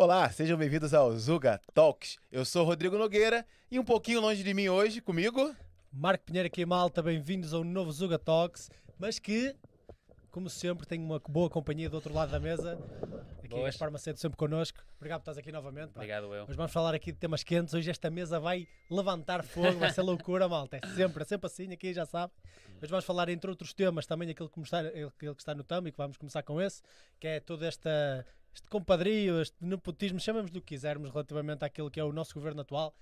Olá, sejam bem-vindos ao Zuga Talks. Eu sou Rodrigo Nogueira e um pouquinho longe de mim hoje, comigo. Marco Pinheiro aqui, malta, bem-vindos ao novo Zuga Talks, mas que, como sempre, tem uma boa companhia do outro lado da mesa. Aqui Boas. Gaspar Macedo sempre connosco. Obrigado por estás aqui novamente. pá. Obrigado, eu. Mas vamos falar aqui de temas quentes. Hoje esta mesa vai levantar fogo, vai ser loucura, malta. É sempre, é sempre assim, aqui já sabe. Mas vamos falar, entre outros temas, também aquele que, está, aquele que está no thumb e que vamos começar com esse, que é todo esta, este compadrio, este nepotismo, chamamos do que quisermos relativamente àquilo que é o nosso governo atual.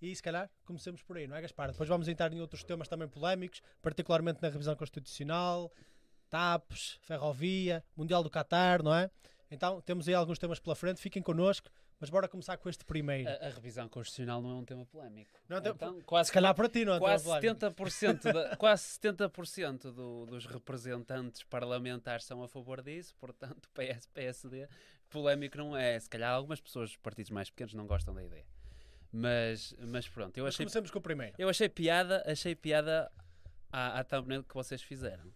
E se calhar comecemos por aí, não é, Gaspar? Depois vamos entrar em outros temas também polémicos, particularmente na revisão constitucional, TAPs, ferrovia, Mundial do Qatar, não é? Então temos aí alguns temas pela frente, fiquem connosco, mas bora começar com este primeiro. A, a revisão constitucional não é um tema polémico. Não é um tema- Então, quase, se calhar para ti, não é? quase Tema polémico. 70%, da, quase 70% do, dos representantes parlamentares são a favor disso, portanto, PS, PSD, polémico não é. Se calhar algumas pessoas dos partidos mais pequenos não gostam da ideia. Mas, mas pronto, eu Mas achei, comecemos com o primeiro. eu achei piada, achei piada à, à thumbnail que vocês fizeram.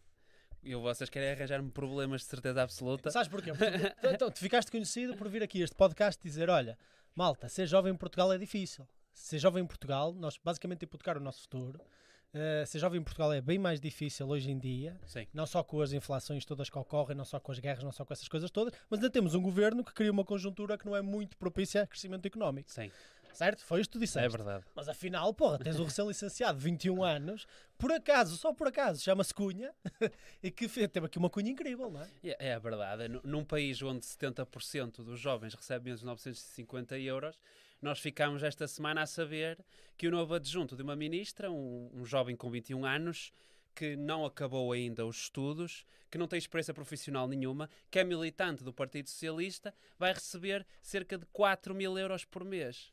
E vocês querem arranjar-me problemas de certeza absoluta. Sabes porquê? Porque, então, tu ficaste conhecido por vir aqui este podcast dizer: olha, malta, ser jovem em Portugal é difícil. Ser jovem em Portugal, nós basicamente hipotecar o nosso futuro. Uh, ser jovem em Portugal é bem mais difícil hoje em dia, Sim. não só com as inflações todas que ocorrem, não só com as guerras, não só com essas coisas todas, mas ainda temos um governo que cria uma conjuntura que não é muito propícia a crescimento económico. Sim, Certo? Foi isto que tu disseste. é verdade. Mas afinal, porra, tens um recém-licenciado de 21 anos, por acaso, só por acaso, chama-se Cunha, e que teve aqui uma cunha incrível, não é? É, é verdade. Num- Num país onde 70% dos jovens recebem menos de 950 euros, nós ficámos esta semana a saber que o novo adjunto de uma ministra, um, um jovem com 21 anos, que não acabou ainda os estudos, que não tem experiência profissional nenhuma, que é militante do Partido Socialista, vai receber cerca de 4 mil euros por mês.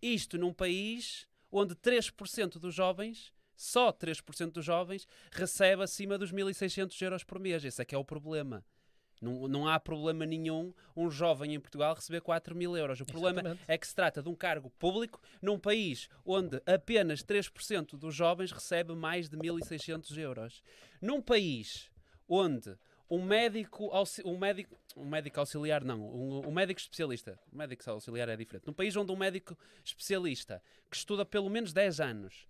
Isto num país onde 3% dos jovens, só 3% dos jovens, recebe acima dos 1.600 euros por mês. Esse é que é o problema. Não, não há problema nenhum um jovem em Portugal receber 4 mil euros. O problema Exatamente. é que se trata de um cargo público num país onde apenas 3% dos jovens recebe mais de 1.600 euros. Num país onde um médico, um médico, um médico auxiliar, não, um, um médico especialista, um médico auxiliar é diferente. Num país onde um médico especialista que estuda pelo menos 10 anos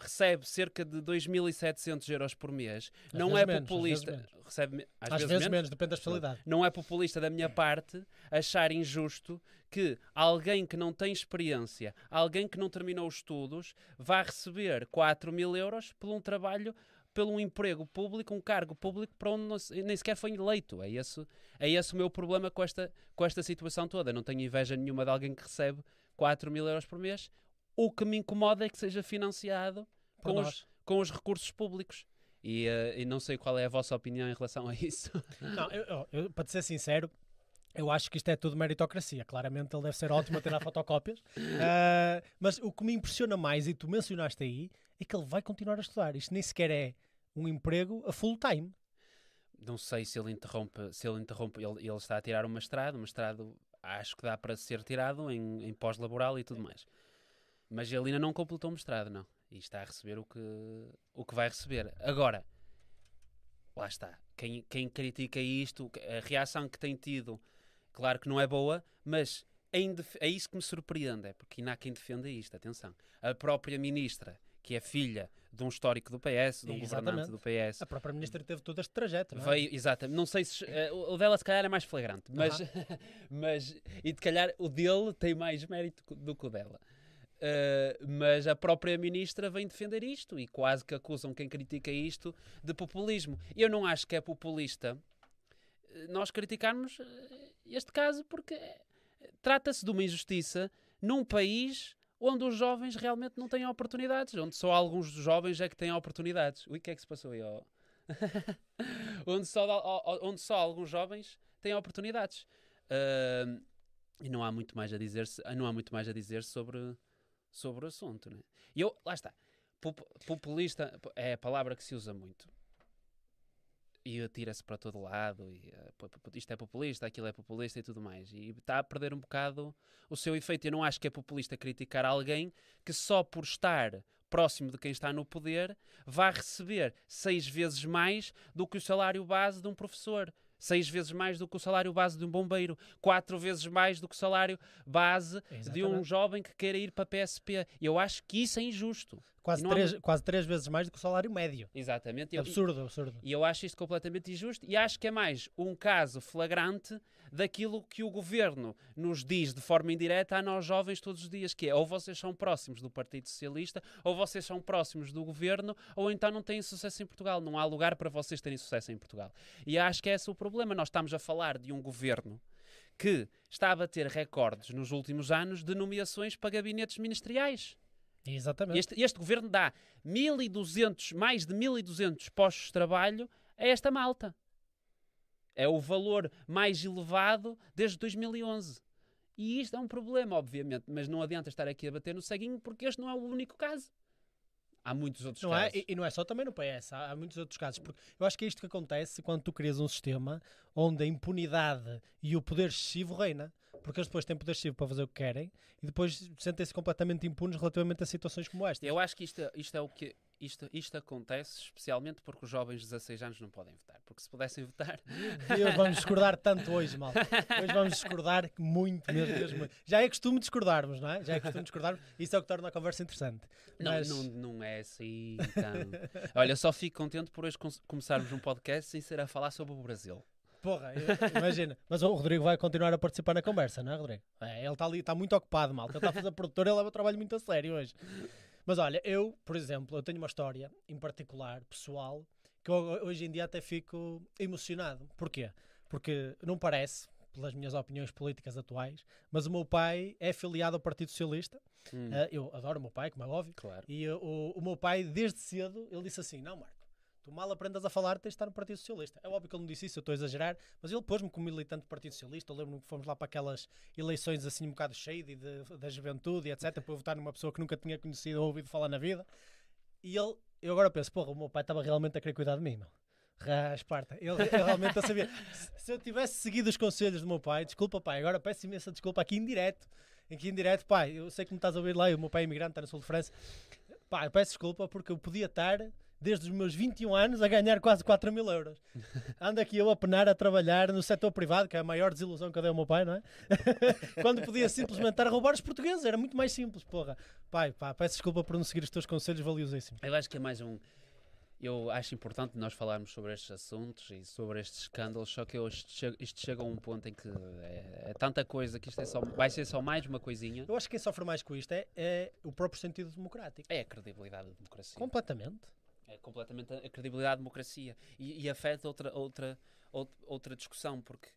recebe cerca de 2.700 euros por mês, Às não vezes é menos, às populista. vezes menos. recebe às, Às vezes, menos, depende da especialidade. não é populista da minha parte achar injusto que alguém que não tem experiência, alguém que não terminou os estudos, vá receber 4 mil euros por um trabalho, pelo um emprego público, um cargo público para onde não nem sequer foi eleito. É esse, é esse o meu problema com esta, com esta situação toda. Não tenho inveja nenhuma de alguém que recebe 4 mil euros por mês. O que me incomoda é que seja financiado Por com nós. os, com os recursos públicos. E, eh, e não sei qual é a vossa opinião em relação a isso. Não, eu, eu- para te ser sincero, eu acho que isto é tudo meritocracia. Claramente ele deve ser ótimo a tirar fotocópias. Ah, mas o que me impressiona mais, e tu mencionaste aí, é que ele vai continuar a estudar. Isto nem sequer é um emprego a full time. Não sei se ele interrompe, se ele interrompe, ele, ele está a tirar um mestrado, o mestrado acho que dá para ser tirado em, em pós-laboral e tudo mais. Mas ele ainda não completou o mestrado, não. E está a receber o que, o que vai receber. Agora, lá está. Quem, quem critica isto, a reação que tem tido, claro que não é boa, mas def- é isso que me surpreende, é porque ainda há quem defenda isto, atenção. A própria ministra, que é filha de um histórico do PS, de um governante Exatamente. do PS, A própria ministra teve todo este trajeto. Não é? Veio, exatamente. Não sei se. eh, o dela, se calhar, é mais flagrante. Mas, mas. E, de calhar, o dele tem mais mérito do que o dela. Eh, mas a própria ministra vem defender isto e quase que acusam quem critica isto de populismo. Eu não acho que é populista eh, nós criticarmos eh, este caso porque eh, trata-se de uma injustiça num país onde os jovens realmente não têm oportunidades, onde só alguns jovens é que têm oportunidades. O que é que se passou aí? ó? onde, só, onde só alguns jovens têm oportunidades. Ahm, e não há muito mais a dizer, não há muito mais a dizer sobre, sobre o assunto. Né? E eu, lá está, Pop- populista é a palavra que se usa muito. E atira-se para todo lado, e eh, isto é populista, aquilo é populista e tudo mais. E está a perder um bocado o seu efeito. Eu não acho que é populista criticar alguém que só por estar próximo de quem está no poder vai receber seis vezes mais do que o salário base de um professor. Seis vezes mais do que o salário base de um bombeiro, quatro vezes mais do que o salário base de um Exatamente. jovem que queira ir para a PSP. Eu acho que isso é injusto. Quase há três, quase três vezes mais do que o salário médio. Exatamente. Eu- Absurdo, absurdo. E eu acho isto completamente injusto e acho que é mais um caso flagrante daquilo que o governo nos diz de forma indireta a nós jovens todos os dias, que é ou vocês são próximos do Partido Socialista, ou vocês são próximos do governo, ou então não têm sucesso em Portugal. Não há lugar para vocês terem sucesso em Portugal. E acho que é esse o problema. Nós estamos a falar de um governo que está a bater recordes nos últimos anos de nomeações para gabinetes ministeriais. Exatamente. Este, este governo dá 1.200, mais de 1.200 postos de trabalho a esta malta. É o valor mais elevado desde 2011. E isto é um problema, obviamente, mas não adianta estar aqui a bater no ceguinho porque este não é o único caso. Há muitos outros Não é? casos. E, e não é só também no PS, há, há muitos outros casos. Porque eu acho que é isto que acontece quando tu crias um sistema onde a impunidade e o poder excessivo reina. Porque eles depois têm poder excessivo para fazer o que querem e depois sentem-se completamente impunes relativamente a situações como esta. Eu acho que isto, é- isto é o que. Isto, isto acontece especialmente porque os jovens de 16 anos não podem votar. Porque se pudessem votar, Deus, vamos discordar tanto hoje, mal. Hoje vamos discordar muito mesmo, mesmo. Já é costume discordarmos, não é? Já é costume discordarmos. Isso é o que torna a conversa interessante. Não, Mas- não, não é assim. Então. Olha, só fico contente por hoje com- começarmos um podcast sem ser a falar sobre o Brasil. Porra, eu- imagina. Mas o Rodrigo vai continuar a participar na conversa, não é, Rodrigo? É, ele está ali, está muito ocupado, mal. Ele está a fazer produtor, ele leva o trabalho muito a sério hoje. Mas olha, eu, por exemplo, eu tenho uma história em particular, pessoal, que eu, hoje em dia até fico emocionado. Porquê? Porque não parece, pelas minhas opiniões políticas atuais, mas o meu pai é afiliado ao Partido Socialista. Hum, Eh, eu adoro o meu pai, como é óbvio. claro. E uh, o, o meu pai, desde cedo, ele disse assim: Não, Marco, tu mal aprendas a falar, tens de estar no Partido Socialista. É óbvio que ele não disse isso, eu estou a exagerar, mas ele pôs-me como militante do Partido Socialista. Eu lembro-me que fomos lá para aquelas eleições assim um bocado shady de, da juventude e etc. para votar numa pessoa que nunca tinha conhecido ou ouvido falar na vida. E ele, eu agora penso: Porra, o meu pai estava realmente a querer cuidar de mim, meu. Rasparta. Ele, ele realmente eu sabia. Se, se eu tivesse seguido os conselhos do meu pai, desculpa, pai, agora peço imensa desculpa aqui em direto. Aqui em direto, pai, eu sei que me estás a ouvir lá, e o meu pai é imigrante, está no sul de França. Pá, eu peço desculpa porque eu podia estar, desde os meus 21 anos, a ganhar quase 4 mil euros. Ando aqui eu a penar a trabalhar no setor privado, que é a maior desilusão que eu dei ao meu pai, não é? Quando podia simplesmente estar a roubar os portugueses, era muito mais simples, porra. Pai, pá, peço desculpa por não seguir os teus conselhos valiosíssimos. Eu acho que é mais um. Eu acho importante nós falarmos sobre estes assuntos e sobre estes escândalos, só que eu, isto, chega, isto chega a um ponto em que é, é tanta coisa que isto é só, vai ser só mais uma coisinha. Eu acho que quem sofre mais com isto é, é o próprio sentido democrático. É a credibilidade da democracia. Completamente. É completamente a credibilidade da democracia. E, e afeta outra, outra, out- outra discussão, porque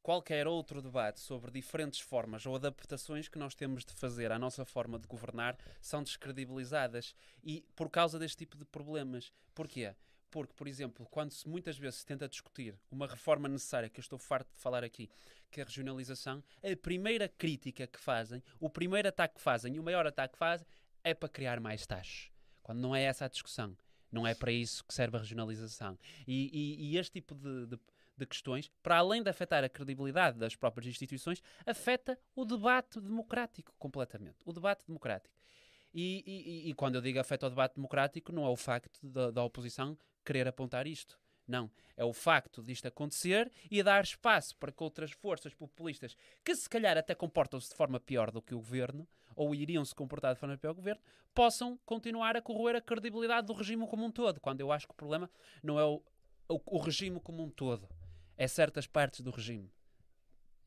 qualquer outro debate sobre diferentes formas ou adaptações que nós temos de fazer à nossa forma de governar são descredibilizadas. E por causa deste tipo de problemas. Porquê? Porque, por exemplo, quando se muitas vezes se tenta discutir uma reforma necessária, que eu estou farto de falar aqui, que é a regionalização, a primeira crítica que fazem, o primeiro ataque que fazem e o maior ataque que fazem é para criar mais taxas. Quando não é essa a discussão. Não é para isso que serve a regionalização. E, e- e este tipo de, de- de questões, para além de afetar a credibilidade das próprias instituições, afeta o debate democrático completamente. O debate democrático. E, e- quando eu digo afeta o debate democrático, não é o facto da, da oposição querer apontar isto. Não. É o facto disto acontecer e dar espaço para que outras forças populistas, que se calhar até comportam-se de forma pior do que o governo, ou iriam se comportar de forma pior que o governo, possam continuar a corroer a credibilidade do regime como um todo. Quando eu acho que o problema não é o, o, o regime como um todo, é certas partes do regime.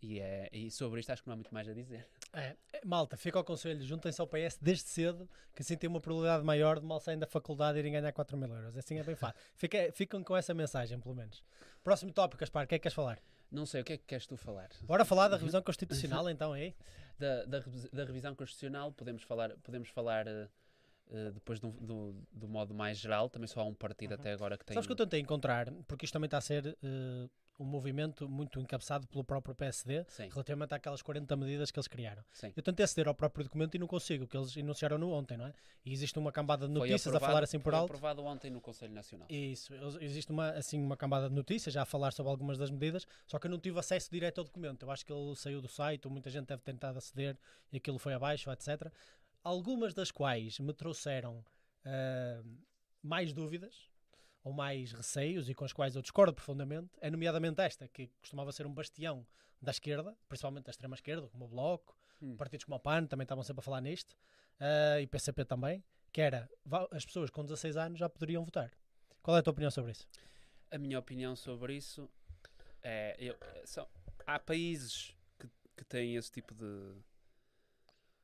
E, é, e sobre isto acho que não há muito mais a dizer. É, é, malta, fica ao conselho, juntem-se ao PS desde cedo, que assim tem uma probabilidade maior de mal saírem da faculdade e irem ganhar 4 mil euros. Assim é bem fácil. Fica, ficam com essa mensagem, pelo menos. Próximo tópico, Gaspar, o que é que queres falar? Não sei, o que é que queres tu falar? Bora falar da revisão constitucional, então, aí? Da, da, da revisão constitucional podemos falar, podemos falar eh, depois do, do, do modo mais geral, também só há um partido até agora que tem... Sabes que eu tentei encontrar, porque isto também está a ser eh, um movimento muito encabeçado pelo próprio PSD, Sim, relativamente àquelas 40 medidas que eles criaram. sim. Eu tentei aceder ao próprio documento e não consigo, que eles enunciaram-no ontem, não é? E existe uma cambada de Foi notícias a falar assim por foi alto. aprovado ontem no Conselho Nacional. Isso, existe uma, assim, uma cambada de notícias já a falar sobre algumas das medidas, só que eu não tive acesso direto ao documento. Eu acho que ele saiu do site, ou muita gente deve ter tentado aceder e aquilo foi abaixo, etc. Algumas das quais me trouxeram ah, mais dúvidas, ou mais receios e com as quais eu discordo profundamente, é nomeadamente esta, que costumava ser um bastião da esquerda, principalmente da extrema esquerda, como o Bloco, Hum. partidos como o PAN também estavam sempre a falar nisto, ah, e PCP também, que era as pessoas com 16 anos já poderiam votar. Qual é a tua opinião sobre isso? A minha opinião sobre isso é. eu- são- há países que, que têm esse tipo de.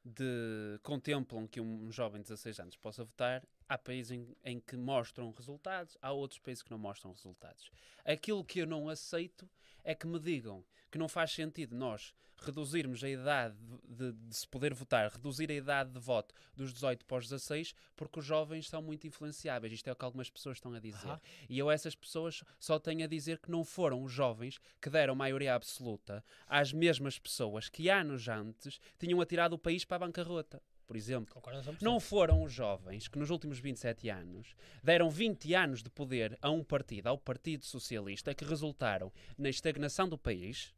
de. contemplam que um jovem de 16 anos possa votar. Há países em, em que mostram resultados, há outros países que não mostram resultados. Aquilo que eu não aceito é que me digam que não faz sentido nós reduzirmos a idade de, de se poder votar, reduzir a idade de voto dos 18 para os 16, porque os jovens são muito influenciáveis. Isto é o que algumas pessoas estão a dizer. E eu essas pessoas só tenho a dizer que não foram os jovens que deram maioria absoluta às mesmas pessoas que anos antes tinham atirado o país para a bancarrota, por exemplo. Concordas 100%? Não foram os jovens que nos últimos 27 anos deram 20 anos de poder a um partido, ao Partido Socialista, que resultaram na estagnação do país,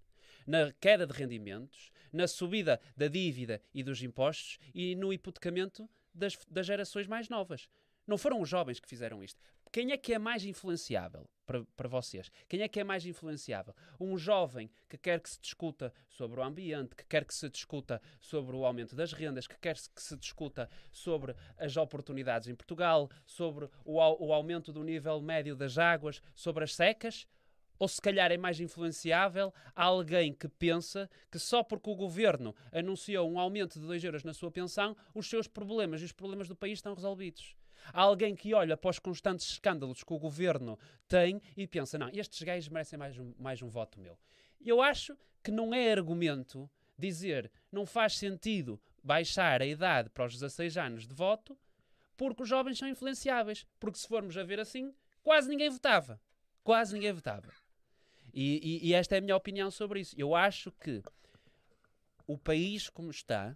na queda de rendimentos, na subida da dívida e dos impostos e no hipotecamento das, das gerações mais novas. Não foram os jovens que fizeram isto. Quem é que é mais influenciável para, para vocês? Quem é que é mais influenciável? Um jovem que quer que se discuta sobre o ambiente, que quer que se discuta sobre o aumento das rendas, que quer que se discuta sobre as oportunidades em Portugal, sobre o, o aumento do nível médio das águas, sobre as secas? Ou se calhar é mais influenciável alguém que pensa que só porque o governo anunciou um aumento de 2 euros na sua pensão, os seus problemas e os problemas do país estão resolvidos. Há alguém que olha para os constantes escândalos que o governo tem e pensa: não, estes gajos merecem mais um, mais um voto meu. Eu acho que não é argumento dizer não faz sentido baixar a idade para os 16 anos de voto porque os jovens são influenciáveis. Porque se formos a ver assim, quase ninguém votava. Quase ninguém votava. E, e- e esta é a minha opinião sobre isso. Eu acho que o país como está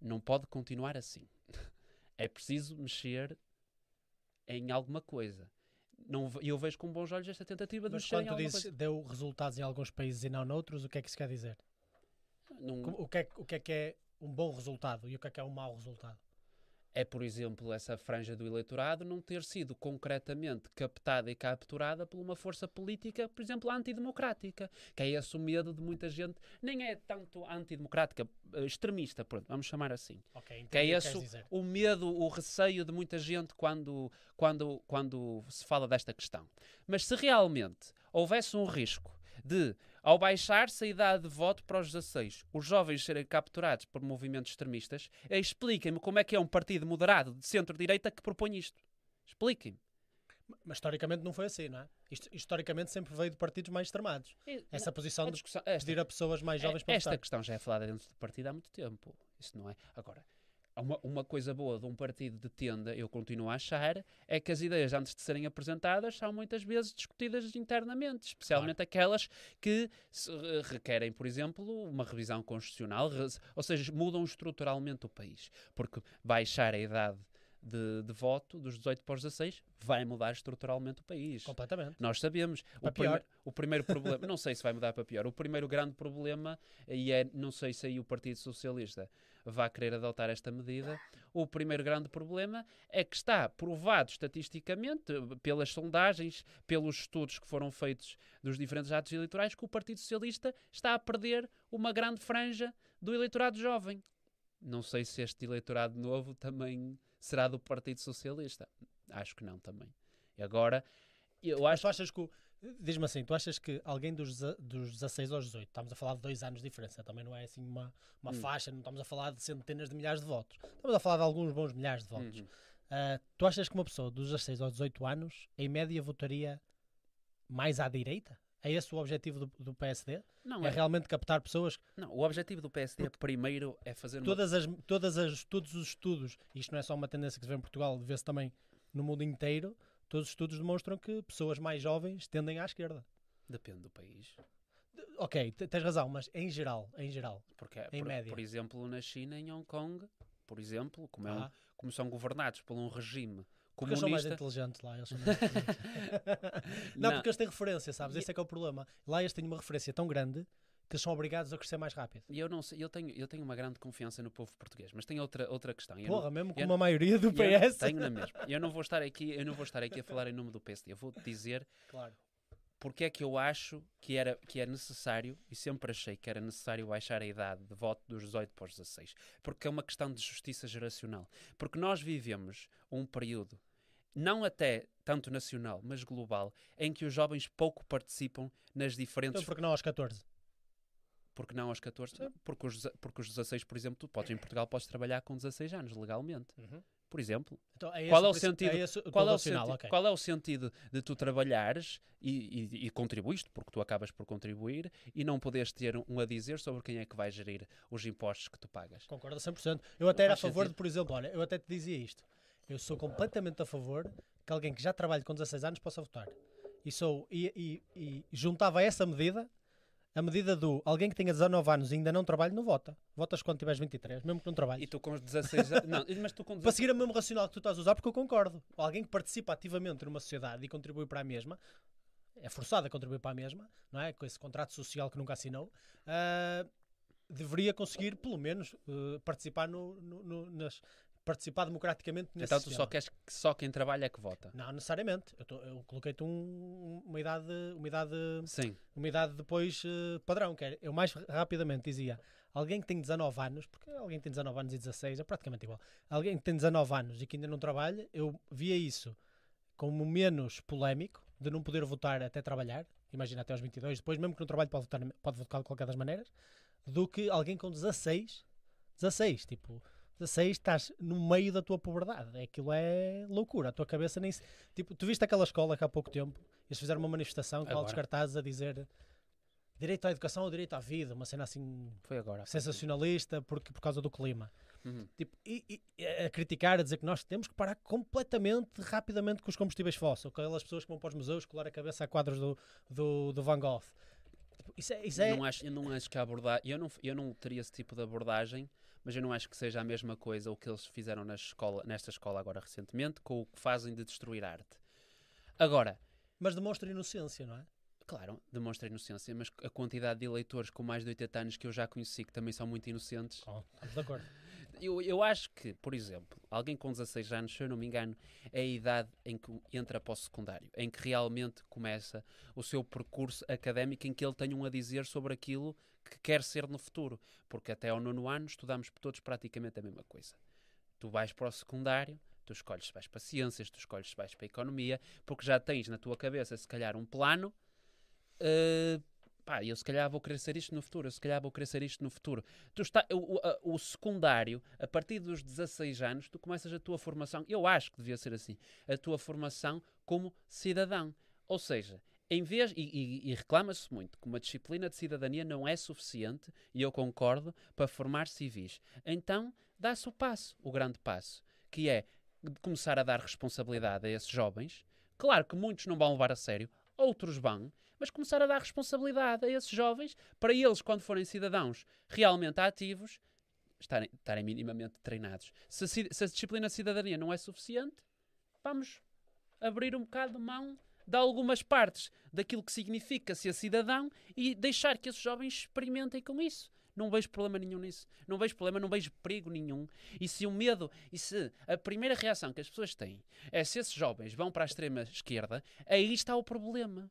não pode continuar assim. É preciso mexer em alguma coisa. Não, ve- eu vejo com bons olhos esta tentativa de Mas mexer em quando alguma dizes coisa. deu resultados em alguns países e não noutros, o que é que isso quer dizer? Como- O que, é, o que é que é um bom resultado e o que é que é um mau resultado? É, por exemplo, essa franja do eleitorado não ter sido concretamente captada e capturada por uma força política, por exemplo, antidemocrática, que é esse o medo de muita gente, nem é tanto antidemocrática, eh, extremista, pronto, vamos chamar assim. Ok, entendi Que é esse o, o medo, o receio de muita gente quando, quando, quando se fala desta questão. Mas se realmente houvesse um risco de, ao baixar-se a idade de voto para os 16, os jovens serem capturados por movimentos extremistas, expliquem-me como é que é um partido moderado de centro-direita que propõe isto. Expliquem-me. Mas historicamente não foi assim, não é? Isto, historicamente sempre veio de partidos mais extremados. Essa posição A de esta- pedir a pessoas mais jovens É- para Esta votar. questão já é falada dentro do partido há muito tempo. Isso não é. Agora, uma, uma coisa boa de um partido de tenda, eu continuo a achar, é que as ideias, antes de serem apresentadas, são muitas vezes discutidas internamente, especialmente aquelas que se, eh, requerem, por exemplo, uma revisão constitucional, ou seja, mudam estruturalmente o país. Porque baixar a idade de, de voto dos 18 para os 16 vai mudar estruturalmente o país. Completamente. Nós sabemos. Para o, prime- pior. o primeiro problema, não sei se vai mudar para pior. O primeiro grande problema, e é, não sei se aí o Partido Socialista vai querer adotar esta medida, o primeiro grande problema é que está provado estatisticamente, pelas sondagens, pelos estudos que foram feitos dos diferentes atos eleitorais, que o Partido Socialista está a perder uma grande franja do eleitorado jovem. Não sei se este eleitorado novo também será do Partido Socialista. Acho que não também. E agora, eu acho tu achas que o- Diz-me assim, tu achas que alguém dos, dos 16 aos 18, estamos a falar de dois anos de diferença, também não é assim uma, uma Hum. faixa, não estamos a falar de centenas de milhares de votos, estamos a falar de alguns bons milhares de votos. Uhum. Ah, tu achas que uma pessoa dos 16 aos 18 anos, em média, votaria mais à direita? É esse o objetivo do, do PSD? Não, É é, realmente captar pessoas? não, o objetivo do PSD primeiro é fazer uma... Todas as, todas as, todos os estudos, isto não é só uma tendência que se vê em Portugal, vê-se também no mundo inteiro, todos os estudos demonstram que pessoas mais jovens tendem à esquerda. Depende do país. Ok, te- tens razão, mas em geral, em geral. Porque, Em por, média. por exemplo, na China, em Hong Kong, por exemplo, como, é um- Ah, como são governados por um regime porque eles são mais comunista... inteligentes lá. Eles são mais inteligentes. não, porque eles têm referência, sabes? Esse é que é o problema. Lá eles têm uma referência tão grande eles são obrigados a crescer mais rápido. E eu não sei, eu tenho, eu tenho uma grande confiança no povo português, mas tem outra, outra questão. Eu Porra, não, mesmo com uma maioria do PS. tenho na mesma. Eu não vou estar aqui, eu não vou estar aqui a falar em nome do PSD. Eu vou dizer Claro. porque é que eu acho que, era, que é necessário, e sempre achei que era necessário baixar a idade de voto dos 18 para os 16. Porque é uma questão de justiça geracional. Porque nós vivemos um período, não até tanto nacional, mas global, em que os jovens pouco participam nas diferentes Então, porque não aos 14? Porque não aos 14? Sim. Porque os, porque os 16, por exemplo, tu podes em Portugal podes trabalhar com 16 anos legalmente. Por exemplo, Então, é Qual é o sentido- esse qual é, o racional, senti- ok. qual é o sentido de tu trabalhares e, e, e contribuíste, porque tu acabas por contribuir, e não poderes ter um a dizer sobre quem é que vai gerir os impostos que tu pagas? Concordo a 100%. Eu até era a favor sentido. de, por exemplo, olha, eu até te dizia isto. Eu sou completamente a favor que alguém que já trabalhe com 16 anos possa votar. E, sou, e, e- e juntava essa medida a medida do alguém que tenha 19 anos e ainda não trabalha, não vota. Votas quando tiveres 23, mesmo que não E trabalhes. tu com os 16 anos. Não, mas tu com Para 16 seguir o mesmo racional que tu estás a usar, porque eu concordo. Alguém que participa ativamente numa sociedade e contribui para a mesma, é forçado a contribuir para a mesma, não é? Com esse contrato social que nunca assinou, ah, deveria conseguir, pelo menos, eh, participar, no, no- no- nas, participar democraticamente nesse Então tu só sistema. queres que só quem trabalha é que vota. Não necessariamente. Eu, tô- eu coloquei-te um- uma idade, uma idade, Sim. uma idade depois eh, padrão, que era, eu mais rapidamente dizia alguém que tem 19 anos, porque alguém que tem 19 anos e 16 é praticamente igual. Alguém que tem 19 anos e que ainda não trabalha, eu via isso como menos polémico de não poder votar até trabalhar, imagina até aos 22, depois mesmo que não trabalhe pode votar, pode votar de qualquer das maneiras, do que alguém com 16, 16, tipo, 16 estás no meio da tua puberdade, aquilo é loucura, a tua cabeça nem se... Tipo, tu viste aquela escola que há pouco tempo, eles fizeram uma manifestação com altos cartazes a dizer direito à educação ou direito à vida, uma cena assim Foi agora. sensacionalista porque, por causa do clima. Uhum. Tipo, e, e a criticar, a dizer que nós temos que parar completamente, rapidamente com os combustíveis fósseis, com aquelas pessoas que vão para os museus colar a cabeça a quadros do, do, do Van Gogh. Tipo, isso é, isso é- Não acho, eu não acho que a abordagem. Eu não, eu não teria esse tipo de abordagem, mas eu não acho que seja a mesma coisa o que eles fizeram na escola, nesta escola agora recentemente com o que fazem de destruir arte. Agora, Mas demonstra inocência, não é? claro, demonstra inocência, mas a quantidade de eleitores com mais de 80 anos que eu já conheci que também são muito inocentes. Oh, estamos de acordo. Eu, eu acho que, por exemplo, alguém com 16 anos, se eu não me engano, é a idade em que entra para o secundário, em que realmente começa o seu percurso académico, em que ele tem um a dizer sobre aquilo que quer ser no futuro. Porque até ao nono ano estudamos todos praticamente a mesma coisa. Tu vais para o secundário, tu escolhes se vais para ciências, tu escolhes se vais para economia, porque já tens na tua cabeça, se calhar, um plano. eh, pá, eu se calhar vou ser isto no futuro, eu se calhar vou ser isto no futuro. Tu está, o, o- o secundário, a partir dos 16 anos, tu começas a tua formação, eu acho que devia ser assim, a tua formação como cidadão. Ou seja, em vez, e, e- e reclama-se muito que uma disciplina de cidadania não é suficiente, e eu concordo, para formar civis. Então, dá-se o passo, o grande passo, que é começar a dar responsabilidade a esses jovens. Claro que muitos não vão levar a sério, outros vão, mas começar a dar responsabilidade a esses jovens para eles, quando forem cidadãos realmente ativos, estarem, estarem minimamente treinados. Se a, se a disciplina cidadania não é suficiente, vamos abrir um bocado de mão de algumas partes daquilo que significa ser cidadão e deixar que esses jovens experimentem com isso. Não vejo problema nenhum nisso. Não vejo problema, não vejo perigo nenhum. E se o medo, e se a primeira reação que as pessoas têm é se esses jovens vão para a extrema esquerda, aí está o problema.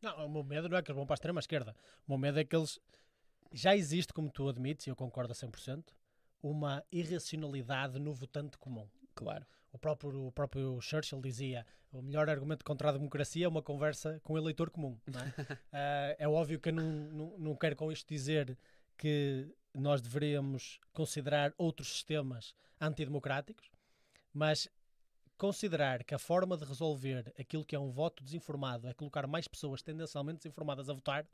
Não, o meu medo não é que eles vão para a extrema esquerda. O meu medo é que eles. Já existe, como tu admites, e eu concordo a 100%, uma irracionalidade no votante comum. Claro. O próprio, o próprio Churchill dizia o melhor argumento contra a democracia é uma conversa com o eleitor comum. é? Ah, é óbvio que eu não, não, não quero com isto dizer que nós deveríamos considerar outros sistemas antidemocráticos, mas considerar que a forma de resolver aquilo que é um voto desinformado é colocar mais pessoas tendencialmente desinformadas a votar,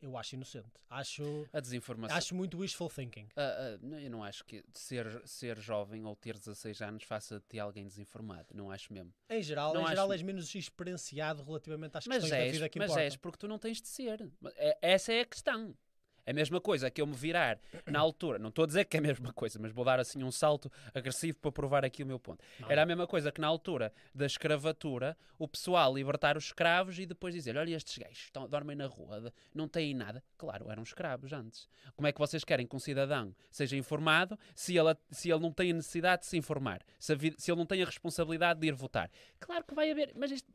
eu acho inocente. Acho, A desinformação. acho muito wishful thinking. Ah, não, eu não acho que ser, ser jovem ou ter 16 anos faça de ti alguém desinformado. Não acho mesmo. Em geral, Não em acho- geral és menos experienciado relativamente às Mas questões da és, vida que mas importam. és porque tu não tens de ser. É- essa é a questão. É a mesma coisa que eu me virar na altura, não estou a dizer que é a mesma coisa, mas vou dar assim um salto agressivo para provar aqui o meu ponto. Era a mesma coisa que na altura da escravatura, o pessoal libertar os escravos e depois dizer: olha, estes gajos estão, dormem na rua, não têm nada. Claro, eram escravos antes. Como é que vocês querem que um cidadão seja informado se ele, se ele não tem a necessidade de se informar? Se, vi- se ele não tem a responsabilidade de ir votar? Claro que vai haver, mas isto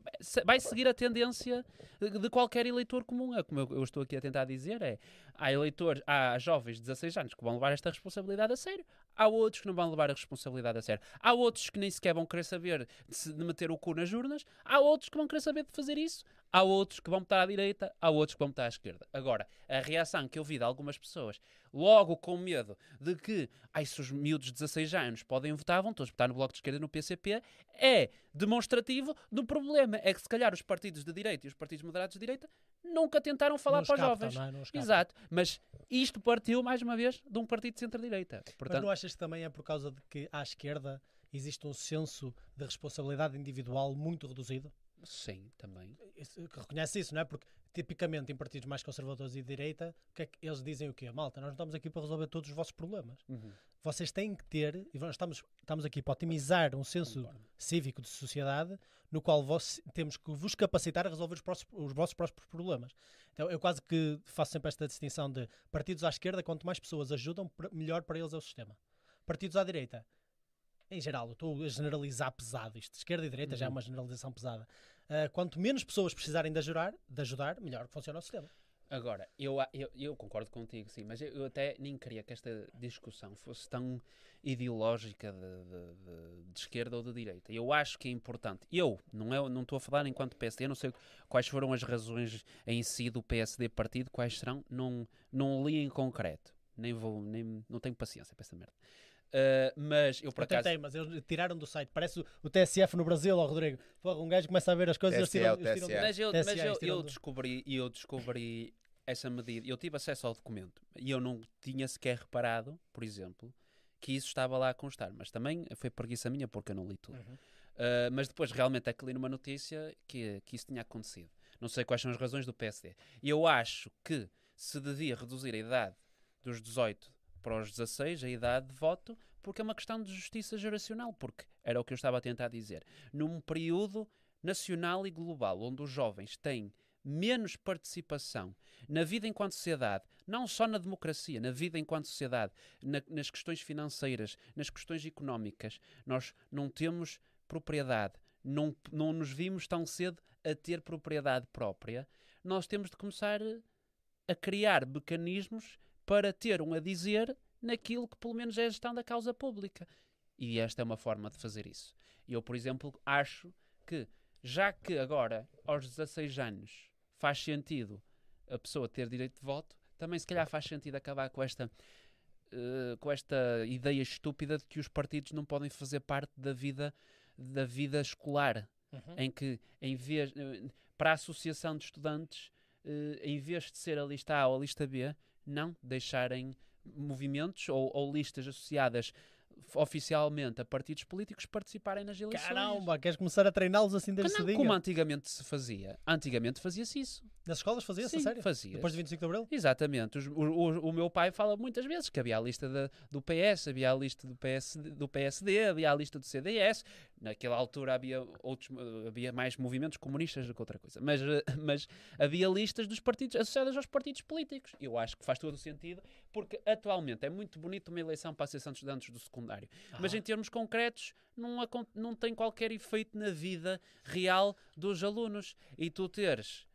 vai seguir a tendência de de qualquer eleitor comum. É como eu, eu estou aqui a tentar dizer: é há eleitores, há jovens de 16 anos que vão levar esta responsabilidade a sério. Há outros que não vão levar a responsabilidade a sério. Há outros que nem sequer vão querer saber de, se- de meter o cu nas urnas. Há outros que vão querer saber de fazer isso. Há outros que vão votar à direita. Há outros que vão votar à esquerda. Agora, a reação que eu vi de algumas pessoas, logo com medo de que, ai, se os miúdos de 16 anos podem votar, vão todos votar no Bloco de Esquerda e no PCP, é demonstrativo do problema. É que se calhar os partidos de direita e os partidos moderados de direita nunca tentaram falar para os jovens. não? Não os captam. Exato, mas isto partiu mais uma vez de um partido de centro-direita. Mas Portanto, não achas que também é por causa de que à esquerda existe um senso de responsabilidade individual muito reduzido? Sim, também. Isso- reconhece isso, não é? Porque tipicamente em partidos mais conservadores e de direita, que é que eles dizem o quê? Malta, nós não estamos aqui para resolver todos os vossos problemas. Uhum. Vocês têm que ter, e nós estamos, estamos aqui para otimizar um senso Concordo. cívico de sociedade no qual vos, temos que vos capacitar a resolver os, próximos- os vossos próprios problemas. Então eu quase que faço sempre esta distinção de partidos à esquerda, quanto mais pessoas ajudam, melhor para eles é o sistema. Partidos à direita, em geral, eu estou a generalizar pesado isto. Esquerda e direita já é Uhum. uma generalização pesada. Ah, quanto menos pessoas precisarem de ajudar, de ajudar, melhor funciona o sistema. Agora, eu, eu, eu concordo contigo, sim, mas eu, eu até nem queria que esta discussão fosse tão ideológica de, de- de- de esquerda ou de direita. Eu acho que é importante. Eu, não é, não estou a falar enquanto PSD, eu não sei quais foram as razões em si do PSD partido, quais serão, não, não li em concreto. Nem vou, nem, não tenho paciência para essa merda. Ah, mas eu por eu acaso. tentei, mas eles tiraram do site. Parece o, TSF no Brasil, ó Rodrigo. Porra, um gajo começa a ver as coisas e eles tiram, eles tiram TSE. Mas eu, TSE, mas eu, eu do- descobri, eu descobri essa medida. Eu tive acesso ao documento e eu não tinha sequer reparado, por exemplo, que isso estava lá a constar. Mas também foi preguiça minha porque eu não li tudo. Uhum. Uh, mas depois realmente é que li numa notícia que, que isso tinha acontecido. Não sei quais são as razões do PSD. E eu acho que se devia reduzir a idade dos 18 para os 16, a idade de voto, porque é uma questão de justiça geracional, porque era o que eu estava a tentar dizer. Num período nacional e global, onde os jovens têm menos participação na vida enquanto sociedade, não só na democracia, na vida enquanto sociedade, na- nas questões financeiras, nas questões económicas, nós não temos propriedade, não, não nos vimos tão cedo a ter propriedade própria, nós temos de começar a criar mecanismos para ter um a dizer naquilo que pelo menos é a gestão da causa pública. E esta é uma forma de fazer isso. Eu, por exemplo, acho que, já que agora, aos 16 anos, faz sentido a pessoa ter direito de voto, também se calhar faz sentido acabar com esta, eh, com esta ideia estúpida de que os partidos não podem fazer parte da vida, da vida escolar Uhum. em que em vez eh, para a associação de estudantes eh, em vez de ser a lista A ou a lista B não deixarem movimentos ou, ou listas associadas oficialmente a partidos políticos participarem nas eleições Caramba, queres começar a treiná-los assim desde não, cedinho? como antigamente se fazia antigamente fazia-se isso Nas escolas fazia-se, sério? fazia Depois de 25 de Abril? Exatamente. Os- o, o- o meu pai fala muitas vezes que havia a lista da- do PS, havia a lista do, PS, do PSD, havia a lista do CDS. Naquela altura havia, outros, havia mais movimentos comunistas do que outra coisa. Mas, eh, mas havia listas dos partidos associadas aos partidos políticos. Eu acho que faz todo o sentido, porque atualmente é muito bonito uma eleição para a Associação de Estudantes do secundário. Mas Ah. em termos concretos, não, não tem qualquer efeito na vida real dos alunos. E tu teres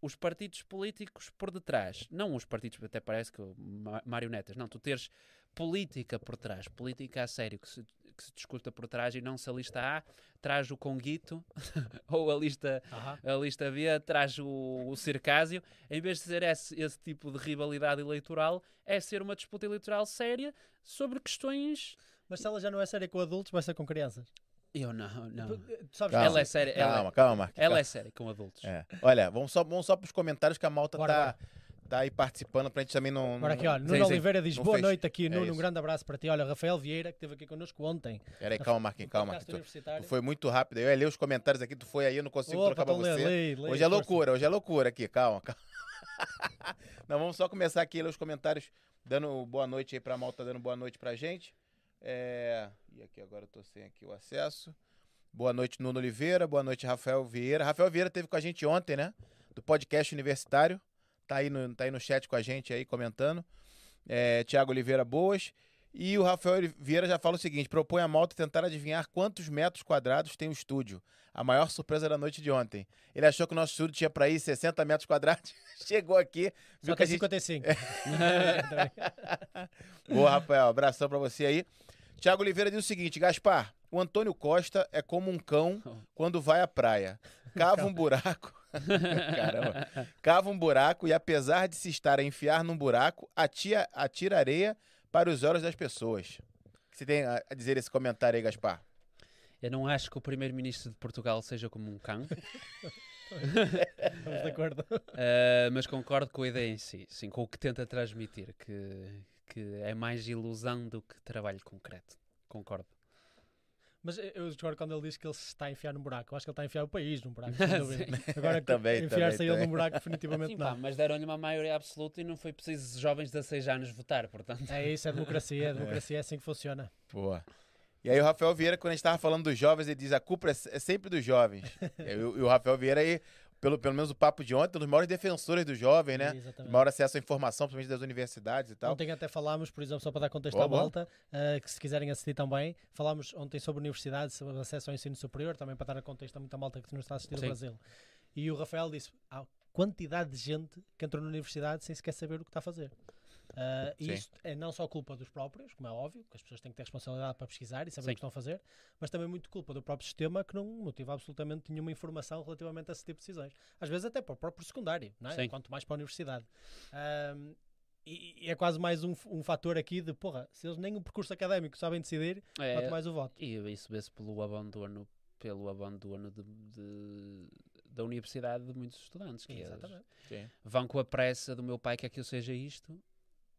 os partidos políticos por detrás, não os partidos, até parece que ma- marionetas, não, tu teres política por trás, política a sério, que se, que se discuta por trás e não se a lista A traz o Conguito ou a lista, Aham. a lista B traz o, o Circásio, em vez de ser esse, esse tipo de rivalidade eleitoral, é ser uma disputa eleitoral séria sobre questões. Mas se ela já não é séria com adultos, vai ser com crianças. Eu não, não. Tu- Tu sabes Calma. Ela é séria, ela, Calma, calma, Mark. ela é séria com adultos. É. Olha, vamos só, vamos só para os comentários que a malta Bora, tá, tá aí participando pra gente também não. Agora aqui, olha, Sim, Nuno sim. Oliveira diz Não boa fez. noite aqui, É Nuno, um isso. grande abraço para ti. Olha, Rafael Vieira, que esteve aqui connosco ontem. Pera aí, calma, Marquinhos, calma. Tu, tu foi muito rápido. Eu ia ler os comentários aqui, tu foi aí, eu não consigo Opa, trocar pra então você. lê, lê, hoje é força. loucura, hoje é loucura aqui, calma, calma. Não, vamos só começar aqui a ler os comentários, dando boa noite aí pra malta, dando boa noite pra gente. É... E aqui agora eu tô sem aqui o acesso. Boa noite, Nuno Oliveira. Boa noite, Rafael Vieira. Rafael Vieira teve com a gente ontem, né? Do podcast universitário. Tá aí no, tá aí no chat com a gente aí, comentando. É, Tiago Oliveira Boas. E o Rafael Vieira já fala o seguinte: propõe a malta tentar adivinhar quantos metros quadrados tem o estúdio. A maior surpresa da noite de ontem. Ele achou que o nosso estúdio tinha para ir 60 metros quadrados. Chegou aqui, viu Só que a gente 55. Boa, Rafael. Abração pra você aí. Tiago Oliveira diz o seguinte: Gaspar, o Antônio Costa é como um cão quando vai à praia. Cava um buraco. Caramba. Cava um buraco e, apesar de se estar a enfiar num buraco, atia, atira areia para os olhos das pessoas. O que você tem a dizer esse comentário aí, Gaspar? Eu não acho que o primeiro-ministro de Portugal seja como um cão, Estamos de acordo. eh, mas concordo com a ideia em si, sim, com o que tenta transmitir, que, que é mais ilusão do que trabalho concreto. Concordo. Mas eu discordo quando ele diz que ele se está a enfiar num buraco. Eu acho que ele está a enfiar o país num buraco. Agora, Também, enfiar-se ele num buraco, definitivamente Sim, pá, não. mas deram-lhe uma maioria absoluta e não foi preciso jovens de 16 anos votar, portanto. É isso, é democracia. A democracia é assim que funciona. Boa. E aí o Rafael Vieira, quando a gente estava falando dos jovens, ele diz a culpa é é sempre dos jovens. e, o, e o Rafael Vieira aí, pelo, pelo menos o papo de ontem, um dos maiores defensores do jovem, né? Exatamente. Maior acesso à informação, principalmente das universidades e tal. Ontem até falámos, por exemplo, só para dar contexto Boa, à volta, eh, que se quiserem assistir também, falámos ontem sobre universidades, sobre acesso ao ensino superior, também para dar contexto a muita malta que nos está a assistir Sim. no Brasil. E o Rafael disse: há quantidade de gente que entrou na universidade sem sequer saber o que está a fazer. Ah, e isto é não só culpa dos próprios, como é óbvio, que as pessoas têm que ter responsabilidade para pesquisar e saber Sim. o que estão a fazer, mas também muito culpa do próprio sistema que não motiva absolutamente nenhuma informação relativamente a esse tipo de decisões. Às vezes até para o próprio secundário, não é? Sim. quanto mais para a universidade. Ahm, e, e é quase mais um, um fator aqui de, porra, se eles nem o percurso académico sabem decidir, É, quanto mais o voto. E isso vê-se pelo abandono, pelo abandono de, de- da universidade de muitos estudantes. Que eles Exatamente. Sim. vão com a pressa do meu pai que aquilo seja isto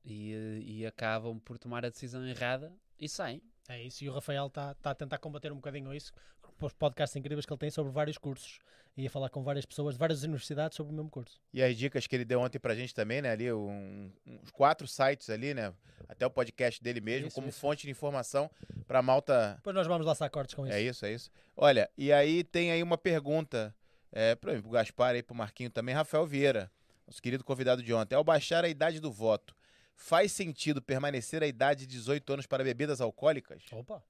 e, eh, e acabam por tomar a decisão errada e saem. É isso, e o Rafael está tá a tentar combater um bocadinho isso com os podcasts incríveis que ele tem sobre vários cursos e a falar com várias pessoas de várias universidades sobre o mesmo curso. E as dicas que ele deu ontem pra gente também, né? Ali, um- uns quatro sites ali, né? Até o podcast dele mesmo, Isso, como isso. fonte de informação pra malta. Depois nós vamos laçar cortes com isso. É isso, é isso. Olha, e aí tem aí uma pergunta é, para o Gaspar e pro Marquinho também, Rafael Vieira, nosso querido convidado de ontem. Ao baixar a idade do voto, faz sentido permanecer a idade de 18 anos para bebidas alcoólicas? Opa,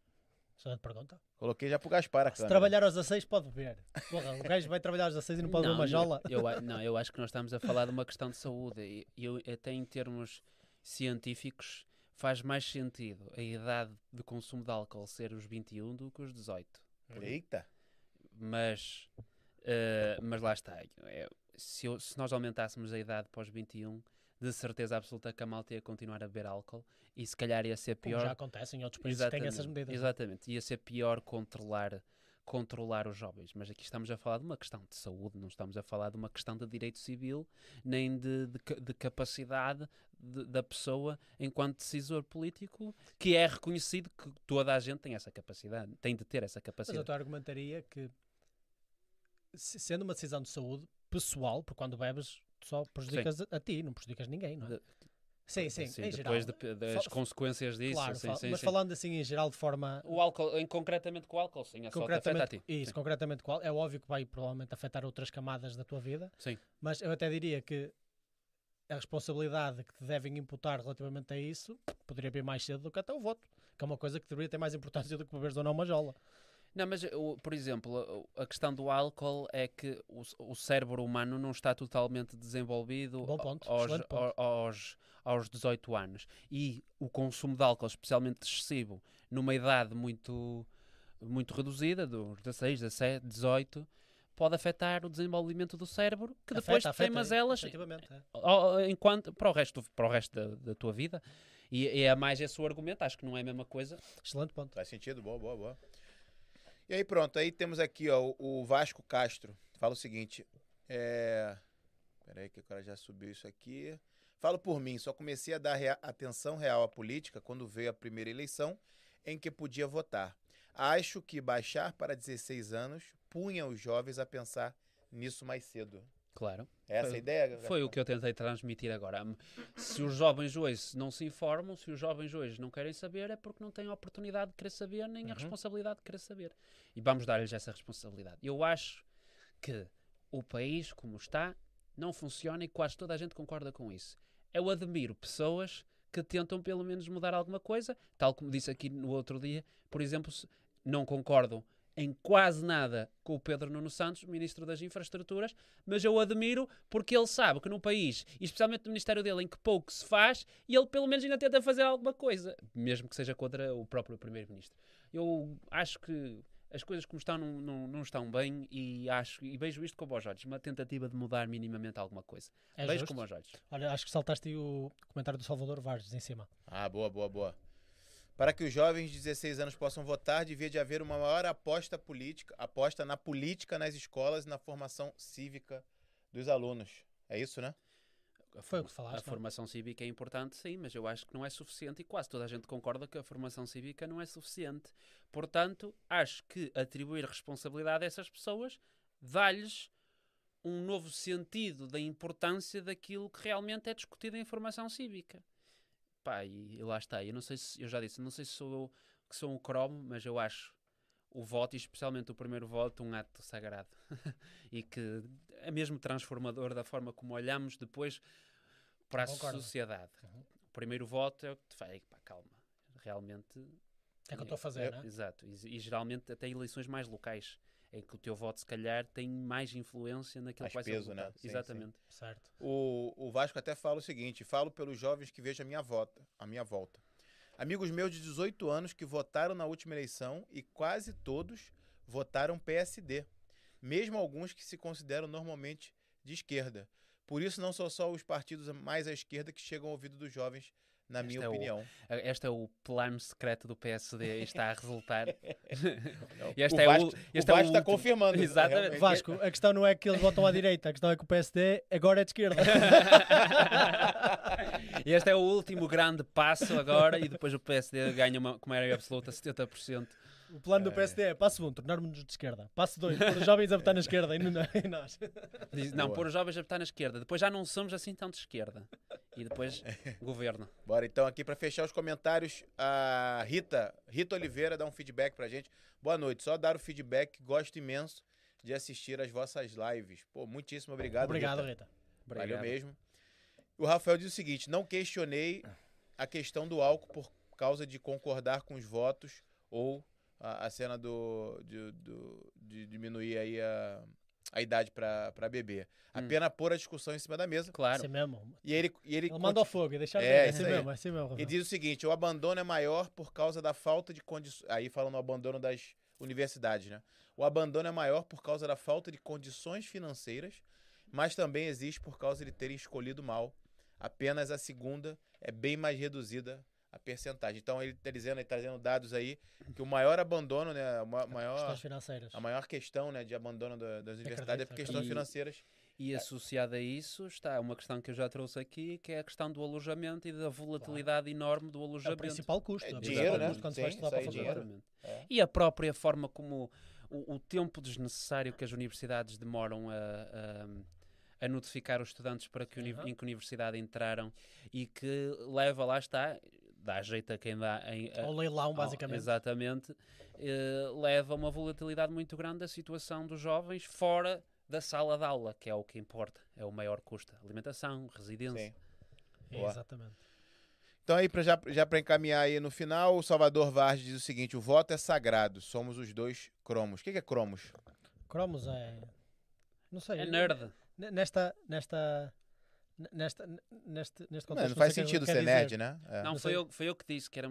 excelente pergunta. Coloquei já pro Gaspar a Se câmera. trabalhar aos 16 pode beber. Porra, o gajo vai trabalhar aos 16 e não pode beber uma jola. Eu, a- não, eu acho que nós estamos a falar de uma questão de saúde. E eu, até em termos científicos, faz mais sentido a idade de consumo de álcool ser os 21 do que os 18. Eita. Mas, eh, mas lá está. É, se, eu- se nós aumentássemos a idade para os 21, de certeza absoluta que a malta ia continuar a beber álcool e se calhar ia ser Como pior. já acontece em outros países que têm essas medidas. Exatamente. Ia ser pior controlar, controlar os jovens. Mas aqui estamos a falar de uma questão de saúde, não estamos a falar de uma questão de direito civil, nem de, de, de capacidade de- da pessoa enquanto decisor político, que é reconhecido que toda a gente tem essa capacidade, tem de ter essa Mas eu capacidade. te argumentaria que, se- sendo uma decisão de saúde pessoal, porque quando bebes tu só prejudicas a, a ti, não prejudicas ninguém, não é? De- Sim, sim, Sim, em geral. depois de- das consequências disso, claro, sim, sim, mas sim. falando assim em geral de forma O álcool, em, concretamente com o álcool, sim, é só te afeta a concretamente, ti. isso, Sim. concretamente qual, é óbvio que vai provavelmente afetar outras camadas da tua vida, Sim. mas eu até diria que a responsabilidade que te devem imputar relativamente a isso poderia vir mais cedo do que até o voto, que é uma coisa que deveria ter mais importância do que beberes ou não uma jola. Não, mas, por exemplo, a, questão do álcool é que o, o cérebro humano não está totalmente desenvolvido ponto, aos, excelente ponto. ao- aos, aos 18 anos. E o consumo de álcool, especialmente excessivo, numa idade muito, muito reduzida, dos 16, 17, 18, pode afetar o desenvolvimento do cérebro, que depois Afeta, tem afeta, mazelas efetivamente, é. enquanto, para o resto, para o resto da, da tua vida. E, e é mais esse o argumento, acho que não é a mesma coisa. Excelente ponto. Faz sentido? Boa, boa, boa. E aí pronto, aí temos aqui ó, o- Vasco Castro. Fala o seguinte. É... Peraí que o cara já subiu isso aqui. Falo por mim, só comecei a dar rea- atenção real à política quando veio a primeira eleição em que podia votar. Acho que baixar para 16 anos punha os jovens a pensar nisso mais cedo. Claro. É essa Foi- a ideia? Foi o que eu tentei transmitir agora. Se os jovens hoje não se informam, se os jovens hoje não querem saber, é porque não têm a oportunidade de querer saber, nem a Uhum. responsabilidade de querer saber. E vamos dar-lhes essa responsabilidade. Eu acho que o país, como está, não funciona e quase toda a gente concorda com isso. Eu admiro pessoas que tentam pelo menos mudar alguma coisa, tal como disse aqui no outro dia, por exemplo, se não concordam em quase nada com o Pedro Nuno Santos, Ministro das Infraestruturas, mas eu admiro porque ele sabe que no país, e especialmente no Ministério dele, em que pouco se faz, e ele pelo menos ainda tenta fazer alguma coisa, mesmo que seja contra o próprio Primeiro-Ministro. Eu acho que as coisas como estão não, não, não estão bem e acho e vejo isto com bons olhos, uma tentativa de mudar minimamente alguma coisa. É vejo justo. com bons olhos. Olha, acho que saltaste aí o comentário do Salvador Vargas em cima. Ah, boa, boa, boa. Para que os jovens de 16 anos possam votar, devia de haver uma maior aposta política, aposta na política nas escolas e na formação cívica dos alunos. É isso, né? A Foi o que falaste, A não? formação cívica é importante, sim, mas eu acho que não é suficiente e quase toda a gente concorda que a formação cívica não é suficiente. Portanto, acho que atribuir responsabilidade a essas pessoas dá-lhes um novo sentido da importância daquilo que realmente é discutido em formação cívica. Pá, e, e lá está. Eu não sei se, eu já disse, não sei se sou eu que sou um cromo, mas eu acho o voto, e especialmente o primeiro voto, um ato sagrado. e que é mesmo transformador da forma como olhamos depois para a Concordo. sociedade. Uhum. O primeiro voto é o que te faz. Pá, calma. Realmente. O é que eu estou a fazer, É, né? Exato. E, e geralmente até eleições mais locais. Em que o teu voto, se calhar, tem mais influência naquilo Mais que vai peso, ser né? votado. Sim, Exatamente. Certo. O, o Vasco até fala o seguinte: falo pelos jovens que vejo a minha volta, a minha volta. Amigos meus de 18 anos que votaram na última eleição e quase todos votaram PSD, mesmo alguns que se consideram normalmente de esquerda. Por isso não são só os partidos mais à esquerda que chegam ao ouvido dos jovens, na Este minha é o- opinião. Este é o plano secreto do PSD e está a resultar. Este o é o Vasco, o é o Vasco está confirmando. Exatamente. Vasco, a questão não é que eles votam à direita, a questão é que o PSD agora é de esquerda. e este é o último grande passo agora e depois o PSD ganha uma, com maioria absoluta 70%. O plano do PSD é passo 1, um, tornarmos-nos de esquerda. Passo 2, pôr os jovens a votar na esquerda e não- e nós. Diz, não, Boa. pôr os jovens a votar na esquerda. Depois já não somos assim tão de esquerda. E depois governo. Bora então aqui para fechar os comentários, a Rita, Rita Oliveira dá um feedback pra gente. Boa noite, só dar o feedback, gosto imenso de assistir as vossas lives. Pô, muitíssimo obrigado. Obrigado, Rita. Rita. Valeu Obrigado. mesmo. O Rafael diz o seguinte: não questionei a questão do álcool por causa de concordar com os votos ou a, a cena do, de, do- de diminuir aí a, a idade para beber. Hum. Apenas pôr a discussão em cima da mesa. Claro. Assim mesmo. E ele, e ele, Ele manda ao fogo e deixa É, ver. É isso assim mesmo, é assim mesmo. E diz o seguinte: o abandono é maior por causa da falta de condições. Aí falando o abandono das universidades, né? O abandono é maior por causa da falta de condições financeiras, mas também existe por causa de terem escolhido mal. Apenas a segunda é bem mais reduzida a percentagem. Então ele está dizendo, ele tá dizendo dados aí que o maior abandono, né? A ma- maior, Questões financeiras. a maior questão né, de abandono da- das universidades é por questões E- financeiras. E associada a isso está uma questão que eu já trouxe aqui, que é a questão do alojamento e da volatilidade enorme do É o alojamento. principal custo. É o dinheiro, principal né? custo Quando Sim, vais para é. É. E a própria forma como o, o tempo desnecessário que as universidades demoram a, a, a notificar os estudantes para que, Aham. em que universidade entraram e que leva, lá está, dá jeito a quem dá. Em, a- Ao leilão, ao- basicamente. exatamente. eh, leva a uma volatilidade muito grande da situação dos jovens fora da sala de aula, que é o que importa, é o maior custo. Alimentação, residência. Sim. Boa. Exatamente. Então aí, pra, já, já para encaminhar aí no final, o Salvador Vaz diz o seguinte, o voto é sagrado, somos os dois cromos. O que que é cromos? Cromos é. Não sei. É nerd. Nesta. Nesta. Nesta, neste, neste Não, contexto, não faz sei o que sentido ser dizer. nerd, né? É. Não, Não foi eu, foi eu que disse que era.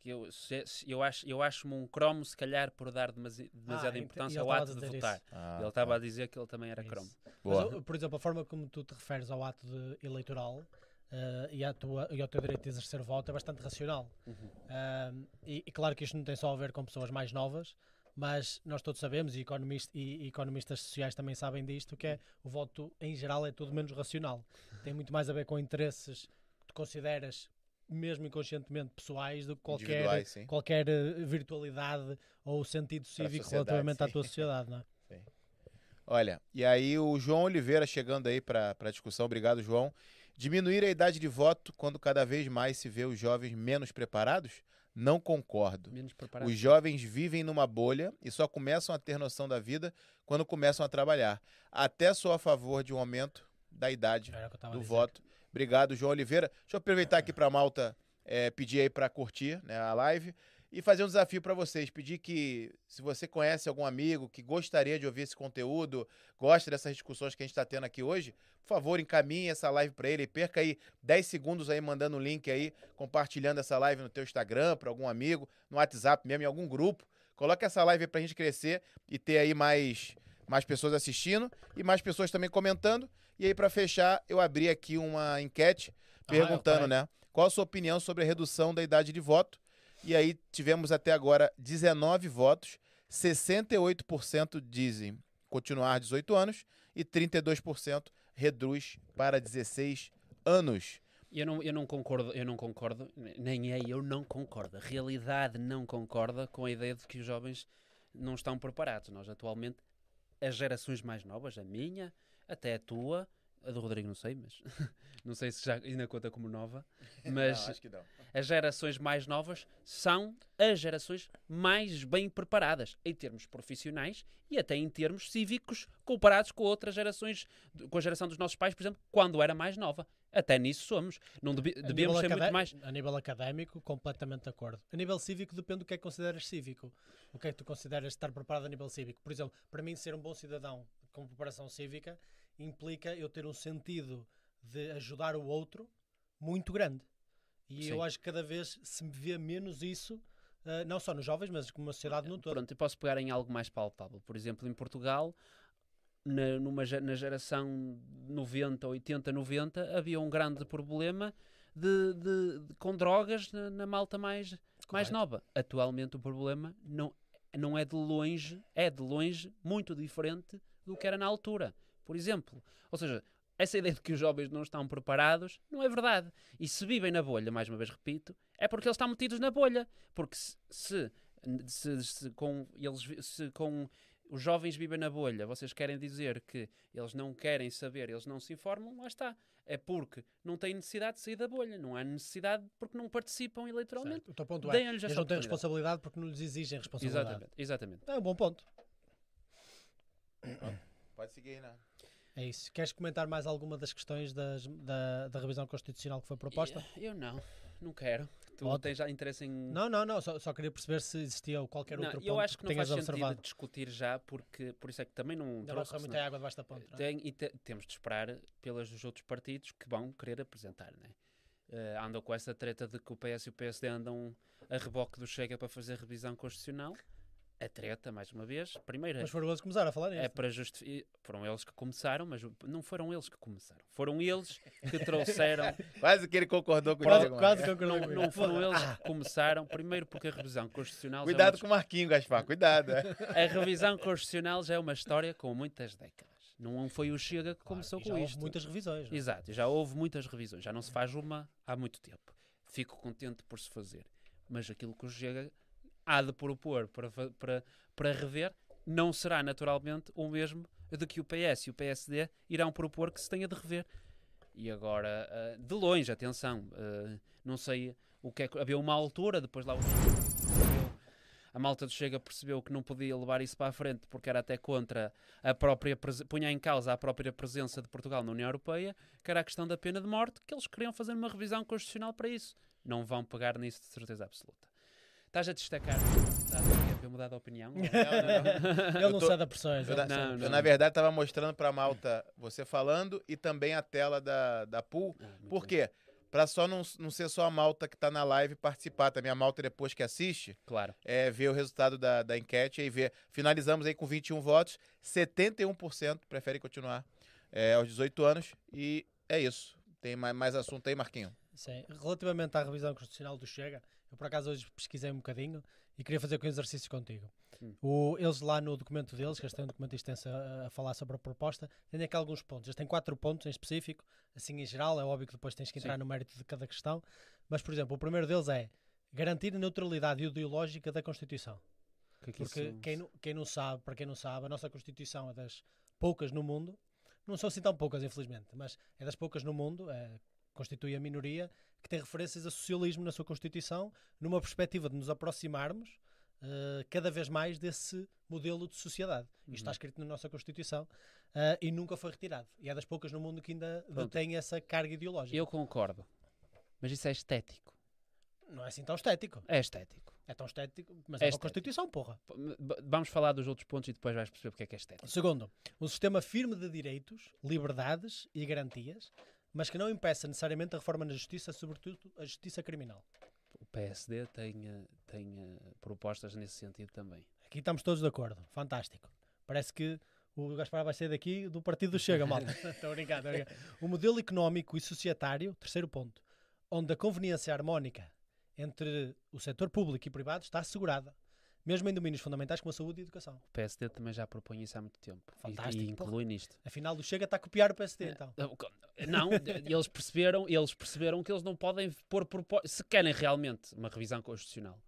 Que eu, se- se- eu, acho, eu acho-me um cromo, se calhar, por dar demasi- demasiada Ah, importância ao ato de votar. Ah, ele estava tá. a dizer que ele também era Isso. cromo. Mas, por exemplo, a forma como tu te referes ao ato de- eleitoral eh, e, à tua, e ao teu direito de exercer o voto é bastante racional. Uhum. Ahm, e, e claro que isto não tem só a ver com pessoas mais novas, mas nós todos sabemos, e, e, e economistas sociais também sabem disto, que é o voto em geral é tudo menos racional. Tem muito mais a ver com interesses que tu consideras, mesmo inconscientemente, pessoais do que qualquer, qualquer eh, virtualidade ou sentido cívico relativamente à sim. tua sociedade. Não é? Olha, e aí o João Oliveira chegando aí para a discussão. Obrigado, João. Diminuir a idade de voto quando cada vez mais se vê os jovens menos preparados? Não concordo. Os jovens vivem numa bolha e só começam a ter noção da vida quando começam a trabalhar. Até sou a favor de um aumento da idade do voto. Obrigado, João Oliveira. Deixa eu aproveitar aqui para a Malta é, pedir aí para curtir né, a live e fazer um desafio para vocês. Pedir que, se você conhece algum amigo que gostaria de ouvir esse conteúdo, gosta dessas discussões que a gente está tendo aqui hoje, por favor, encaminhe essa live para ele. Perca aí 10 segundos aí mandando um link aí, compartilhando essa live no teu Instagram para algum amigo, no WhatsApp mesmo, em algum grupo. Coloca essa live aí pra gente crescer e ter aí mais, mais pessoas assistindo e mais pessoas também comentando. E aí, para fechar, eu abri aqui uma enquete Ah, perguntando, ok. né? Qual a sua opinião sobre a redução da idade de voto? E aí tivemos até agora 19 votos, 68% dizem continuar 18 anos e 32% reduz para 16 anos. Eu não, eu não concordo, eu não concordo, nem é eu não concordo. A realidade não concorda com a ideia de que os jovens não estão preparados. Nós atualmente, as gerações mais novas, a minha, até a tua, a do Rodrigo não sei, mas não sei se já ainda conta como nova, mas que não. as gerações mais novas são as gerações mais bem preparadas em termos profissionais e até em termos cívicos comparados com outras gerações, com a geração dos nossos pais, por exemplo, quando era mais nova. Até nisso somos. Não devíamos nível ser muito mais. A nível académico, completamente de acordo. A nível cívico, depende do que é que consideras cívico. O que é que tu consideras estar preparado a nível cívico? Por exemplo, para mim, ser um bom cidadão com preparação cívica implica eu ter um sentido de ajudar o outro muito grande. E eu Sim. acho que cada vez se me vê menos isso, eh, não só nos jovens, mas como a sociedade no todo. Pronto, eu posso pegar em algo mais palpável. Por exemplo, em Portugal, na, numa, na geração 90, 80, 90, havia um grande problema de, de- de- com drogas na, na malta mais, mais nova. Atualmente o problema não, não é de longe, é de longe muito diferente do que era na altura. Por exemplo, ou seja, essa ideia de que os jovens não estão preparados não é verdade. E se vivem na bolha, mais uma vez repito, é porque eles estão metidos na bolha. Porque se, se, se- se com, eles, se com os jovens vivem na bolha, vocês querem dizer que eles não querem saber, eles não se informam, lá está. É porque não têm necessidade de sair da bolha. Não há necessidade porque não participam eleitoralmente. Certo. O teu ponto é, eles não têm responsabilidade porque não lhes exigem responsabilidade. Exatamente, exatamente. É um bom ponto. Pode seguir, né? É isso. Queres comentar mais alguma das questões das- da, da revisão constitucional que foi proposta? Eu, não, não quero. Tu tens já interesse em. Não, não, não. Só, só queria perceber se existia qualquer Não, outro ponto eu acho que não tenhas faz sentido observado. discutir já, porque por isso é que também não Ainda trouxe. muita água debaixo da ponte. não é? Tem- e te- temos de esperar pelos dos outros partidos que vão querer apresentar, né? Eh, andam com essa treta de que o PS e o PSD andam a reboque do Chega para fazer revisão constitucional. A treta, mais uma vez, primeiro Mas foram eles que começaram a falar nisso. é para justificar. Foram eles que começaram, mas não foram eles que começaram. Foram eles que trouxeram. Quase que ele concordou com Quase, o quase não, concordou comigo. não foram eles que começaram. Primeiro, porque a revisão constitucional. já é Cuidado uma com o Marquinho, Gaspar, cuidado. é. a revisão constitucional já é uma história com muitas décadas. Não foi o Chega que Claro, começou e já com houve isto. muitas revisões. não é? Exato, já houve muitas revisões. Já não se faz uma há muito tempo. Fico contente por se fazer. Mas aquilo que o Chega há de propor para, para, para rever não será naturalmente o mesmo de que o PS e o PSD irão propor que se tenha de rever. E agora, ah, de longe, atenção, ah, não sei o que é que. Havia uma altura, depois lá o a malta do Chega percebeu que não podia levar isso para a frente porque era até contra a própria punha em causa a própria presença de Portugal na União Europeia, que era a questão da pena de morte, que eles queriam fazer uma revisão constitucional para isso. Não vão pegar nisso de certeza absoluta. Estás a destacar, estás a ter mudado de opinião? Não, não, não. Ele Eu não tô- cede a pressões. Eu, não a eu, na verdade, estava mostrando para Malta você falando e também a tela da, da pool. Ah, Por quê? Para só não, não ser só a Malta que está na live participar, também a Malta depois que assiste, Claro. é, ver o resultado da, da enquete e ver. Finalizamos aí com 21 votos, 71% preferem continuar é, aos 18 anos e é isso. Tem mais, mais assunto aí, Marquinho? Sim. Relativamente à revisão constitucional do Chega, eu por acaso hoje pesquisei um bocadinho e queria fazer com um exercício contigo. Hum. O, eles lá no documento deles, que eles têm um documento extenso a, a falar sobre a proposta, têm aqui alguns pontos. Eles têm quatro pontos em específico, assim em geral, é óbvio que depois tens que entrar Sim. no mérito de cada questão, mas por exemplo, o primeiro deles é garantir a neutralidade ideológica da Constituição. Que que Porque isso- quem, não- quem não sabe, para quem não sabe, a nossa Constituição é das poucas no mundo, não são assim tão poucas, infelizmente, mas é das poucas no mundo, é, constitui a minoria, que tem referências a socialismo na sua Constituição, numa perspectiva de nos aproximarmos uh, cada vez mais desse modelo de sociedade. Isto está Uhum. escrito na nossa Constituição uh, e nunca foi retirado. E é das poucas no mundo que ainda Pronto. detém essa carga ideológica. Eu concordo. Mas isso é estético. Não é assim tão estético. É estético. É tão estético, mas É é, uma. Constituição, porra. Vamos falar dos outros pontos e depois vais perceber porque é que é estético. Segundo, um sistema firme de direitos, liberdades e garantias, mas que não impeça necessariamente a reforma na justiça, sobretudo a justiça criminal. O PSD tem, tem propostas nesse sentido também. Aqui estamos todos de acordo. Fantástico. Parece que o Gaspar vai sair daqui do partido do Chega, malta. Estou brincar. O modelo económico e societário, terceiro ponto, onde a conveniência harmónica entre o setor público e privado está assegurada, mesmo em domínios fundamentais como a saúde e a educação. O PSD também já propõe isso há muito tempo. E- Fantástico, E, inclui nisto. Afinal, o Chega está a copiar o PSD, então. Não, eles perceberam, eles perceberam que eles não podem pôr propostas. Se querem realmente uma revisão constitucional,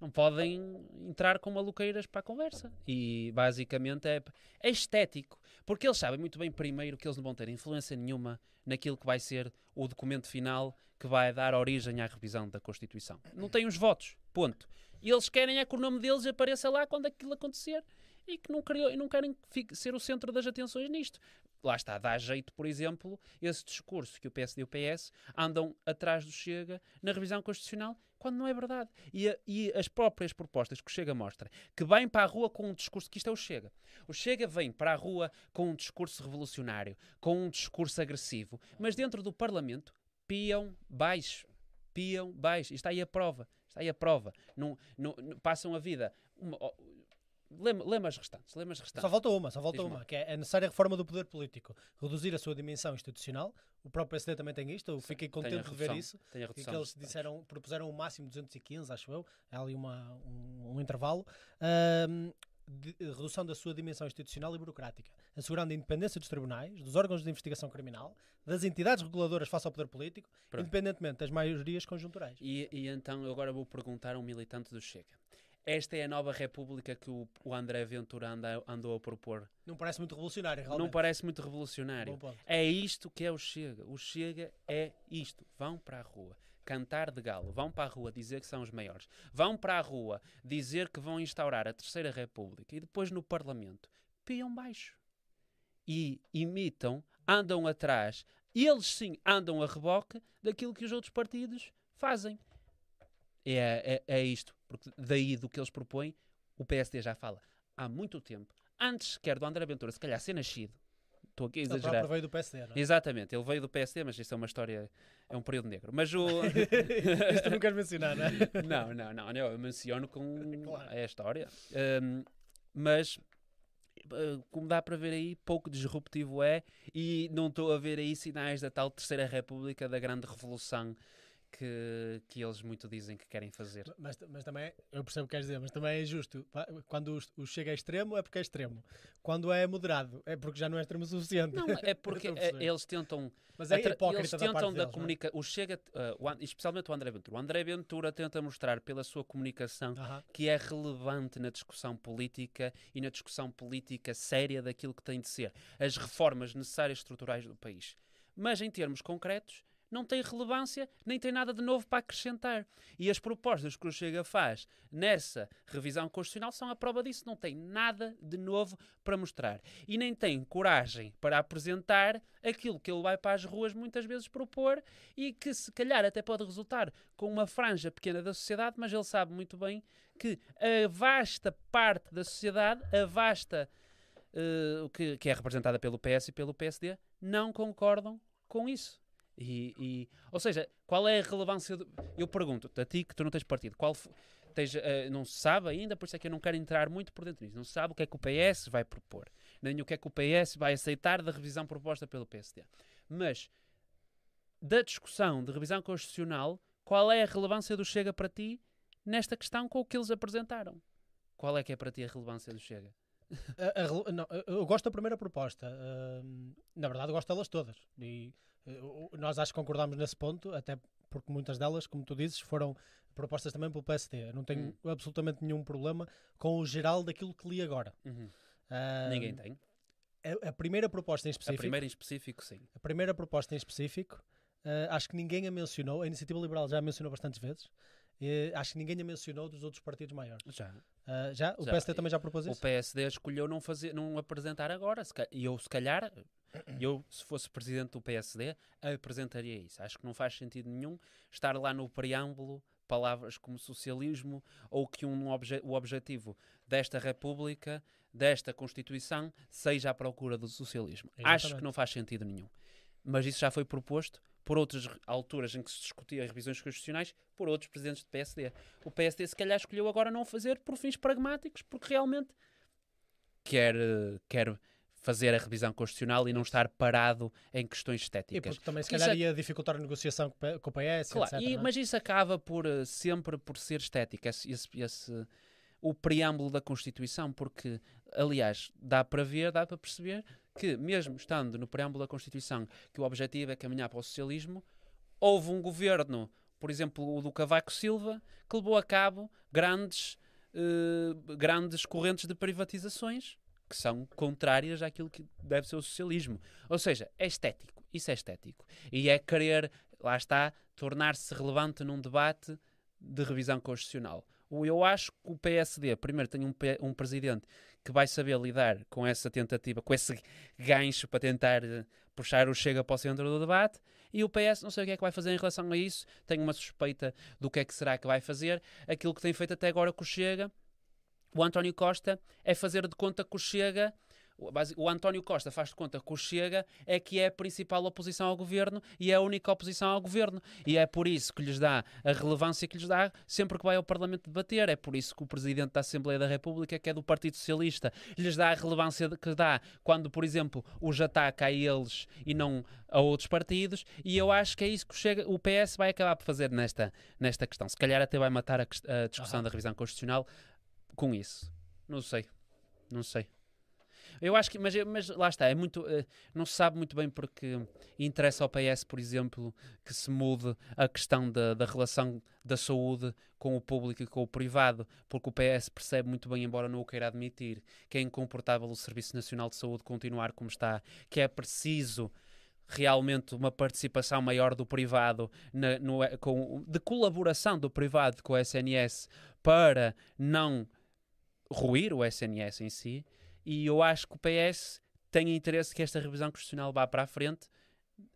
não podem entrar com maluqueiras para a conversa. E basicamente é, é estético. Porque eles sabem muito bem, primeiro, que eles não vão ter influência nenhuma naquilo que vai ser o documento final que vai dar origem à revisão da Constituição. Não têm os votos. Ponto. E eles querem é que o nome deles apareça lá quando aquilo acontecer e que não, e não querem que fique- ser o centro das atenções nisto. Lá está, dá jeito, por exemplo, esse discurso que o PSD e o PS andam atrás do Chega na revisão constitucional, quando não é verdade. E, a- e as próprias propostas que o Chega mostra, que vêm para a rua com um discurso, que isto é o Chega. O Chega vem para a rua com um discurso revolucionário, com um discurso agressivo, mas dentro do Parlamento piam baixo. Piam baixo. E está aí a prova. Está aí a prova. Não, não- não- passam a vida. Uma, oh, lema, lema as restantes. Restantes. Só falta uma, só falta uma, que é a necessária reforma do poder político, reduzir a sua dimensão institucional. O próprio PSD também tem isto, eu fiquei contente de ver redução- isso. Tem a E redução que eles disseram, propuseram o máximo 215, acho eu, há ali uma, um, um intervalo, de- redução da sua dimensão institucional e burocrática, assegurando a independência dos tribunais, dos órgãos de investigação criminal, das entidades reguladoras face ao poder político, Pronto. independentemente das maiorias conjunturais. E, e então eu agora vou perguntar a um militante do Chega. Esta é a nova república que o, o André Ventura anda- andou a propor. Não parece muito revolucionário, realmente. Não parece muito revolucionário. É isto que é o Chega. O Chega é isto. Vão para a rua cantar de galo, vão para a rua dizer que são os maiores, vão para a rua dizer que vão instaurar a Terceira República e depois no Parlamento piam baixo e imitam, andam atrás, eles sim andam a reboque daquilo que os outros partidos fazem. É, é, é isto, porque daí do que eles propõem, o PSD já fala há muito tempo, antes sequer do André Ventura se calhar ser nascido. Estou aqui a Ele exagerar. próprio veio do PSD, não é? Exatamente, ele veio do PSD, mas isso é uma história, é um período negro. Mas o. Isso tu não queres mencionar, não é? não, não, não, não, eu menciono com Claro. a história. Um, mas, uh, como dá para ver aí, pouco disruptivo é, e não estou a ver aí sinais da tal Terceira República, da grande revolução que, que eles muito dizem que querem fazer. Mas, mas também, eu percebo o que queres dizer, mas também é justo. Quando o, chega é extremo, é porque é extremo. Quando é moderado, é porque já não é extremo o suficiente. Não, é porque é- eles tentam Mas é Atra- Eles hipócrita da tentam parte da deles, é? comunica... O Chega, uh, o especialmente o André Ventura. O André Ventura tenta mostrar pela sua comunicação Aham. que é relevante na discussão política e na discussão política séria daquilo que tem de ser as reformas necessárias estruturais do país. Mas em termos concretos, não tem relevância nem tem nada de novo para acrescentar. E as propostas que o Chega faz nessa revisão constitucional são a prova disso. Não tem nada de novo para mostrar. E nem tem coragem para apresentar aquilo que ele vai para as ruas muitas vezes propor e que se calhar até pode resultar com uma franja pequena da sociedade, mas ele sabe muito bem que a vasta parte da sociedade, a vasta eh, que, que é representada pelo PS e pelo PSD, não concordam com isso. E, e- ou seja, qual é a relevância? do- eu pergunto-te a ti que tu não tens partido, qual tens, eh, não se sabe ainda, por isso é que eu não quero entrar muito por dentro disso. Não se sabe o que é que o PS vai propor, nem o que é que o PS vai aceitar da revisão proposta pelo PSD. Mas da discussão de revisão constitucional, qual é a relevância do Chega para ti nesta questão com o que eles apresentaram? Qual é que é para ti a relevância do Chega? A- a não, eu- gosto da primeira proposta. Ahm, na verdade, gosto delas todas. E nós acho que concordamos nesse ponto, até porque muitas delas, como tu dizes, foram propostas também pelo PSD. Eu não tenho absolutamente nenhum problema com o geral daquilo que li agora. Uhum. Ahm, Ninguém tem. a, a primeira proposta em A específico, primeira em específico, sim. a primeira proposta em específico, eh, acho que ninguém a mencionou, a Iniciativa Liberal já a mencionou bastantes vezes, eh, acho que ninguém a mencionou dos outros partidos maiores. Já. Ah, já? O Já. PSD também já propôs O isso? PSD escolheu não, fazer, não apresentar agora. E eu, se calhar, eu, se fosse presidente do PSD, apresentaria isso. Acho que não faz sentido nenhum estar lá no preâmbulo palavras como socialismo ou que um obje- o objetivo desta República, desta Constituição, seja a procura do socialismo. Acho Exatamente. que não faz sentido nenhum. Mas isso já foi proposto por outras alturas em que se discutia revisões constitucionais por outros presidentes do PSD. O PSD se calhar escolheu agora não fazer por fins pragmáticos, porque realmente quer, quer fazer a revisão constitucional e não estar parado em questões E estéticas. porque também se calhar isso é- ia dificultar a negociação com o PS, Claro, etc. e- é? mas isso acaba por eh, sempre por ser estética, esse, esse- esse- o preâmbulo da Constituição, porque, aliás, dá para ver, dá para perceber que, mesmo estando no preâmbulo da Constituição, que o objetivo é caminhar para o socialismo, houve um governo, por exemplo, o do Cavaco Silva, que levou a cabo grandes, eh, grandes correntes de privatizações que são contrárias àquilo que deve ser o socialismo. Ou seja, é estético. Isso é estético. E é querer, lá está, tornar-se relevante num debate de revisão constitucional. Eu acho que o PSD, primeiro, tem um, um presidente que vai saber lidar com essa tentativa, com esse gancho para tentar eh, puxar o Chega para o centro do debate. E o PS, não sei o que é que vai fazer em relação a isso, tenho uma suspeita do que é que será que vai fazer. Aquilo que tem feito até agora com o Chega, o António Costa, é fazer de conta que o Chega. o António Costa faz de conta que o Chega é que é a principal oposição ao governo e é a única oposição ao governo. E é por isso que lhes dá a relevância que lhes dá sempre que vai ao Parlamento debater. É por isso que o Presidente da Assembleia da República, que é do Partido Socialista, lhes dá a relevância que dá quando, por exemplo, os ataca a eles e não a outros partidos. E eu acho que é isso que o, Chega, o PS vai acabar por fazer nesta, nesta questão. Se calhar até vai matar a, a discussão da revisão constitucional com isso. Não sei. Não sei. Eu acho que, mas, mas lá está, é muito, eh, não se sabe muito bem porque interessa ao PS, por exemplo, que se mude a questão da, da relação da saúde com o público e com o privado, porque o PS percebe muito bem, embora não o queira admitir, que é incomportável o Serviço Nacional de Saúde continuar como está, que é preciso realmente uma participação maior do privado, na- no- com, de colaboração do privado com o SNS para não ruir o SNS em si, e eu acho que o PS tem interesse que esta revisão constitucional vá para a frente,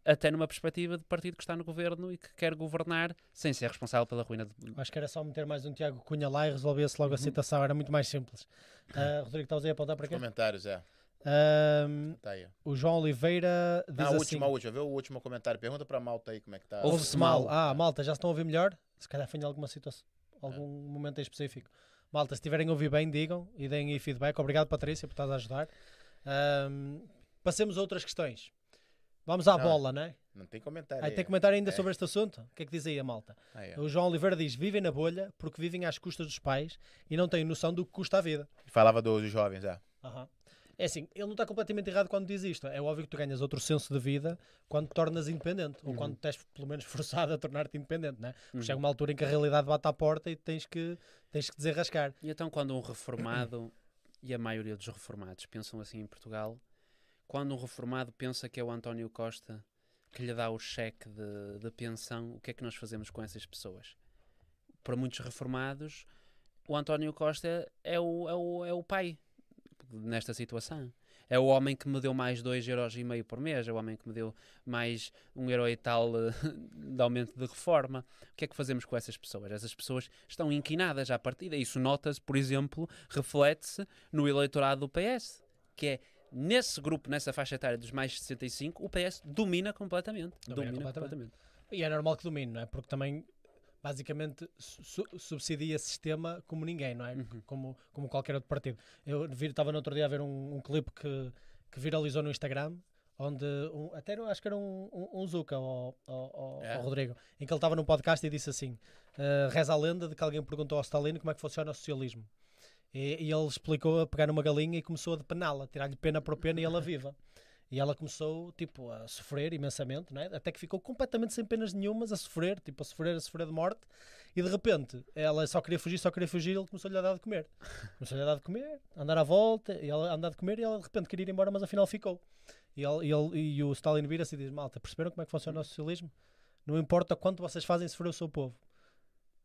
até numa perspectiva de partido que está no governo e que quer governar sem ser responsável pela ruína do... Acho que era só meter mais um Tiago Cunha lá e resolvia-se logo a citação, era muito mais simples. Ah, Rodrigo, estavas aí a apontar para quê? Comentários, é. Ahm, Tá aí. o João Oliveira diz Na assim... última, a última. Vê o último comentário. Pergunta pra Malta aí como é que tá. Ouve-se mal. Ah, malta, já se estão a ouvir melhor? Se calhar foi em alguma situação, algum momento em específico. Malta, se estiverem a ouvir bem, digam e deem aí feedback. Obrigado, Patrícia, por estás a ajudar. Ahm, passemos a outras questões. Vamos à Ah, bola, não é? Não tem comentário Aí aí. tem comentário ainda É. sobre este assunto? O que é que diz aí a malta? Aí, ó. O João Oliveira diz: vivem na bolha porque vivem às custas dos pais e não têm noção do que custa a vida. Falava dos jovens, é. Aham. É assim, ele não está completamente errado quando diz isto. É óbvio que tu ganhas outro senso de vida quando te tornas independente, ou Uhum. quando estás pelo menos forçado a tornar-te independente, né? Porque Uhum. chega uma altura em que a realidade bate à porta e tens que, tens que desenrascar. E então quando um reformado, e a maioria dos reformados pensam assim em Portugal, quando um reformado pensa que é o António Costa que lhe dá o cheque de, de pensão, o que é que nós fazemos com essas pessoas? Para muitos reformados, o António Costa é o, é o, é o pai nesta situação. É o homem que me deu mais 2,5€ por mês, é o homem que me deu mais um euro e tal eh, de aumento de reforma. O que é que fazemos com essas pessoas? Essas pessoas estão inquinadas à partida. Isso nota-se, por exemplo, reflete-se no eleitorado do PS, que é nesse grupo, nessa faixa etária dos mais de 65, o PS domina completamente. Domina Domina, completamente. completamente. E é normal que domine, não é? Porque também, basicamente, su- subsidia sistema como ninguém, não é? Uhum. Como, como qualquer outro partido. Eu estava no outro dia a ver um, um clipe que, que viralizou no Instagram, onde, um, até não- acho que era um, um, um Zuka, ao, ao- É. Rodrigo, em que ele estava num podcast e disse assim: eh, reza a lenda de que alguém perguntou ao Stalin como é que funciona o socialismo. E, e ele explicou a pegar uma galinha e começou a depená-la, tirar-lhe pena por pena e ela viva. E ela começou, tipo, a sofrer imensamente, não é? Até que ficou completamente sem penas nenhumas, a sofrer, tipo, a sofrer, a sofrer de morte. E de repente, ela só queria fugir, só queria fugir, e ele começou-lhe a dar de comer. Começou-lhe a dar de comer, a andar à volta, e ela andar de comer, e ela de repente queria ir embora, mas afinal ficou. E, ele, e, ele, e o Stalin vira-se e diz: Malta, perceberam como é que funciona o socialismo? Não importa quanto vocês fazem sofrer o seu povo.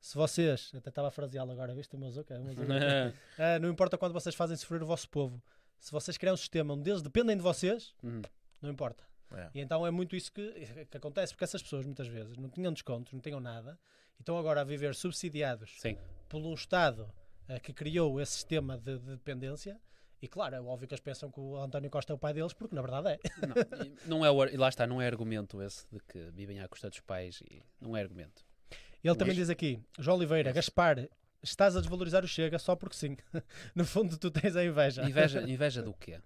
Se vocês, até estava a fraseá-lo agora, viste o meu meu zuca. Ah, não importa quanto vocês fazem sofrer o vosso povo. Se vocês criam um sistema onde eles dependem de vocês, Uhum. não importa. É. E então é muito isso que, que acontece, porque essas pessoas muitas vezes não tinham descontos, não tinham nada, e estão agora a viver subsidiados Sim. por um Estado eh, que criou esse sistema de, de dependência. E claro, é óbvio que eles pensam que o António Costa é o pai deles, porque na verdade é. Não, e não é, o e lá está, não é argumento esse de que vivem à custa dos pais. E não é argumento. Ele também Mas- diz aqui, João Oliveira, Gaspar, estás a desvalorizar o Chega só porque sim. no fundo tu tens a inveja. Inveja, inveja do quê?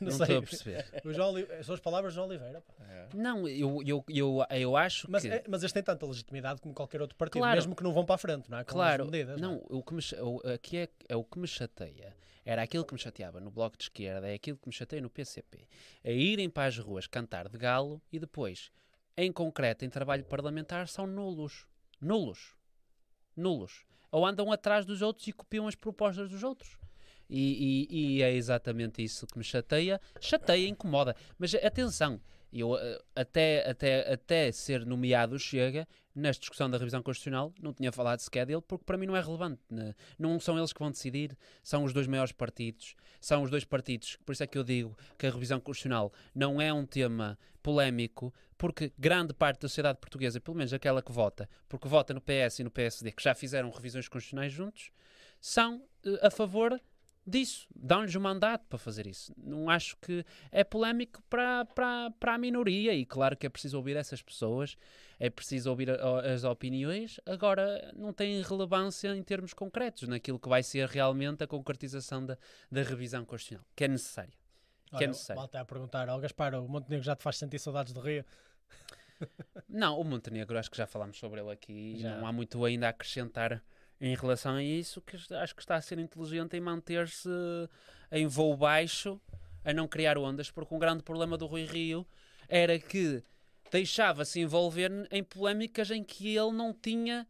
não, Não sei. estou a perceber. O João Oli- São as palavras de João Oliveira. É. Não, eu, eu, eu, eu acho Mas, que. é- mas eles têm tanta legitimidade como qualquer outro partido, Claro. mesmo que não vão para a frente, não é? Com Claro, medidas, não, é? o que me, o, aqui é, é o que me chateia. Era aquilo que me chateava no Bloco de Esquerda, é aquilo que me chateia no PCP. É irem para as ruas cantar de galo e depois, em concreto, em trabalho parlamentar, são nulos. Nulos. Nulos. Ou andam atrás dos outros e copiam as propostas dos outros. E, e- e é exatamente isso que me chateia. Chateia, incomoda. Mas atenção, eu eh, até, até, até ser nomeado Chega, nesta discussão da revisão constitucional, não tinha falado sequer dele, porque para mim não é relevante. né? Não são eles que vão decidir, são os dois maiores partidos. São os dois partidos. Por isso é que eu digo que a revisão constitucional não é um tema polémico, porque grande parte da sociedade portuguesa, pelo menos aquela que vota, porque vota no PS e no PSD, que já fizeram revisões constitucionais juntos, são eh, a favor disso. Dão-lhes o mandato para fazer isso. Não acho que é polémico para, para, para a minoria e claro que é preciso ouvir essas pessoas, é preciso ouvir a- as opiniões, agora não tem relevância em termos concretos naquilo que vai ser realmente a concretização da, da revisão constitucional, que é necessário. que é Olha, necessário. Malta a perguntar, ó Gaspar, o Montenegro já te faz sentir saudades do Rio? Não, o Montenegro acho que já falámos sobre ele aqui e Já. não há muito ainda a acrescentar em relação a isso, que acho que está a ser inteligente em manter-se em voo baixo, a não criar ondas, porque um grande problema do Rui Rio era que deixava-se envolver em polémicas em que ele não tinha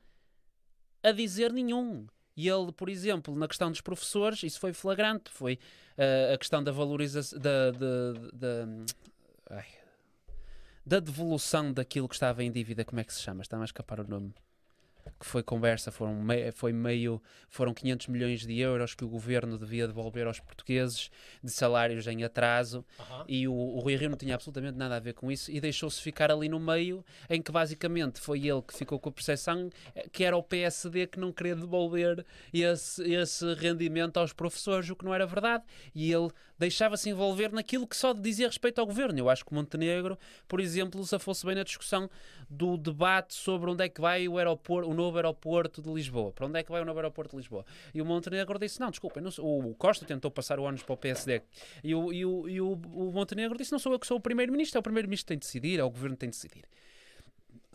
a dizer nenhum. E ele, por exemplo, na questão dos professores, isso foi flagrante, foi eh, a questão da valorização, da, da, da- da devolução daquilo que estava em dívida, como é que se chama? Está-me a escapar o nome. Que foi conversa, foram, mei- foi meio, foram 500 milhões de euros que o governo devia devolver aos portugueses de salários em atraso e o, o Rui Rio não tinha absolutamente nada a ver com isso e deixou-se ficar ali no meio, em que basicamente foi ele que ficou com a percepção eh, que era o PSD que não queria devolver esse, esse rendimento aos professores, o que não era verdade, e ele deixava-se envolver naquilo que só dizia respeito ao governo. Eu acho que Montenegro, por exemplo, se fosse bem na discussão do debate sobre onde é que vai o aeroporto, o novo aeroporto de Lisboa, para onde é que vai o novo aeroporto de Lisboa. E o Montenegro disse: Não, desculpa, não o Costa tentou passar o ônus para o PSD. E, o, e, o, e o, o Montenegro disse: Não sou eu que sou o primeiro-ministro, é o primeiro-ministro que tem de decidir, é o governo que tem de decidir.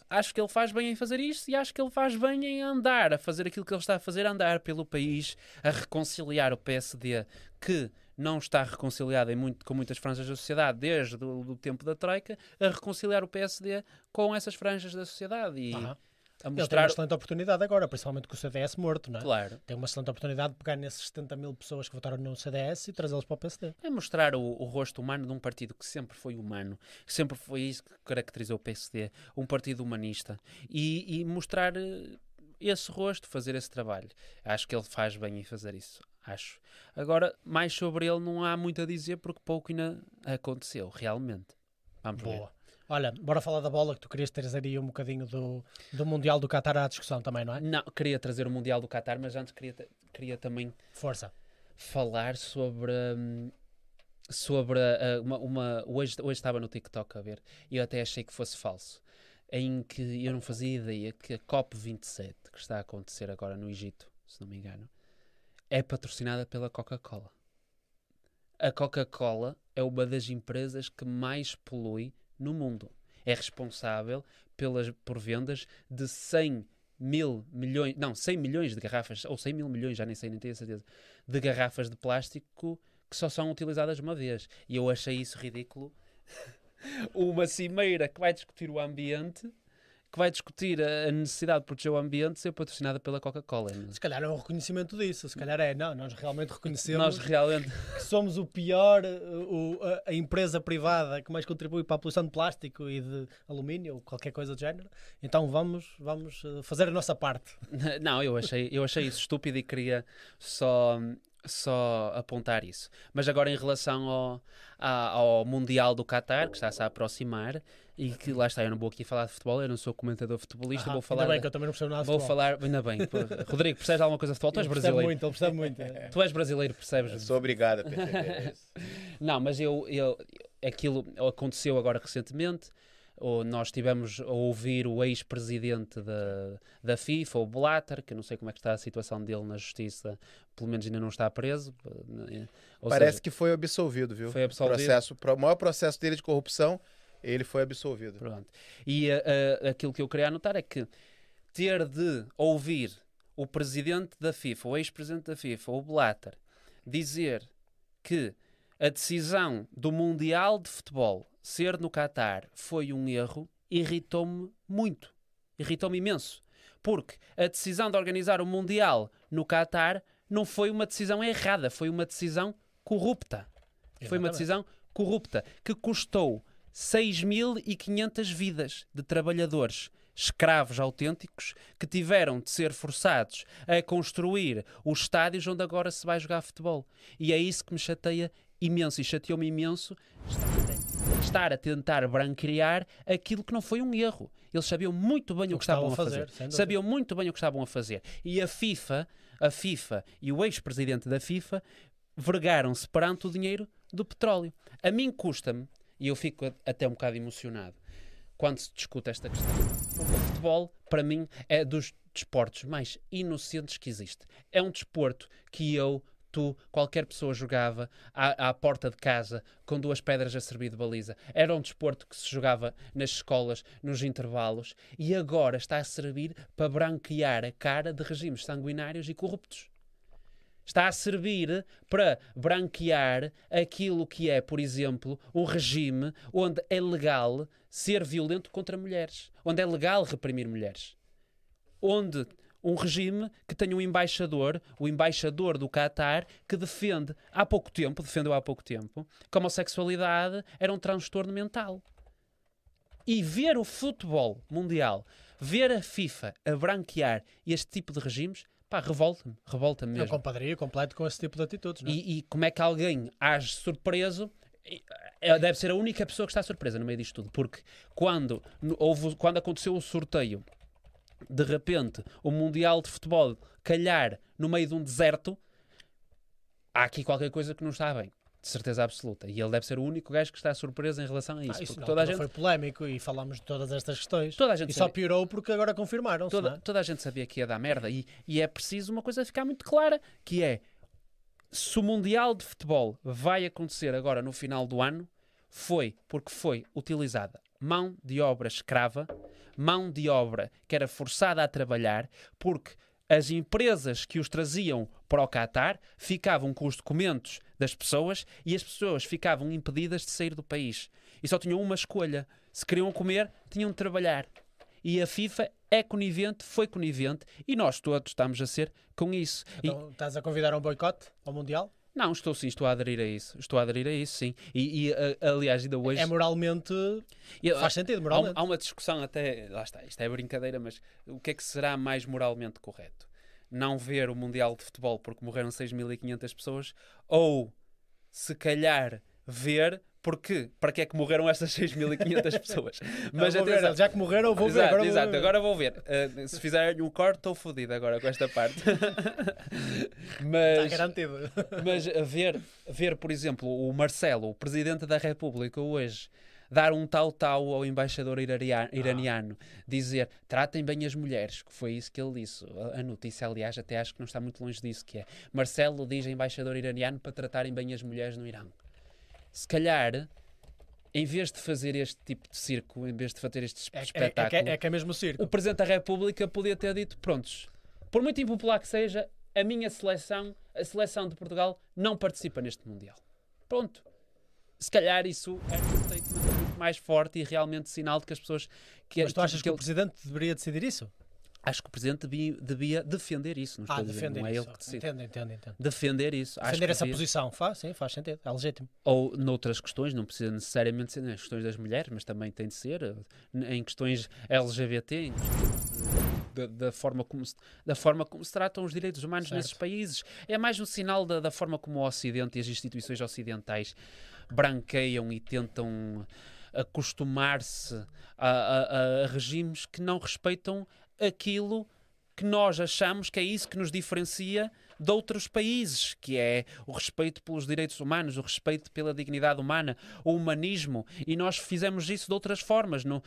Acho que ele faz bem em fazer isto e acho que ele faz bem em andar, a fazer aquilo que ele está a fazer, andar pelo país, a reconciliar o PSD, que não está reconciliado em muito, com muitas franjas da sociedade desde o do tempo da Troika, a reconciliar o PSD com essas franjas da sociedade e Aham. a Ele tem uma mostrar. excelente oportunidade agora, principalmente com o CDS morto, não é? Claro. Tem uma excelente oportunidade de pegar nesses 70 mil pessoas que votaram no CDS e trazê-los para o PSD. É mostrar o, o rosto humano de um partido que sempre foi humano, que sempre foi isso que caracterizou o PSD, um partido humanista, e, e mostrar eh, esse rosto, fazer esse trabalho. Acho que ele faz bem em fazer isso. Acho. Agora, mais sobre ele não há muito a dizer porque pouco ainda aconteceu, realmente. Vamos ver. Boa. Olha, bora falar da bola que tu querias trazer aí um bocadinho do, do Mundial do Qatar à discussão também, não é? Não, queria trazer o Mundial do Qatar, mas antes queria, queria também Força. falar sobre hum, sobre uh, uma, uma- hoje, hoje estava no TikTok a ver e eu até achei que fosse falso em que eu não fazia ideia que a COP27 que está a acontecer agora no Egito se não me engano é patrocinada pela Coca-Cola a Coca-Cola é uma das empresas que mais polui no mundo é responsável pelas por vendas de 100 mil milhões, não, 100 milhões de garrafas, ou 100 mil milhões, já nem sei, nem tenho certeza, de garrafas de plástico que só são utilizadas uma vez. E eu achei isso ridículo. uma cimeira que vai discutir o ambiente, que vai discutir a necessidade de proteger o ambiente, ser patrocinada pela Coca-Cola. Se calhar é um reconhecimento disso. Se calhar é, não, nós realmente reconhecemos Nós realmente. que somos o pior, o- a, a empresa privada que mais contribui para a poluição de plástico e de alumínio ou qualquer coisa do género. Então vamos, vamos uh, fazer a nossa parte. Não, eu achei, eu achei isso estúpido e queria só, só apontar isso. Mas agora em relação ao, ao Mundial do Qatar, que está-se a aproximar, e que lá está, eu não vou aqui falar de futebol, eu não sou comentador futebolista, Ah, vou falar. Ainda bem que eu também não percebo nada de Vou futebol. falar, ainda bem. pô, Rodrigo, percebes alguma coisa de futebol? Tu és Ele percebe brasileiro. muito, ele percebe muito. é. Tu és brasileiro, percebes? Eu sou obrigado a perceber isso. Não, mas eu, eu, aquilo aconteceu agora recentemente. Ou nós tivemos a ouvir o ex-presidente da, da FIFA, o Blatter, que eu não sei como é que está a situação dele na justiça, pelo menos ainda não está preso. eh, Ou Parece seja, que foi absolvido, viu? Foi absolvido. Processo, pro- o maior processo dele de corrupção, ele foi absolvido. Pronto. E eh, aquilo que eu queria anotar é que ter de ouvir o presidente da FIFA, o ex-presidente da FIFA, o Blatter, dizer que a decisão do Mundial de Futebol ser no Qatar foi um erro, irritou-me muito. Irritou-me imenso. Porque a decisão de organizar o Mundial no Qatar não foi uma decisão errada, foi uma decisão corrupta. Foi uma Exatamente. decisão corrupta que custou 6.500 vidas de trabalhadores escravos autênticos que tiveram de ser forçados a construir os estádios onde agora se vai jogar futebol. E é isso que me chateia imenso e chateou-me imenso estar a tentar branquear aquilo que não foi um erro. Eles sabiam muito bem o, que estavam a fazer. dúvida. Sabiam muito bem o que estavam a fazer. E a FIFA, a FIFA e o ex-presidente da FIFA vergaram-se perante o dinheiro do petróleo. A mim custa-me, e eu fico até um bocado emocionado, quando se discute esta questão. O futebol, para mim, é dos desportos mais inocentes que existe. É um desporto que eu, tu, qualquer pessoa jogava à, à porta de casa com duas pedras a servir de baliza. Era um desporto que se jogava nas escolas, nos intervalos, e agora está a servir para branquear a cara de regimes sanguinários e corruptos está a servir para branquear aquilo que é, por exemplo, um regime onde é legal ser violento contra mulheres, onde é legal reprimir mulheres, onde um regime que tem um embaixador, o embaixador do Qatar, que defende há pouco tempo, defendeu há pouco tempo, que a homossexualidade era um transtorno mental. E ver o futebol mundial, ver a FIFA a branquear este tipo de regimes, pá, revolta-me, revolta-me mesmo. compadrio completo com esse tipo de atitudes. Não é? E, e como é que alguém age surpreso? É, Deve ser a única pessoa que está surpresa no meio disto tudo, porque quando, houve, quando aconteceu o sorteio, de repente, o Mundial de Futebol calhar no meio de um deserto, há aqui qualquer coisa que não está bem, de certeza absoluta. E ele deve ser o único gajo que está surpreso em relação a isso. Ah, isso porque na toda a gente, foi polémico e falámos de todas estas questões. toda a gente E só sabia- piorou porque agora confirmaram-se. não toda, é? toda a gente sabia que ia dar merda e, e é preciso uma coisa ficar muito clara, que é se o Mundial de Futebol vai acontecer agora no final do ano, foi porque foi utilizada mão de obra escrava, mão de obra que era forçada a trabalhar, porque as empresas que os traziam para o Qatar ficavam com os documentos das pessoas e as pessoas ficavam impedidas de sair do país. E só tinham uma escolha. Se queriam comer, tinham de trabalhar. E a FIFA é conivente, foi conivente, e nós todos estamos a ser com isso. E- Então, estás a convidar um boicote ao Mundial? Não, estou sim, estou a aderir a isso. Estou a aderir a isso, sim. E, e, a- aliás, ainda hoje. É moralmente. Faz sentido, há, moralmente. há uma discussão até. Lá está, isto é brincadeira, mas o que é que será mais moralmente correto? Não ver o Mundial de Futebol porque morreram 6.500 pessoas ou se calhar ver porque para que é que morreram essas 6.500 pessoas? Mas vou ver, já que morreram, vou ver. exato, Agora vou exato. ver. Agora vou ver. Uh, se fizerem um corte, estou fodido agora com esta parte. mas, Está garantido. mas ver, ver, por exemplo, o Marcelo, o Presidente da República, hoje, dar um tal-tal ao embaixador iraria- iraniano, dizer tratem bem as mulheres, que foi isso que ele disse. A- A notícia, aliás, até acho que não está muito longe disso, que é Marcelo diz ao embaixador iraniano para tratarem bem as mulheres no Irão. Se calhar, em vez de fazer este tipo de circo, em vez de fazer este É, é- é espetáculo, que, é que é mesmo circo. o Presidente da República podia ter dito: prontos, por muito impopular que seja, a minha seleção, a seleção de Portugal, não participa neste Mundial. Pronto. Se calhar isso é um statement muito mais forte e realmente sinal de que as pessoas... Que, Mas tu achas que, ele- o Presidente deveria decidir isso? Acho que o Presidente devia, devia defender isso. Não estou Ah, defender não é isso. ele que decide. Entendo, entendo, entendo. Defender isso. Defender essa devia. posição, faz, sim, faz sentido, é legítimo. ou noutras questões, não precisa necessariamente ser nas questões das mulheres, mas também tem de ser eh, em questões LGBT, em questões da, da forma como se, da forma como se tratam os direitos humanos Certo. nesses países. É mais um sinal da, da forma como o Ocidente e as instituições ocidentais branqueiam e tentam acostumar-se a, a- a regimes que não respeitam aquilo que nós achamos que é isso que nos diferencia de outros países, que é o respeito pelos direitos humanos, o respeito pela dignidade humana, o humanismo, e nós fizemos isso de outras formas. No,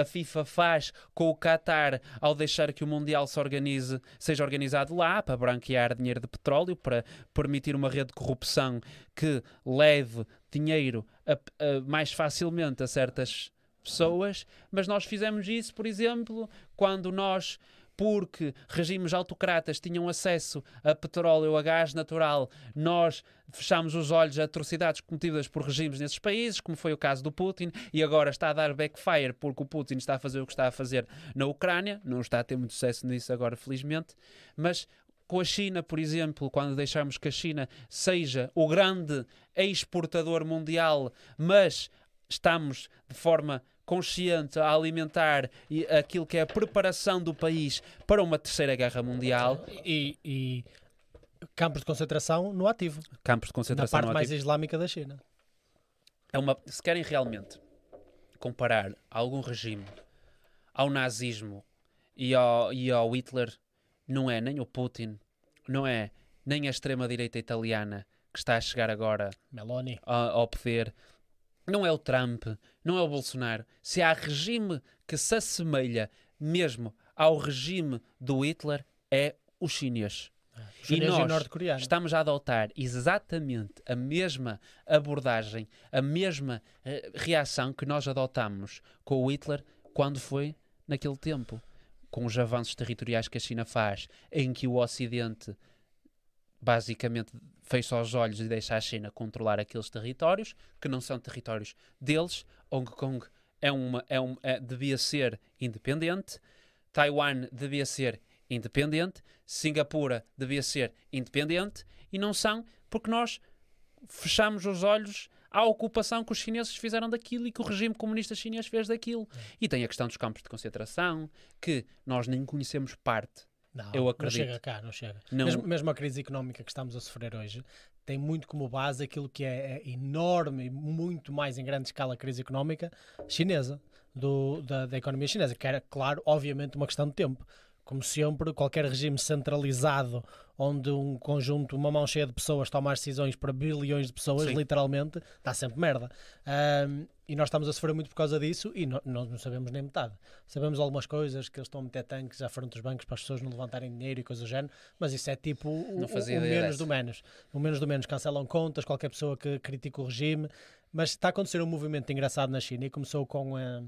a, FIFA faz com o Qatar ao deixar que o Mundial se organize, seja organizado lá para branquear dinheiro de petróleo, para permitir uma rede de corrupção que leve dinheiro a- a- mais facilmente a certas pessoas, mas nós fizemos isso, por exemplo, quando nós porque regimes autocratas tinham acesso a petróleo a gás natural, nós fechámos os olhos a atrocidades cometidas por regimes nesses países, como foi o caso do Putin, e agora está a dar backfire porque o Putin está a fazer o que está a fazer na Ucrânia, não está a ter muito sucesso nisso agora, felizmente, mas com a China, por exemplo, quando deixarmos que a China seja o grande exportador mundial, mas estamos de forma consciente a alimentar aquilo que é a preparação do país para uma terceira guerra mundial, E, e campos de concentração no ativo, campos de na concentração parte no mais islâmica da China. é uma, se querem realmente comparar algum regime ao nazismo e ao, e ao Hitler, não é nem o Putin, não é nem a extrema-direita italiana que está a chegar agora Meloni. ao poder, não é o Trump, não é o Bolsonaro. Se há regime que se assemelha mesmo ao regime do Hitler, é o chinês. Chineses e nós. Estamos a adotar exatamente a mesma abordagem, a mesma eh, reação que nós adotamos com o Hitler quando foi naquele tempo. Com os avanços territoriais que a China faz, em que o Ocidente basicamente fecha os olhos e deixa a China controlar aqueles territórios que não são territórios deles. Hong Kong é uma, é um, é- devia ser independente, Taiwan devia ser independente, Singapura devia ser independente e não são porque nós fechamos os olhos à ocupação que os chineses fizeram daquilo e que o regime comunista chinês fez daquilo. E tem a questão dos campos de concentração, que nós nem conhecemos parte. Não, Eu não acredito. chega cá, não chega. Não- Mesmo, mesmo a crise económica que estamos a sofrer hoje tem muito como base aquilo que é, é enorme muito mais em grande escala a crise económica chinesa, do- da, da economia chinesa, que era, claro, obviamente uma questão de tempo. Como sempre, qualquer regime centralizado onde um conjunto, uma mão cheia de pessoas toma as decisões para bilhões de pessoas, Sim. literalmente, dá sempre merda. Ahm, e nós estamos a sofrer muito por causa disso e no- nós não sabemos nem metade. Sabemos algumas coisas, que eles estão a meter tanques à frente dos bancos para as pessoas não levantarem dinheiro e coisas do género, mas isso é tipo o, Não o- o menos do menos. O menos do menos cancelam contas, qualquer pessoa que critica o regime, mas está a acontecer um movimento engraçado na China e começou com a.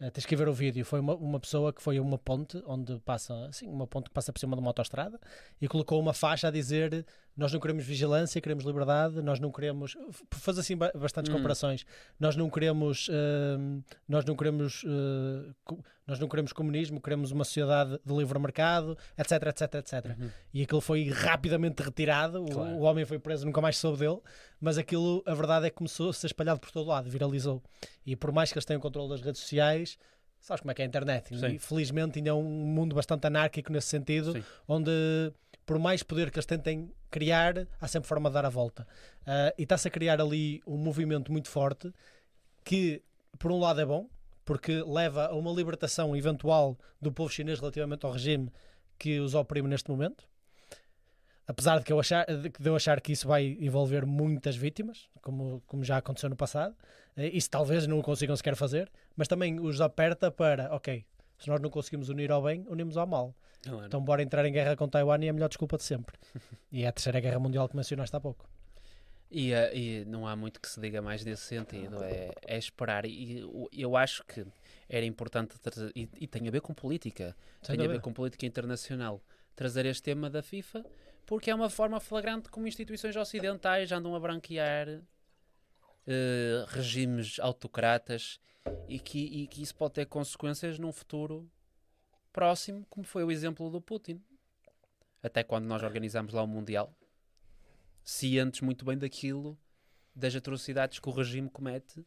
Uh, tens que ver o vídeo. Foi uma, uma pessoa que foi a uma ponte onde passa, assim, uma ponte que passa por cima de uma autostrada e colocou uma faixa a dizer: Nós não queremos vigilância, queremos liberdade, nós não queremos. Faz assim ba- bastantes Hum. comparações. Nós não queremos. hum, nós não queremos. uh, nós não queremos comunismo, queremos uma sociedade de livre mercado, etc, etc, etc. Uhum. E aquilo foi rapidamente retirado. o- Claro. O, homem foi preso, nunca mais soube dele. Mas aquilo, a verdade é que começou a ser espalhado por todo lado, viralizou. E por mais que eles tenham controle das redes sociais, sabes como é que é a internet? Sim. E felizmente ainda é um mundo bastante anárquico nesse sentido, Sim. onde por mais poder que eles tentem criar, há sempre forma de dar a volta. Ah, e está-se a criar ali um movimento muito forte que, por um lado, é bom, porque leva a uma libertação eventual do povo chinês relativamente ao regime que os oprime neste momento. Apesar de, que eu achar, de eu achar que isso vai envolver muitas vítimas, como, como já aconteceu no passado, eh, isso talvez não consigam sequer fazer, mas também os aperta para, ok, se nós não conseguimos unir ao bem, unimos ao mal. É? Então bora entrar em guerra com Taiwan e é a melhor desculpa de sempre. E é a terceira guerra mundial que mencionaste há pouco. E, eh, e não há muito que se diga mais nesse sentido, é, é esperar. E eu- acho que era importante trazer, e, e tem a ver com política, Sem tem a ver dúvida. com política internacional, trazer este tema da FIFA, porque é uma forma flagrante como instituições ocidentais andam a branquear eh, regimes autocratas e que, e que isso pode ter consequências num futuro próximo, como foi o exemplo do Putin. Até quando nós organizamos lá o Mundial, cientes muito bem daquilo, das atrocidades que o regime comete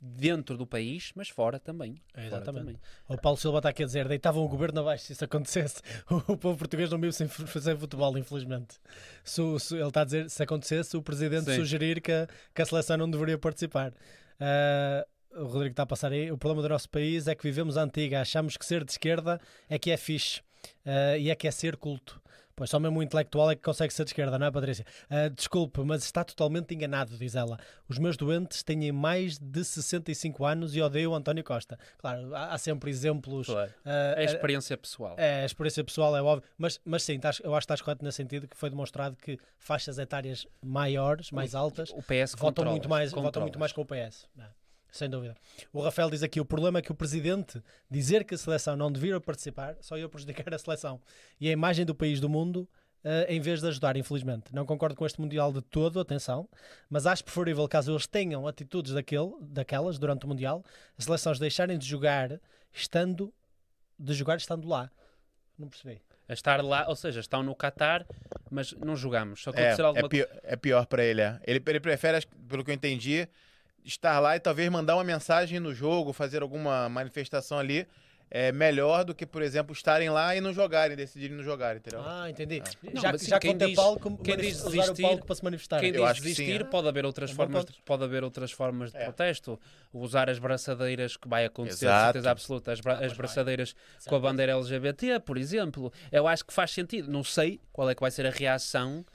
dentro do país, mas fora também. É, Fora exatamente. também. O Paulo Silva está aqui a dizer, deitavam o governo abaixo se isso acontecesse. O povo português não vive sem fazer futebol, infelizmente. Se, se- ele está a dizer, se acontecesse, o presidente Sim. sugerir que a, que a seleção não deveria participar. Ah, o Rodrigo está a passar aí. O problema do nosso país é que vivemos a antiga, achamos que ser de esquerda é que é fixe ah, e é que é ser culto. Pois só mesmo um intelectual é que consegue ser de esquerda, não é, Patrícia? Ah, desculpe, mas está totalmente enganado, diz ela. Os meus doentes têm mais de 65 anos e odeiam António Costa. Claro, há, há sempre exemplos. Claro. ah, É a experiência pessoal. é, a experiência pessoal é óbvio, mas, mas sim, estás- eu acho que estás correto nesse sentido que foi demonstrado que faixas etárias maiores, mais altas, O PS votam muito, mais, votam muito mais com o PS. É, sem dúvida. O Rafael diz aqui: o problema é que o presidente dizer que a seleção não devia participar só ia prejudicar a seleção e a imagem do país do mundo. eh, em vez de ajudar, infelizmente. Não concordo com este Mundial de todo, atenção, mas acho preferível, caso eles tenham atitudes daquele, daquelas durante o Mundial, as seleções deixarem de jogar estando de jogar estando lá. Não percebi. A estar lá, ou seja, estão no Qatar, mas não jogamos. Só É, acontecer alguma é, pior, é pior pra ele, é. Ele, ele prefere, pelo que eu entendi, estar lá e talvez mandar uma mensagem no jogo, fazer alguma manifestação ali, é melhor do que, por exemplo, estarem lá e não jogarem, decidirem não jogarem, entendeu? Ah, entendi. Não, já mas já quem diz- palco, quem diz usar o desistir- palco para se manifestar. Quem Eu diz acho que sim, desistir, é. pode haver outras bom formas, de, pode haver outras formas de É. protesto. Usar as braçadeiras que vai acontecer, Exato. certeza absoluta, as, bra- Ah, as braçadeiras com a bandeira LGBT, por exemplo. Eu acho que faz sentido. Não sei qual é que vai ser a reação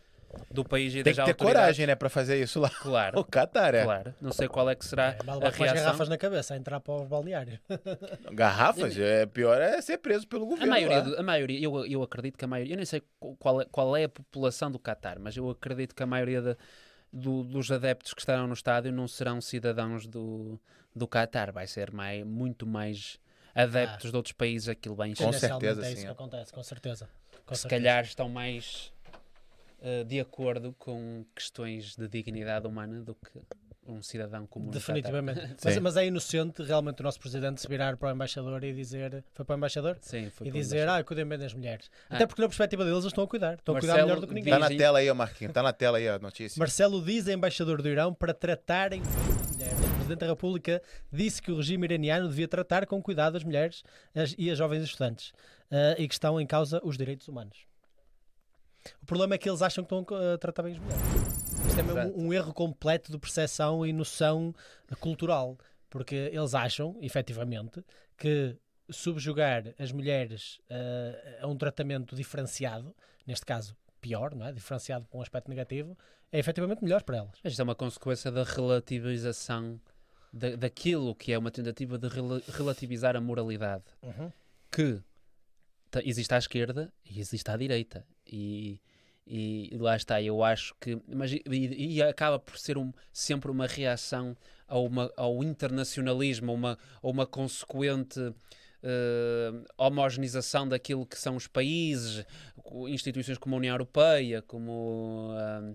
do país e Tem das que ter coragem, né, pra fazer isso lá. Claro, O Qatar, é. claro. Não sei qual é que será É, a reação. garrafas na cabeça a entrar para os balneários. Garrafas, é pior é ser preso pelo A governo maioria, lá. do- a maioria eu, eu acredito que a maioria, eu nem sei qual é, qual é a população do Qatar, mas eu acredito que a maioria da- do- dos adeptos que estarão no estádio não serão cidadãos do, do Qatar, vai ser mais, muito mais adeptos de outros países, aquilo bem Com certeza, é sim, isso é. que acontece, com certeza. Com se certeza. calhar estão mais eh, de acordo com questões de dignidade humana do que um cidadão comum. Definitivamente. mas, mas é inocente realmente o nosso presidente se virar para o embaixador e dizer. Foi para o embaixador? Sim, foi e dizer, ah, cuidem bem das mulheres. Ah. Até porque na perspectiva deles eles estão a cuidar. Estão a cuidar Marcelo melhor do que ninguém. Tá na tela aí, Marquinhos. Tá na tela aí a notícia. Marcelo diz a embaixador do Irão para tratarem mulheres. O Presidente da República disse que o regime iraniano devia tratar com cuidado as mulheres e as jovens estudantes ah, e que estão em causa os direitos humanos. O problema é que eles acham que estão a tratar bem as mulheres. Isto é mesmo Exato. um erro completo de percepção e noção cultural, porque eles acham, efetivamente, que subjugar as mulheres ah, a um tratamento diferenciado, neste caso pior, não é? diferenciado para um aspecto negativo, é efetivamente melhor para elas. Isto é uma consequência da relativização da, daquilo que é uma tentativa de rela- relativizar a moralidade. Que ta- existe à esquerda e existe à direita. E, e lá está, eu acho que. Mas, e, e acaba por ser um, sempre uma reação a uma, ao internacionalismo, a uma, a uma consequente. eh, homogeneização daquilo que são os países, instituições como a União Europeia, como ah,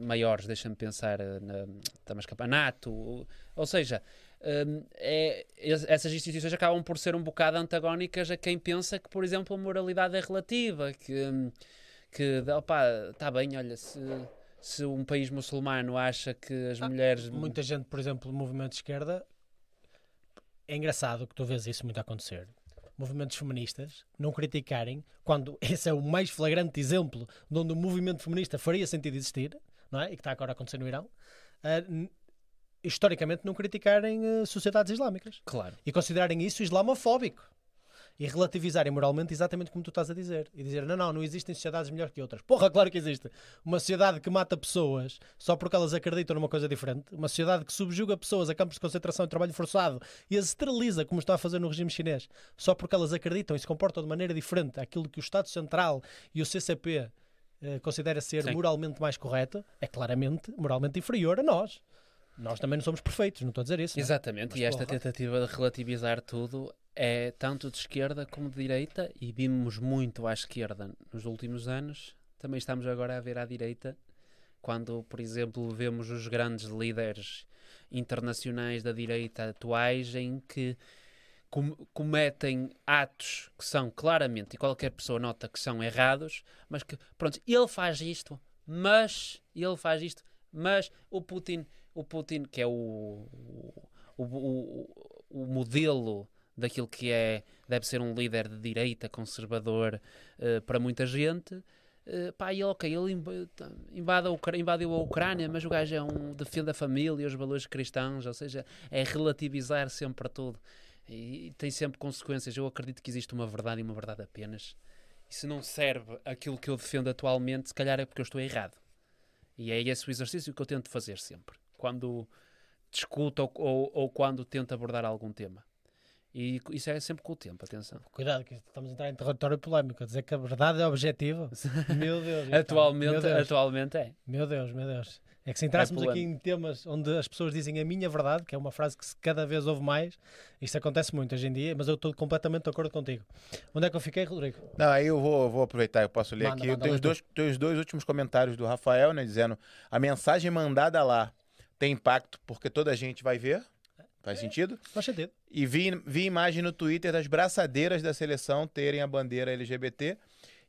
maiores, deixa-me pensar eh, na, estamos NATO, ou seja, hum, é, es- essas instituições acabam por ser um bocado antagónicas a quem pensa que, por exemplo, a moralidade é relativa, que, hum, que opá, está bem, olha, se, se um país muçulmano acha que as Ah, mulheres... Muita gente, por exemplo, do movimento de esquerda, é engraçado que tu vês isso muito acontecer. Movimentos feministas não criticarem quando esse é o mais flagrante exemplo de onde o movimento feminista faria sentido existir, não é? E que está agora a acontecer no Irão. n- historicamente, não criticarem ah, sociedades islâmicas Claro. e considerarem isso islamofóbico e relativizarem moralmente exatamente como tu estás a dizer e dizer não, não, não existem sociedades melhores que outras. Porra, claro que existe. Uma sociedade que mata pessoas só porque elas acreditam numa coisa diferente, uma sociedade que subjuga pessoas a campos de concentração e trabalho forçado e as esteriliza como está a fazer no regime chinês só porque elas acreditam e se comportam de maneira diferente àquilo que o Estado Central e o CCP eh, considera ser Sim. moralmente mais correto, é claramente moralmente inferior a nós. Nós também não somos perfeitos, não estou a dizer isso. não é? Exatamente, Mas, e esta porra. tentativa de relativizar tudo é tanto de esquerda como de direita, e vimos muito à esquerda nos últimos anos também estamos agora a ver à direita, quando, por exemplo, vemos os grandes líderes internacionais da direita atuais em que com cometem atos que são claramente, e qualquer pessoa nota que são errados, mas que, pronto, ele faz isto, mas, ele faz isto, mas o Putin, o Putin que é o, o, o, o modelo daquilo que é, deve ser um líder de direita, conservador uh, para muita gente, uh, pá, e ok, ele invade a invadiu a Ucrânia, mas o gajo é um, defende a família, os valores cristãos, ou seja, é relativizar sempre tudo. E, e tem sempre consequências. Eu acredito que existe uma verdade e uma verdade apenas. E se não serve aquilo que eu defendo atualmente, se calhar é porque eu estou errado. E é esse o exercício que eu tento fazer sempre. Quando discuto ou, ou, ou quando tento abordar algum tema. E isso é sempre com o tempo, atenção. Cuidado, que estamos a entrar em território polémico, a dizer que a verdade é objetiva. Meu Deus. atualmente, meu Deus. atualmente é. Meu Deus, meu Deus. É que se entrássemos é aqui em temas onde as pessoas dizem a minha verdade, que é uma frase que se cada vez ouve mais, isto acontece muito hoje em dia, mas eu estou completamente de acordo contigo. Onde é que eu fiquei, Rodrigo? Não, aí eu vou, vou aproveitar, eu posso ler Manda, aqui. manda, eu tenho os dois, tenho os dois últimos comentários do Rafael, né, dizendo a mensagem mandada lá tem impacto porque toda a gente vai ver. Faz sentido? Faz sentido. E vi, vi imagem no Twitter das braçadeiras da seleção terem a bandeira LGBT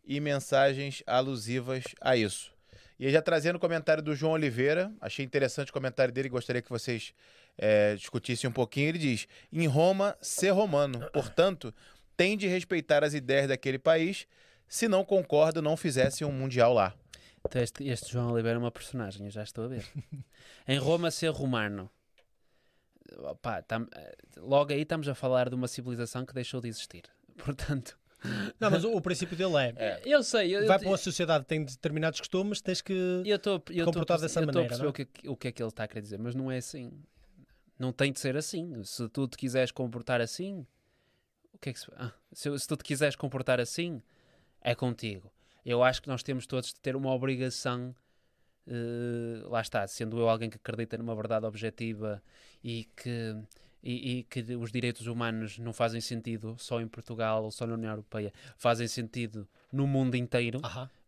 e mensagens alusivas a isso. E aí, já trazendo o comentário do João Oliveira, achei interessante o comentário dele, gostaria que vocês é, discutissem um pouquinho. Ele diz: em Roma, ser romano, portanto, tem de respeitar as ideias daquele país. Se não concorda, não fizesse um mundial lá. Então este, este João Oliveira é uma personagem, eu já estou a ver. em Roma, ser romano. Opa, tam, logo aí estamos a falar de uma civilização que deixou de existir. Portanto, Não, mas o, o princípio dele é. eu sei. Eu, Vai para uma sociedade que tem determinados costumes, tens que. eu estou eu comportar tô, dessa eu tô a maneira, perceber não é? o, que, o que é que ele está a querer dizer, mas não é assim. Não tem de ser assim. Se tu te quiseres comportar assim, o que é que se, ah, se, se tu te quiseres comportar assim, é contigo. Eu acho que nós temos todos de ter uma obrigação. eh, lá está, sendo eu alguém que acredita numa verdade objetiva e que, e, e que os direitos humanos não fazem sentido só em Portugal ou só na União Europeia, fazem sentido no mundo inteiro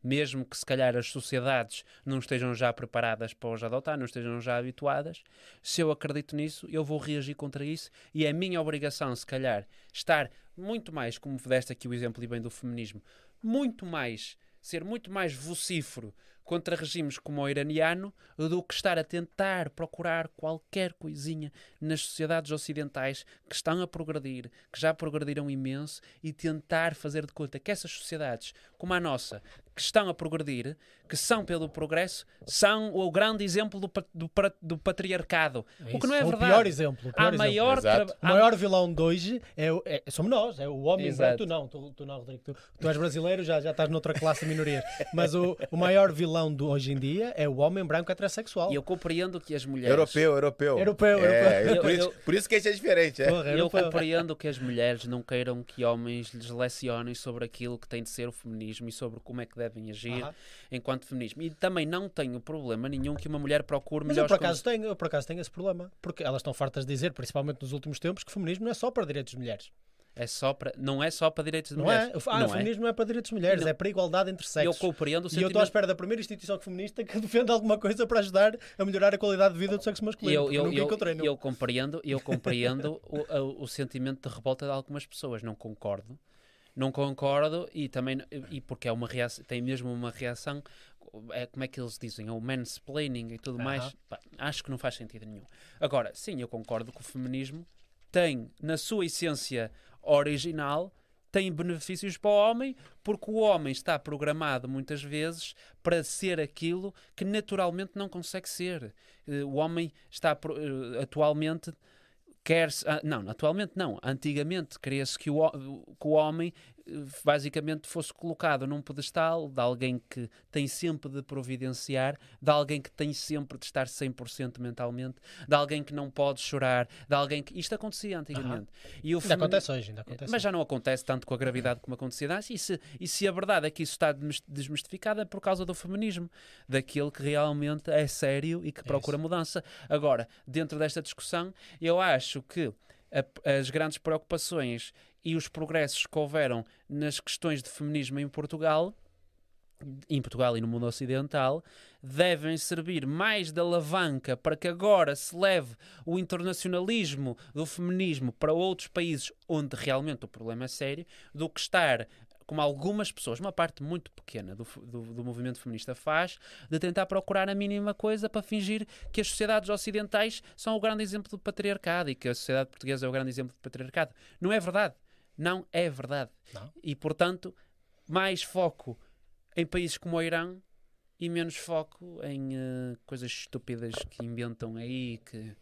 mesmo que se calhar as sociedades não estejam já preparadas para os adotar, não estejam já habituadas, se eu acredito nisso, eu vou reagir contra isso e é minha obrigação, se calhar, estar muito mais, como deste aqui o exemplo e bem do feminismo, muito mais, ser muito mais vocífero contra regimes como o iraniano do que estar a tentar procurar qualquer coisinha nas sociedades ocidentais que estão a progredir, que já progrediram imenso e tentar fazer de conta que essas sociedades, como a nossa, que estão a progredir, que são pelo progresso, são o grande exemplo do, do, do patriarcado. o que não é Isso. verdade. O pior exemplo. O pior exemplo. maior tra- O maior vilão de hoje é, é- somos nós, é o homem Exato. branco. Tu não, tu, tu não, Rodrigo. Tu, tu és brasileiro, já, já estás noutra classe de minorias. Mas o, o maior vilão de hoje em dia é o homem branco heterossexual. E eu compreendo que as mulheres. Europeu, europeu. Europeu, É, europeu. por, Eu- isso, eu- por isso que esse é diferente, é? Porra, Eu europeu. compreendo que as mulheres não queiram que homens lhes lecionem sobre aquilo que tem de ser o feminismo e sobre como é que devem agir Aham. enquanto feminismo. E também não tenho problema nenhum que uma mulher procure Mas eu melhores por, acaso tenho, eu por acaso tenho esse problema. Porque elas estão fartas de dizer, principalmente nos últimos tempos, que o feminismo não é só para direitos de mulheres. É só para, não é só para direitos de Não mulheres. é? Ah, não o feminismo não é para direitos de mulheres, Não. é para igualdade entre Eu sexos. compreendo o E eu estou à sentimento. espera da primeira instituição feminista que defenda alguma coisa para ajudar a melhorar a qualidade de vida do sexo masculino. Eu, eu, eu, encontrei. não. eu compreendo, eu compreendo o, o- o sentimento de revolta de algumas pessoas. Não concordo. Não concordo e também e porque é uma reação, tem mesmo uma reação é, como é que eles dizem, é o mansplaining e tudo mais. Pá, acho que não faz sentido nenhum. Agora, sim, eu concordo que o feminismo tem, na sua essência original, tem benefícios para o homem, porque o homem está programado muitas vezes para ser aquilo que naturalmente não consegue ser. Eh, O homem está eh, atualmente quer não, atualmente não. Antigamente queria-se que o, que o homem basicamente fosse colocado num pedestal de alguém que tem sempre de providenciar, de alguém que tem sempre de estar 100% mentalmente, de alguém que não pode chorar, de alguém que isto acontecia antigamente. E o Ainda acontece hoje, ainda acontece. mas já não acontece tanto com a gravidade como acontecia antes. E se, e se a verdade é que isso está desmis- desmistificado é por causa do feminismo, daquele que realmente é sério e que procura mudança. Agora, dentro desta discussão, eu acho que as grandes preocupações e os progressos que houveram nas questões de feminismo em Portugal em Portugal e no mundo ocidental, devem servir mais de alavanca para que agora se leve o internacionalismo do feminismo para outros países onde realmente o problema é sério, do que estar como algumas pessoas, uma parte muito pequena do, do, do movimento feminista faz, de tentar procurar a mínima coisa para fingir que as sociedades ocidentais são o grande exemplo do patriarcado e que a sociedade portuguesa é o grande exemplo do patriarcado. Não é verdade. Não é verdade. Não. E, portanto, mais foco em países como o Irão e menos foco em eh, coisas estúpidas que inventam aí que,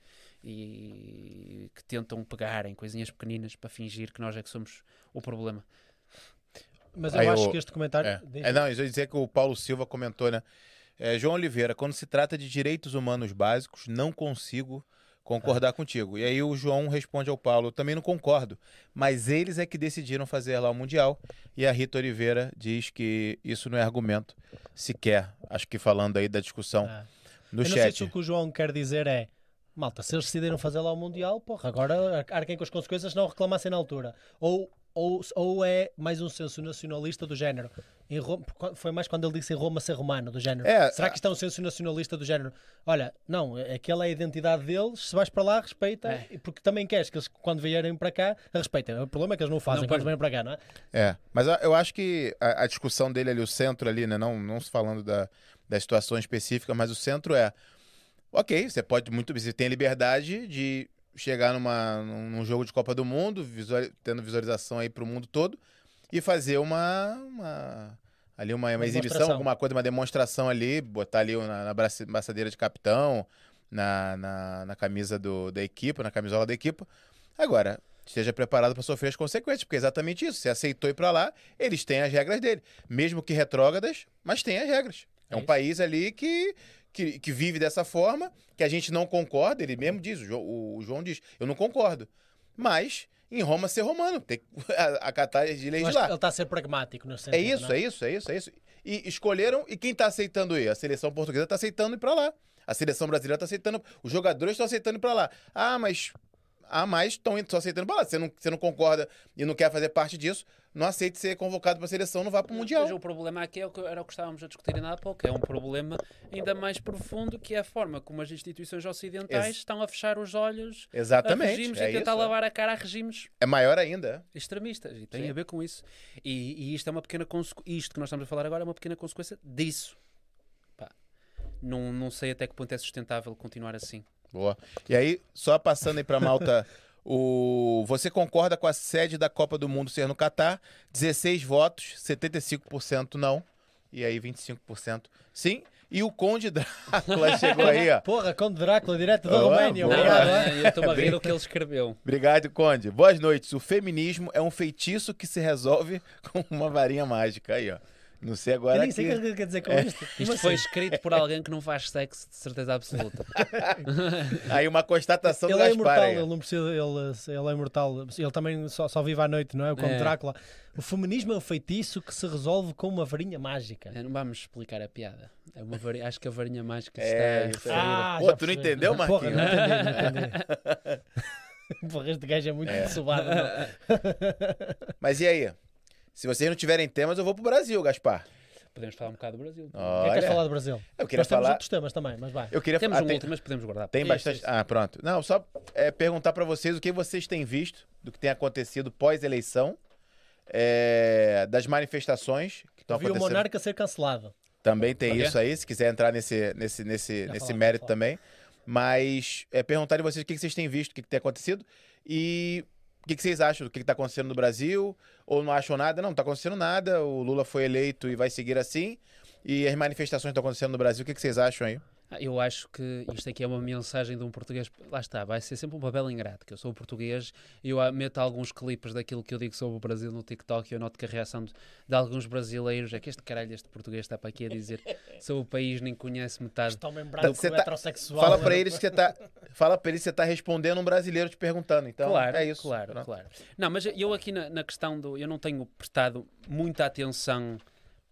e que tentam pegar em coisinhas pequeninas para fingir que nós é que somos o problema. Mas eu Aí acho o- que este comentário. É. diz- É, não, eu ia dizer que o Paulo Silva comentou, né? É, João Oliveira, quando se trata de direitos humanos básicos, não consigo concordar contigo. E aí o João responde ao Paulo, também não concordo, mas eles é que decidiram fazer lá o Mundial. E a Rita Oliveira diz que isso não é argumento sequer. Acho que falando aí da discussão Ah. no eu não sei se chat. o que o João quer dizer é. Malta, se eles decidiram fazer lá o Mundial, porra, agora arquem com as consequências se não reclamassem na altura. Ou, ou, ou é mais um senso nacionalista do género. Em Roma, foi mais quando ele disse em Roma ser romano, do género. É, Será que isto é um senso nacionalista do género? Olha, não, aquela é a identidade deles, se vais para lá, respeita, É. porque também queres que eles, quando vierem para cá, respeitem. O problema é que eles não o fazem Não, quando vêm para cá, não é? É, mas eu acho que a, a discussão dele ali, o centro ali, né? Não, não se falando da, da situação específica, mas o centro é. Ok, você pode muito bem, você tem liberdade de chegar numa, num, jogo de Copa do Mundo, visuali- tendo visualização aí pro mundo todo, e fazer uma. uma- ali uma, uma exibição, alguma coisa, uma demonstração ali, botar ali na, na braça- braçadeira de capitão, na, na, na camisa do, da equipe, na camisola da equipe. Agora, esteja preparado para sofrer as consequências, porque é exatamente isso. Você aceitou ir para lá, eles têm as regras dele. Mesmo que retrógradas, mas tem as regras. É, É um isso. país ali que, que, que vive dessa forma, que a gente não concorda, ele mesmo diz, o João, o João diz, eu não concordo. Mas, em Roma, ser romano, tem que acatar as leis de lá. ele está a ser pragmático no É sentido. isso, não é isso, é isso, é isso. E escolheram, e quem tá aceitando ir? A seleção portuguesa tá aceitando ir pra lá. A seleção brasileira tá aceitando, os jogadores estão aceitando ir pra lá. Ah, mas ah, mas estão estão aceitando lá. Você não, você não concorda e não quer fazer parte disso, não aceite ser convocado pra seleção, não vá pro Mundial. Mas o problema aqui é o que era o que estávamos a discutir ainda há pouco. É um problema ainda mais profundo que é a forma como as instituições ocidentais Ex- estão a fechar os olhos a Exatamente. regimes é, e tentar isso, é. lavar a cara a regimes é maior ainda. extremistas e tem Sim. a ver com isso. E, e isto é uma pequena isto que nós estamos a falar agora é uma pequena consequência disso. Pá, Não, não sei até que ponto é sustentável continuar assim. Boa. E aí, só passando aí pra Malta, o... você concorda com a sede da Copa do Mundo ser no Catar? 16 votos, 75% não. E aí, 25% sim. E o Conde Drácula chegou aí, ó. Porra, Conde Drácula, direto da Roménia. boa. Obrigado. Ah, é? eu estou-me a rir do que ele escreveu. Obrigado, Conde. Boas noites. O feminismo é um feitiço que se resolve com uma varinha mágica. Aí, ó. Não sei Eu agora nem sei o aqui. que quer dizer com É. isto. Isto Como foi escrito por alguém que não faz sexo de certeza absoluta. Aí uma constatação do Ele é Gaspar imortal, aí. ele não precisa, ele, ele é imortal. Ele também só, só vive à noite, não é? Como É. Drácula. O feminismo é um feitiço que se resolve com uma varinha mágica. É, Não vamos explicar a piada. É uma vari... Acho que a varinha mágica É, está referir. Ah, Pô, tu não entendeu, Porra, não Marquinhos? entendi, não entendi. Porra, este gajo é muito É. subado. Mas e aí? Se vocês não tiverem temas, eu vou pro Brasil, Gaspar. Podemos falar um bocado do Brasil. O que é que queres Olha, falar do Brasil? eu queria Nós temos falar. outros temas também, mas vai. Eu queria Temos ah, um tem- último, mas podemos guardar. Tem Isso, bastante. isso. Ah, pronto. Não, só é, perguntar pra vocês o que vocês têm visto do que tem acontecido pós-eleição, é, das manifestações que estão Vi o acontecendo. Monarca ser cancelado. Também tem Ok. isso aí, se quiser entrar nesse, nesse, nesse, Já nesse falamos, mérito também. Mas é, perguntar de vocês o que vocês têm visto, o que, que tem acontecido e o que, que vocês acham do que está acontecendo no Brasil, ou não acham nada? Não, não está acontecendo nada, o Lula foi eleito e vai seguir assim. E as manifestações estão acontecendo no Brasil, o que, que vocês acham aí? Ah, Eu acho que isto aqui é uma mensagem de um português. Lá está, vai ser sempre um papel ingrato, que eu sou português e eu ah, meto alguns clipes daquilo que eu digo sobre o Brasil no TikTok e eu noto que a reação de, de alguns brasileiros é que este caralho, este português está para aqui a dizer sobre o país, nem conhece metade. Este homem branco Você tá- heterossexual. Fala para eles que você tá, fala para eles que você tá respondendo um brasileiro te perguntando. Então, claro, é isso. claro, Pronto. claro. Não, mas eu aqui na, na questão do. Eu não tenho prestado muita atenção.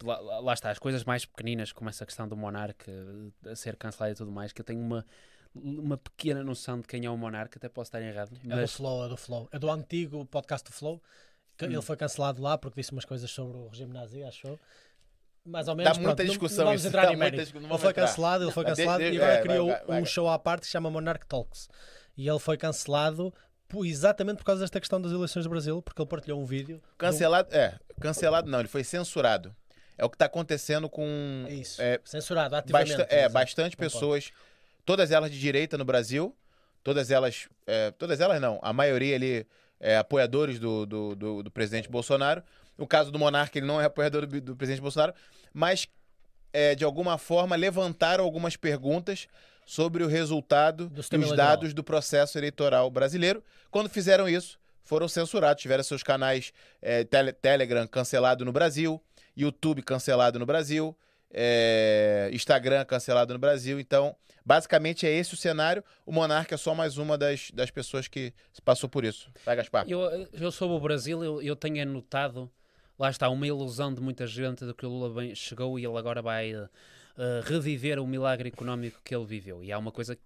Lá, lá- está, as coisas mais pequeninas, como essa questão do monarca eh, a ser cancelado e tudo mais, que eu tenho uma, uma pequena noção de quem é o monarca, até posso estar errado. É do Mas Flow, é do Flow. É do antigo podcast do Flow. que Hum. Ele foi cancelado lá porque disse umas coisas sobre o regime nazi, achou. Mais ou menos. Dá muita pronto, não- discussão Não vamos isso, entrar em muita discu- não Ele foi entrar. cancelado, ele foi de- cancelado de- e agora é, criou vai, vai, um vai. show à parte que se chama Monarch Talks. E ele foi cancelado por- exatamente por causa desta questão das eleições do Brasil, porque ele partilhou um vídeo. Cancelado, é, cancelado não, ele foi censurado. É o que está acontecendo com isso. é, Censurado, ativamente. basta- é, bastante Concordo. pessoas, todas elas de direita no Brasil, todas elas, é, todas elas não, a maioria ali é, apoiadores do, do, do- do presidente Bolsonaro. No caso do Monarca, ele não é apoiador do, do presidente Bolsonaro, mas é, de alguma forma levantaram algumas perguntas sobre o resultado Do e sistema os dados do processo eleitoral brasileiro. Quando fizeram isso, foram censurados, tiveram seus canais é, tele- Telegram cancelado no Brasil, YouTube cancelado no Brasil, é, Instagram cancelado no Brasil. Então, basicamente é esse o cenário. O Monarca é só mais uma das, das pessoas que passou por isso. Vai, Gaspar? Eu, eu sobre o Brasil, eu, eu tenho notado, lá está, uma ilusão de muita gente de que o Lula bem, chegou e ele agora vai eh, reviver o milagre económico que ele viveu. E há uma coisa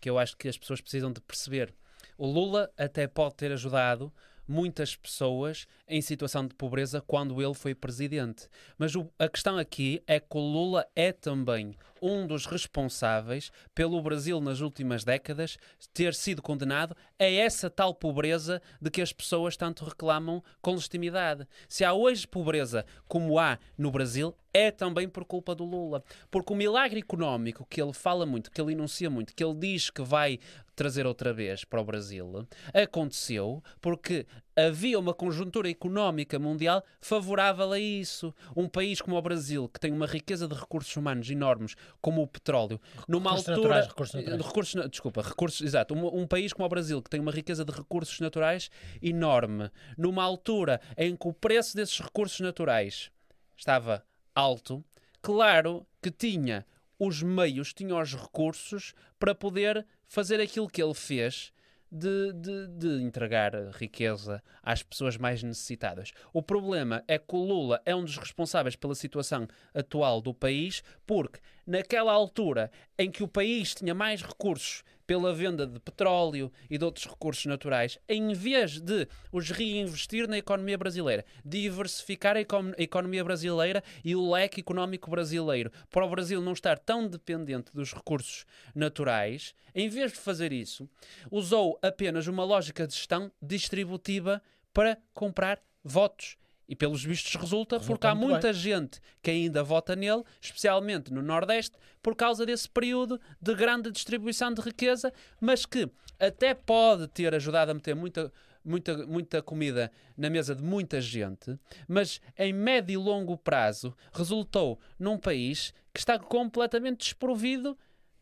que eu acho que as pessoas precisam de perceber. O Lula até pode ter ajudado muitas pessoas em situação de pobreza quando ele foi presidente. Mas o- a questão aqui é que o Lula é também um dos responsáveis pelo Brasil nas últimas décadas ter sido condenado a essa tal pobreza de que as pessoas tanto reclamam com legitimidade. Se há hoje pobreza como há no Brasil, é também por culpa do Lula. Porque o milagre económico que ele fala muito, que ele enuncia muito, que ele diz que vai trazer outra vez para o Brasil, aconteceu porque havia uma conjuntura económica mundial favorável a isso. Um país como o Brasil, que tem uma riqueza de recursos humanos enormes, como o petróleo, numa Recursos altura. naturais, recursos naturais. recursos desculpa, recursos, exato. Um, um país como o Brasil, que tem uma riqueza de recursos naturais enorme, numa altura em que o preço desses recursos naturais estava alto, claro que tinha os meios, tinha os recursos para poder fazer aquilo que ele fez de, de, de entregar riqueza às pessoas mais necessitadas. O problema é que o Lula é um dos responsáveis pela situação atual do país, porque naquela altura em que o país tinha mais recursos pela venda de petróleo e de outros recursos naturais, em vez de os reinvestir na economia brasileira, diversificar a, econ- a economia brasileira e o leque económico brasileiro, para o Brasil não estar tão dependente dos recursos naturais, em vez de fazer isso, usou apenas uma lógica de gestão distributiva para comprar votos. E pelos vistos resulta, porque há muito bem. muita gente que ainda vota nele, especialmente no Nordeste, por causa desse período de grande distribuição de riqueza, mas que até pode ter ajudado a meter muita, muita, muita comida na mesa de muita gente, mas em médio e longo prazo resultou num país que está completamente desprovido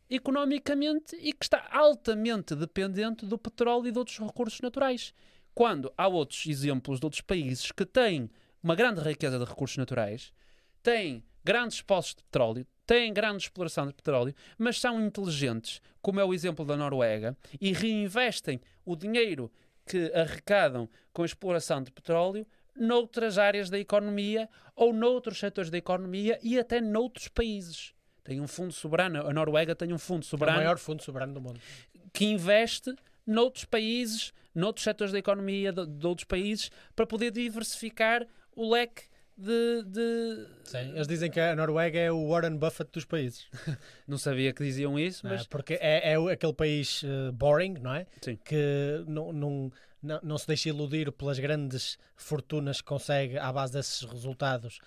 economicamente e que está altamente dependente do petróleo e de outros recursos naturais. Quando há outros exemplos de outros países que têm uma grande riqueza de recursos naturais, têm grandes poços de petróleo, têm grande exploração de petróleo, mas são inteligentes, como é o exemplo da Noruega, e reinvestem o dinheiro que arrecadam com a exploração de petróleo noutras áreas da economia ou noutros setores da economia e até noutros países. Tem um fundo soberano, a Noruega tem um fundo É o soberano maior fundo soberano do mundo. que investe noutros países, noutros setores da economia de, de outros países, para poder diversificar o leque de, de- Sim, eles dizem que a Noruega é o Warren Buffett dos países. Não sabia que diziam isso, é? mas Porque é, é aquele país eh, boring, não é? Sim. Que não, não, não, não se deixa iludir pelas grandes fortunas que consegue à base desses resultados,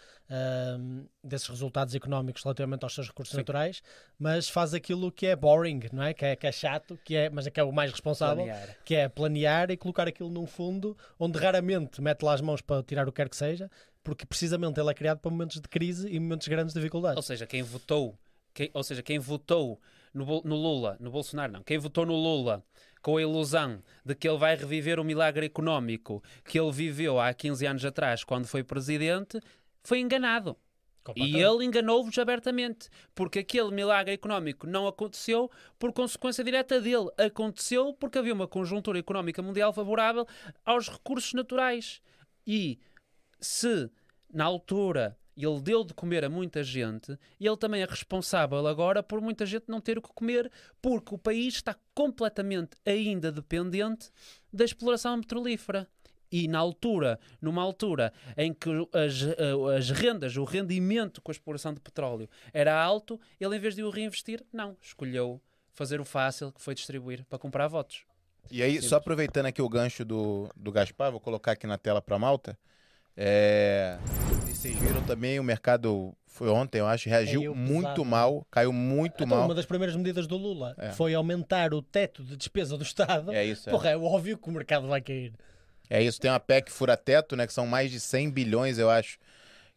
desses resultados económicos relativamente aos seus recursos naturais, mas faz aquilo que é boring, não é? Que é, que é chato, que é, mas é que é o mais responsável, planear. que é planear e colocar aquilo num fundo onde raramente mete lá as mãos para tirar o que quer que seja, porque precisamente ele é criado para momentos de crise e momentos de grandes Ou dificuldades. seja, quem votou, quem- ou seja, quem votou no, no Lula, no Bolsonaro não, quem votou no Lula com a ilusão de que ele vai reviver o milagre económico que ele viveu há 15 anos atrás quando foi presidente, foi enganado. E ele enganou-vos abertamente, porque aquele milagre económico não aconteceu por consequência direta dele. Aconteceu porque havia uma conjuntura económica mundial favorável aos recursos naturais. E se na altura ele deu de comer a muita gente, ele também é responsável agora por muita gente não ter o que comer, porque o país está completamente ainda dependente da exploração petrolífera. E na altura, numa altura em que as, eh, as rendas, o rendimento com a exploração de petróleo era alto, ele em vez de o reinvestir, não, escolheu fazer o fácil, que foi distribuir para comprar votos. E aí, só aproveitando aqui o gancho do, do Gaspar, vou colocar aqui na tela para Malta. É... Vocês viram também, o mercado foi ontem, eu acho, reagiu Caiu muito pesado. mal, caiu muito Então, mal. uma das primeiras medidas do Lula É. foi aumentar o teto de despesa do Estado. É isso, é. Porra, é óbvio que o mercado vai cair. É isso, tem uma PEC fura-teto, né, que são mais de 100 bilhões, eu acho,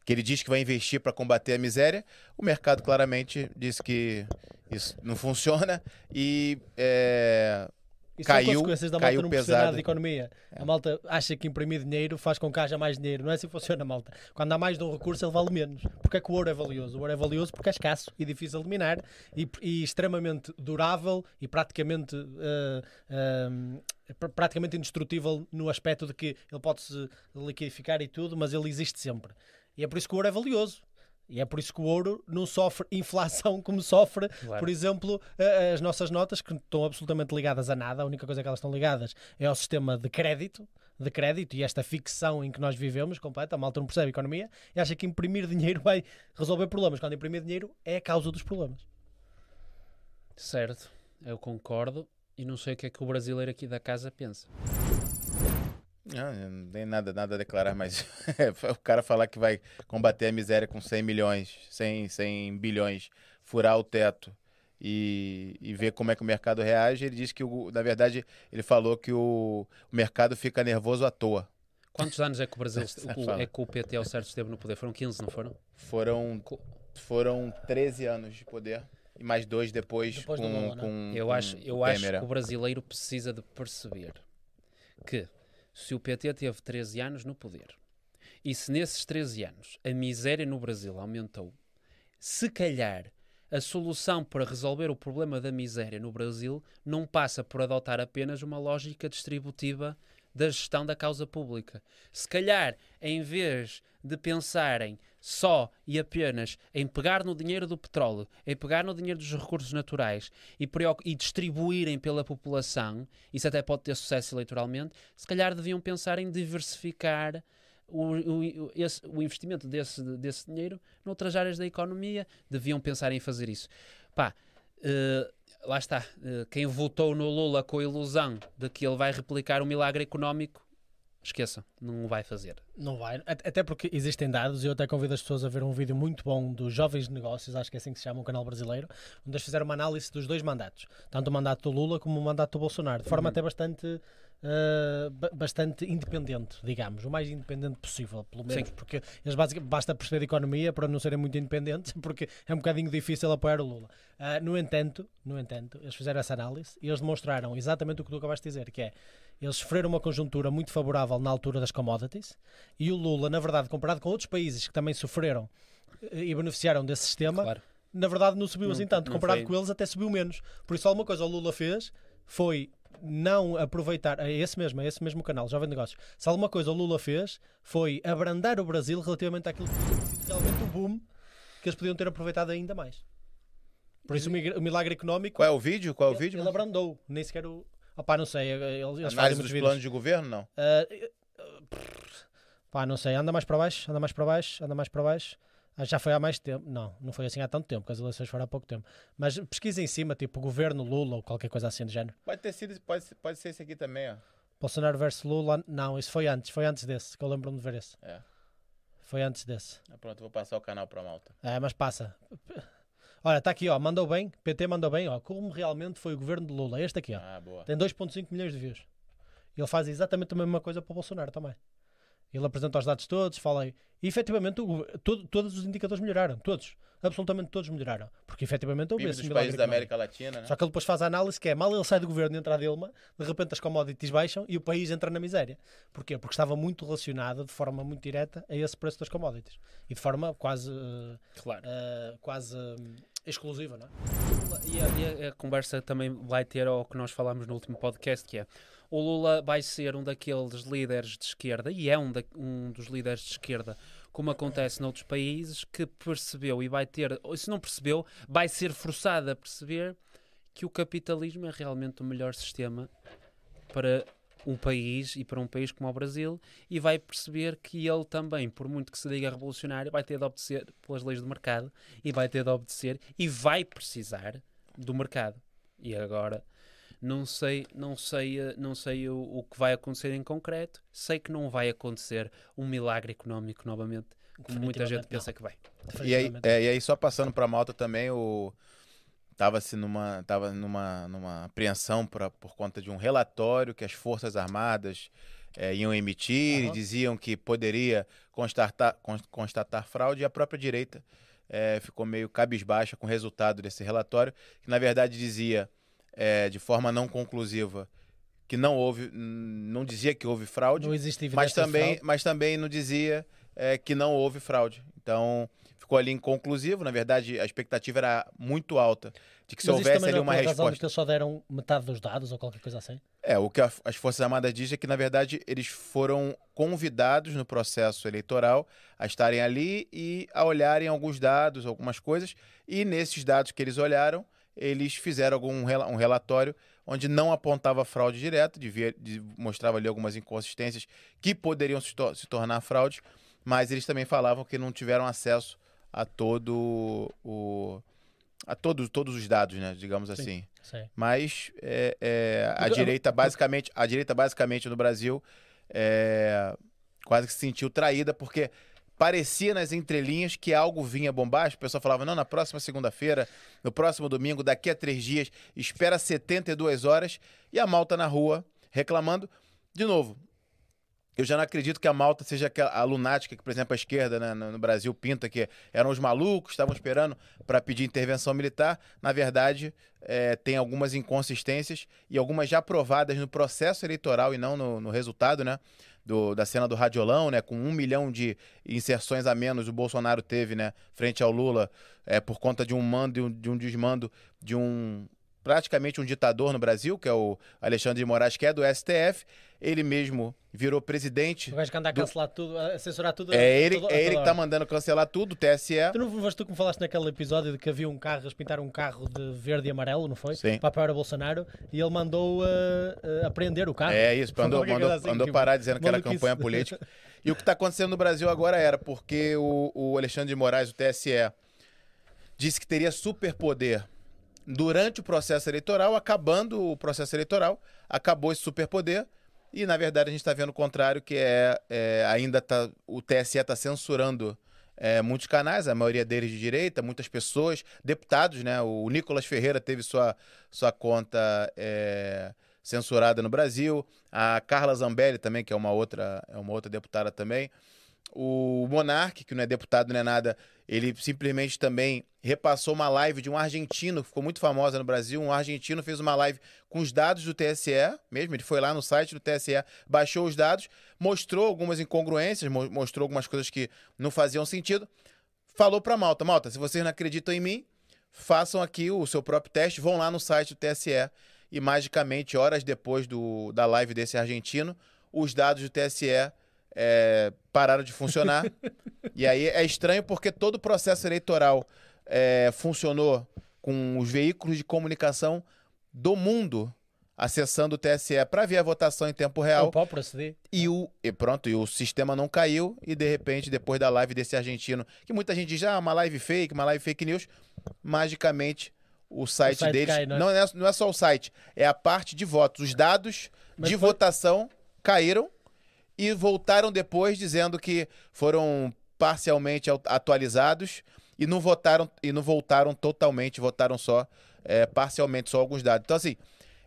que ele diz que vai investir para combater a miséria. O mercado claramente disse que isso não funciona e é, Isso são Caiu- consequências da malta não de economia. A malta acha que imprimir dinheiro faz com que haja mais dinheiro. Não é assim que funciona, malta. Quando há mais de um recurso, ele vale menos. Porque é que o ouro é valioso? O ouro é valioso porque é escasso e difícil de eliminar e, e extremamente durável e praticamente, pr- praticamente indestrutível no aspecto de que ele pode-se liquidificar e tudo, mas ele existe sempre. E é por isso que o ouro é valioso. E é por isso que o ouro não sofre inflação como sofre, Claro. por exemplo, as nossas notas que estão absolutamente ligadas a nada. A única coisa que elas estão ligadas é ao sistema de crédito, de crédito e esta ficção em que nós vivemos completa. A malta não percebe a economia e acha que imprimir dinheiro vai resolver problemas. Quando imprimir dinheiro é a causa dos problemas. Certo, eu concordo e não sei o que é que o brasileiro aqui da casa pensa. Não, não tem nada, nada a declarar, mas o cara falar que vai combater a miséria com 100 milhões, 100, 100 bilhões, furar o teto e, e ver como é que o mercado reage, ele disse que, o, na verdade, ele falou que o, o mercado fica nervoso à toa. Quantos anos é que o Brasil o- é que o PT ao certo esteve no poder? Foram 15, não foram? Foram, foram 13 anos de poder e mais dois depois, Depois com, Lula, né? com Eu com acho, eu acho que o brasileiro precisa de perceber que se o PT teve 13 anos no poder e se nesses 13 anos a miséria no Brasil aumentou, se calhar a solução para resolver o problema da miséria no Brasil não passa por adotar apenas uma lógica distributiva da gestão da causa pública. Se calhar, em vez de pensarem só e apenas em pegar no dinheiro do petróleo, em pegar no dinheiro dos recursos naturais e, e distribuírem pela população, isso até pode ter sucesso eleitoralmente, se calhar deviam pensar em diversificar o, o- esse- o investimento desse, desse dinheiro noutras áreas da economia, deviam pensar em fazer isso. Pá, eh, lá está, eh, quem votou no Lula com a ilusão de que ele vai replicar o milagre económico, esqueçam, não o vai fazer. Não vai. At- Até porque existem dados, e eu até convido as pessoas a ver um vídeo muito bom dos Jovens de Negócios, acho que é assim que se chama, um canal brasileiro, onde eles fizeram uma análise dos dois mandatos, tanto o mandato do Lula como o mandato do Bolsonaro, de forma até bastante. Eh, ba- bastante independente, digamos, o mais independente possível, pelo menos, Sim. porque eles basicamente basta perceber de economia para não serem muito independentes, porque é um bocadinho difícil apoiar o Lula. Ah, no entanto, no entanto, eles fizeram essa análise e eles demonstraram exatamente o que tu acabaste de dizer, que é eles sofreram uma conjuntura muito favorável na altura das commodities e o Lula, na verdade, comparado com outros países que também sofreram eh, e beneficiaram desse sistema, Claro. na verdade não subiu Não- assim tanto. Comparado foi. com eles, até subiu menos. Por isso, alguma coisa o Lula fez foi não aproveitar, é esse mesmo, é esse mesmo canal, Jovem Negócios. Se alguma coisa o Lula fez foi abrandar o Brasil relativamente àquilo que tinha sido realmente o boom que eles podiam ter aproveitado ainda mais. Por isso, o milagre económico. Qual é o vídeo? Qual é o ele, vídeo? ele abrandou, nem sequer o. Opá, não sei, eles eles Análise dos vídeos. planos de governo? Não. Ah, eh, pá, não sei, anda mais para baixo, anda mais para baixo, anda mais para baixo. Ah, já foi há mais tempo. Não, não foi assim há tanto tempo, porque as eleições foram há pouco tempo. Mas pesquisa em cima, tipo governo Lula ou qualquer coisa assim do género. Pode ter sido, pode, pode ser esse aqui também, ó. Bolsonaro versus Lula, não, isso foi antes, foi antes desse, que eu lembro-me de ver esse. É. Foi antes desse. Ah, Pronto, vou passar o canal para Malta. É, mas passa. Olha, está aqui, ó, mandou bem, PT mandou bem, ó, como realmente foi o governo de Lula. Este aqui, ó. Ah, boa. Tem 2.5 milhões de views. Ele faz exatamente a mesma coisa para o Bolsonaro também. Ele apresenta os dados todos, fala aí. E efetivamente o todo- todos os indicadores melhoraram. Todos. Absolutamente todos melhoraram. Porque efetivamente houve esse dos milagre países da. América Latina, né? Só que ele depois faz a análise que é mal ele sai do governo e entra a Dilma, de repente as commodities baixam e o país entra na miséria. Porquê? Porque estava muito relacionado de forma muito direta a esse preço das commodities. E de forma quase, eh, Claro. eh, quase hum, exclusiva, não é? E a, e a- a conversa também vai ter ao que nós falámos no último podcast, que é o Lula vai ser um daqueles líderes de esquerda, e é um, da- um dos líderes de esquerda, como acontece noutros países, que percebeu e vai ter, ou se não percebeu, vai ser forçado a perceber que o capitalismo é realmente o melhor sistema para um país e para um país como o Brasil e vai perceber que ele também, por muito que se diga revolucionário, vai ter de obedecer pelas leis do mercado e vai ter de obedecer e vai precisar do mercado. E agora não sei, não sei, eh, não sei o, o que vai acontecer em concreto. Sei que não vai acontecer um milagre económico novamente, como muita gente pensa não. que vai. E aí, é, e aí só passando para Malta também, o tava-se numa, tava numa, numa apreensão pra, por conta de um relatório que as Forças Armadas é, iam emitir e Aham. diziam que poderia constatar, cons- constatar fraude e a própria direita é, ficou meio cabisbaixa com o resultado desse relatório, que na verdade dizia é, de forma não conclusiva que não houve, não dizia que houve fraude, mas também, mas também não dizia é, que não houve fraude. Então, ficou ali inconclusivo. Na verdade, a expectativa era muito alta de que se Mas houvesse ali é uma resposta. que eles só deram metade dos dados ou qualquer coisa assim? É, o que a- as Forças Armadas dizem é que, na verdade, eles foram convidados no processo eleitoral a estarem ali e a olharem alguns dados, algumas coisas, e nesses dados que eles olharam, eles fizeram algum um relatório onde não apontava fraude direta, devia, de- mostrava ali algumas inconsistências que poderiam se, tor- se tornar fraude, mas eles também falavam que não tiveram acesso a todo o a todos, todos os dados, né, digamos Sim. assim. Sim. Mas é, é, a Porque- direita basicamente, a direita basicamente no Brasil é, quase que se sentiu traída porque parecia nas entrelinhas que algo vinha bombástico. O pessoal falava não na próxima segunda-feira, no próximo domingo, daqui a três dias, espera 72 horas e a Malta na rua reclamando de novo. Eu já não acredito que a Malta seja a lunática que, por exemplo, a esquerda né, no, Brasil pinta que eram os malucos, estavam esperando para pedir intervenção militar. Na verdade, é, tem algumas inconsistências e algumas já aprovadas no processo eleitoral e não no, no resultado, né? Do, da cena do Radiolão, né? Com um milhão de inserções a menos o Bolsonaro teve, né? Frente ao Lula, é, por conta de um mando de um desmando de um praticamente um ditador no Brasil, que é o Alexandre de Moraes, que é do STF. Ele mesmo virou presidente. Que anda a Do- cancelar tudo, censurar tudo. É ele, toda- é ele toda que tá hora. mandando cancelar tudo, o TSE. Tu não foste tu que me falaste naquele episódio de que havia um carro, eles pintaram um carro de verde e amarelo, não foi? Sim. Para apoiar o Bolsonaro e ele mandou uh, uh, apreender o carro. É isso, mandou, coisa assim, andou que parar dizendo que era campanha política. E o que está acontecendo no Brasil agora era porque o, o Alexandre de Moraes, o TSE, disse que teria superpoder durante o processo eleitoral, acabando o processo eleitoral, acabou esse superpoder. E, na verdade, a gente está vendo o contrário, que é, é, ainda tá, o TSE está censurando é, muitos canais, a maioria deles de direita, muitas pessoas, deputados, né? O Nicolas Ferreira teve sua, sua conta é, censurada no Brasil, a Carla Zambelli também, que é uma outra, é uma outra deputada também. O Monark, que não é deputado, não é nada, ele simplesmente também repassou uma live de um argentino, que ficou muito famosa no Brasil. Um argentino fez uma live com os dados do TSE, mesmo. Ele foi lá no site do TSE, baixou os dados, mostrou algumas incongruências, mo- mostrou algumas coisas que não faziam sentido. Falou pra Malta: Malta, se vocês não acreditam em mim, façam aqui o seu próprio teste, vão lá no site do TSE. E magicamente, horas depois do, da live desse argentino, os dados do TSE é, pararam de funcionar. e aí é estranho porque todo o processo eleitoral é, funcionou com os veículos de comunicação do mundo acessando o TSE para ver a votação em tempo real. o proceder. E o e pronto, e o sistema não caiu e de repente depois da live desse argentino, que muita gente diz, ah, uma live fake, uma live fake news, magicamente o site, site deles cai, não é? não, é, não é só o site, é a parte de votos, os dados Mas de foi- votação caíram e voltaram depois dizendo que foram parcialmente atualizados e não votaram e não voltaram totalmente, votaram só é, parcialmente só alguns dados. Então assim,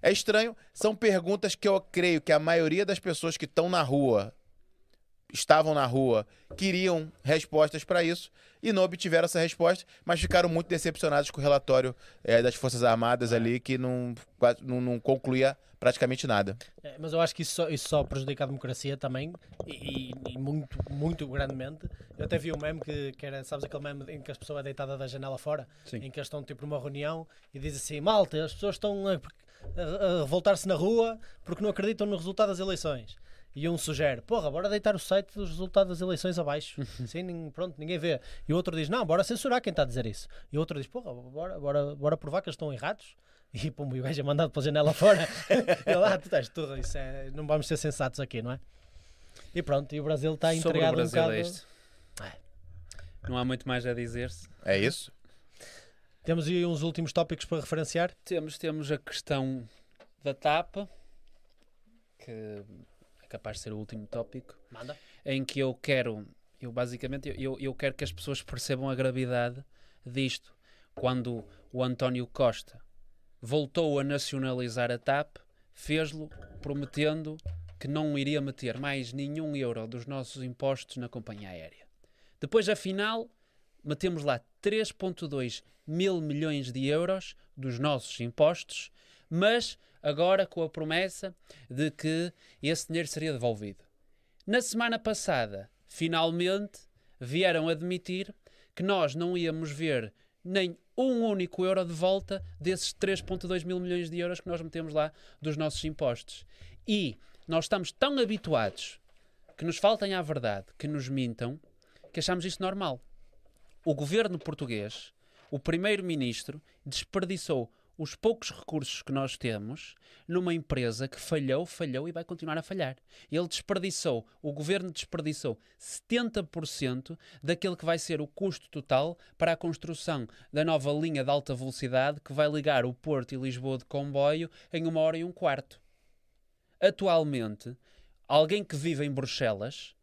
é estranho, são perguntas que eu creio que a maioria das pessoas que estão na rua, estavam na rua, queriam respostas para isso e não obtiveram essa resposta, mas ficaram muito decepcionados com o relatório eh, das Forças Armadas ali, que não, não, não concluía praticamente nada. É, mas eu acho que isso só, isso só prejudica a democracia também e, e- muito, muito grandemente. Eu até vi um meme que, que era, sabes aquele meme em que as pessoas é deitada da janela fora, Sim. em que eles estão tipo numa reunião e diz assim: Malta, as pessoas estão a, a- a revoltar-se na rua porque não acreditam no resultado das eleições. E um sugere, porra, bora deitar o site dos resultados das eleições abaixo. Assim, pronto, ninguém vê. E o outro diz, não, bora censurar quem está a dizer isso. E o outro diz, porra, bora, bora, bora provar que eles estão errados. E pum, o gajo é mandado pela janela fora. Ele, ah, tu estás tudo, isso é, não vamos ser sensatos aqui, não é? E pronto, e o Brasil está Sobre o entregado Brasil um bocado. é isto. Não há muito mais a dizer-se. É isso? Temos aí uns últimos tópicos para referenciar. Temos, temos a questão da tapa, que é capaz de ser o último tópico, Manda. em que eu quero, eu basicamente, eu, eu quero que as pessoas percebam a gravidade disto. Quando o António Costa voltou a nacionalizar a TAP, fez-lo prometendo que não iria meter mais nenhum euro dos nossos impostos na companhia aérea. Depois, afinal, metemos lá 3,2 mil milhões de euros dos nossos impostos, mas agora com a promessa de que esse dinheiro seria devolvido. Na semana passada, finalmente, vieram admitir que nós não íamos ver nem um único euro de volta desses 3,2 mil milhões de euros que nós metemos lá dos nossos impostos. E nós estamos tão habituados que nos faltem à verdade, que nos mintam, que achamos isso normal. O governo português, o primeiro-ministro, desperdiçou os poucos recursos que nós temos numa empresa que falhou, falhou e vai continuar a falhar. Ele desperdiçou, o governo desperdiçou 70% daquele que vai ser o custo total para a construção da nova linha de alta velocidade que vai ligar o Porto e Lisboa de comboio em uma hora e um quarto. Atualmente, alguém que vive em Bruxelas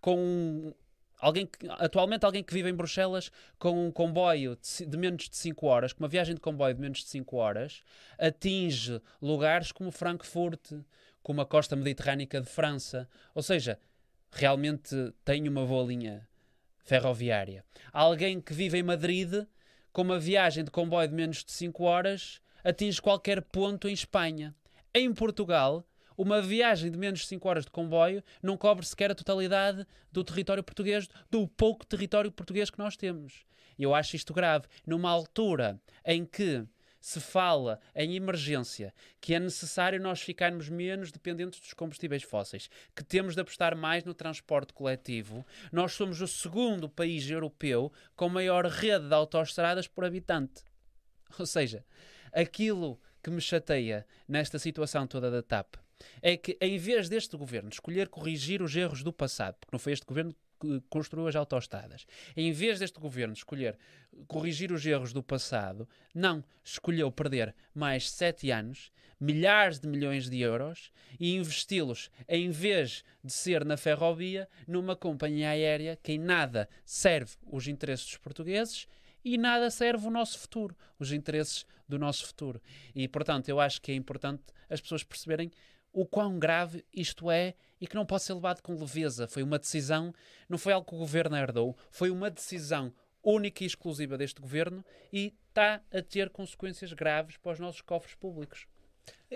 com um Alguém que, atualmente, alguém que vive em Bruxelas com um comboio de, de menos de 5 horas, com uma viagem de comboio de menos de 5 horas, atinge lugares como Frankfurt, como a costa mediterrânica de França. Ou seja, realmente tem uma boa linha ferroviária. Alguém que vive em Madrid, com uma viagem de comboio de menos de 5 horas, atinge qualquer ponto em Espanha. Em Portugal, uma viagem de menos de 5 horas de comboio não cobre sequer a totalidade do território português, do pouco território português que nós temos. E eu acho isto grave. Numa altura em que se fala em emergência, que é necessário nós ficarmos menos dependentes dos combustíveis fósseis, que temos de apostar mais no transporte coletivo, nós somos o segundo país europeu com maior rede de autoestradas por habitante. Ou seja, aquilo que me chateia nesta situação toda da TAP é que, em vez deste governo escolher corrigir os erros do passado, porque não foi este governo que construiu as autoestradas, em vez deste governo escolher corrigir os erros do passado, não, escolheu perder mais sete anos, milhares de milhões de euros e investi-los, em vez de ser na ferrovia, numa companhia aérea que em nada serve os interesses dos portugueses e nada serve o nosso futuro, os interesses do nosso futuro. E, portanto, eu acho que é importante as pessoas perceberem o quão grave isto é e que não pode ser levado com leveza. Foi uma decisão, não foi algo que o governo herdou, foi uma decisão única e exclusiva deste governo e está a ter consequências graves para os nossos cofres públicos.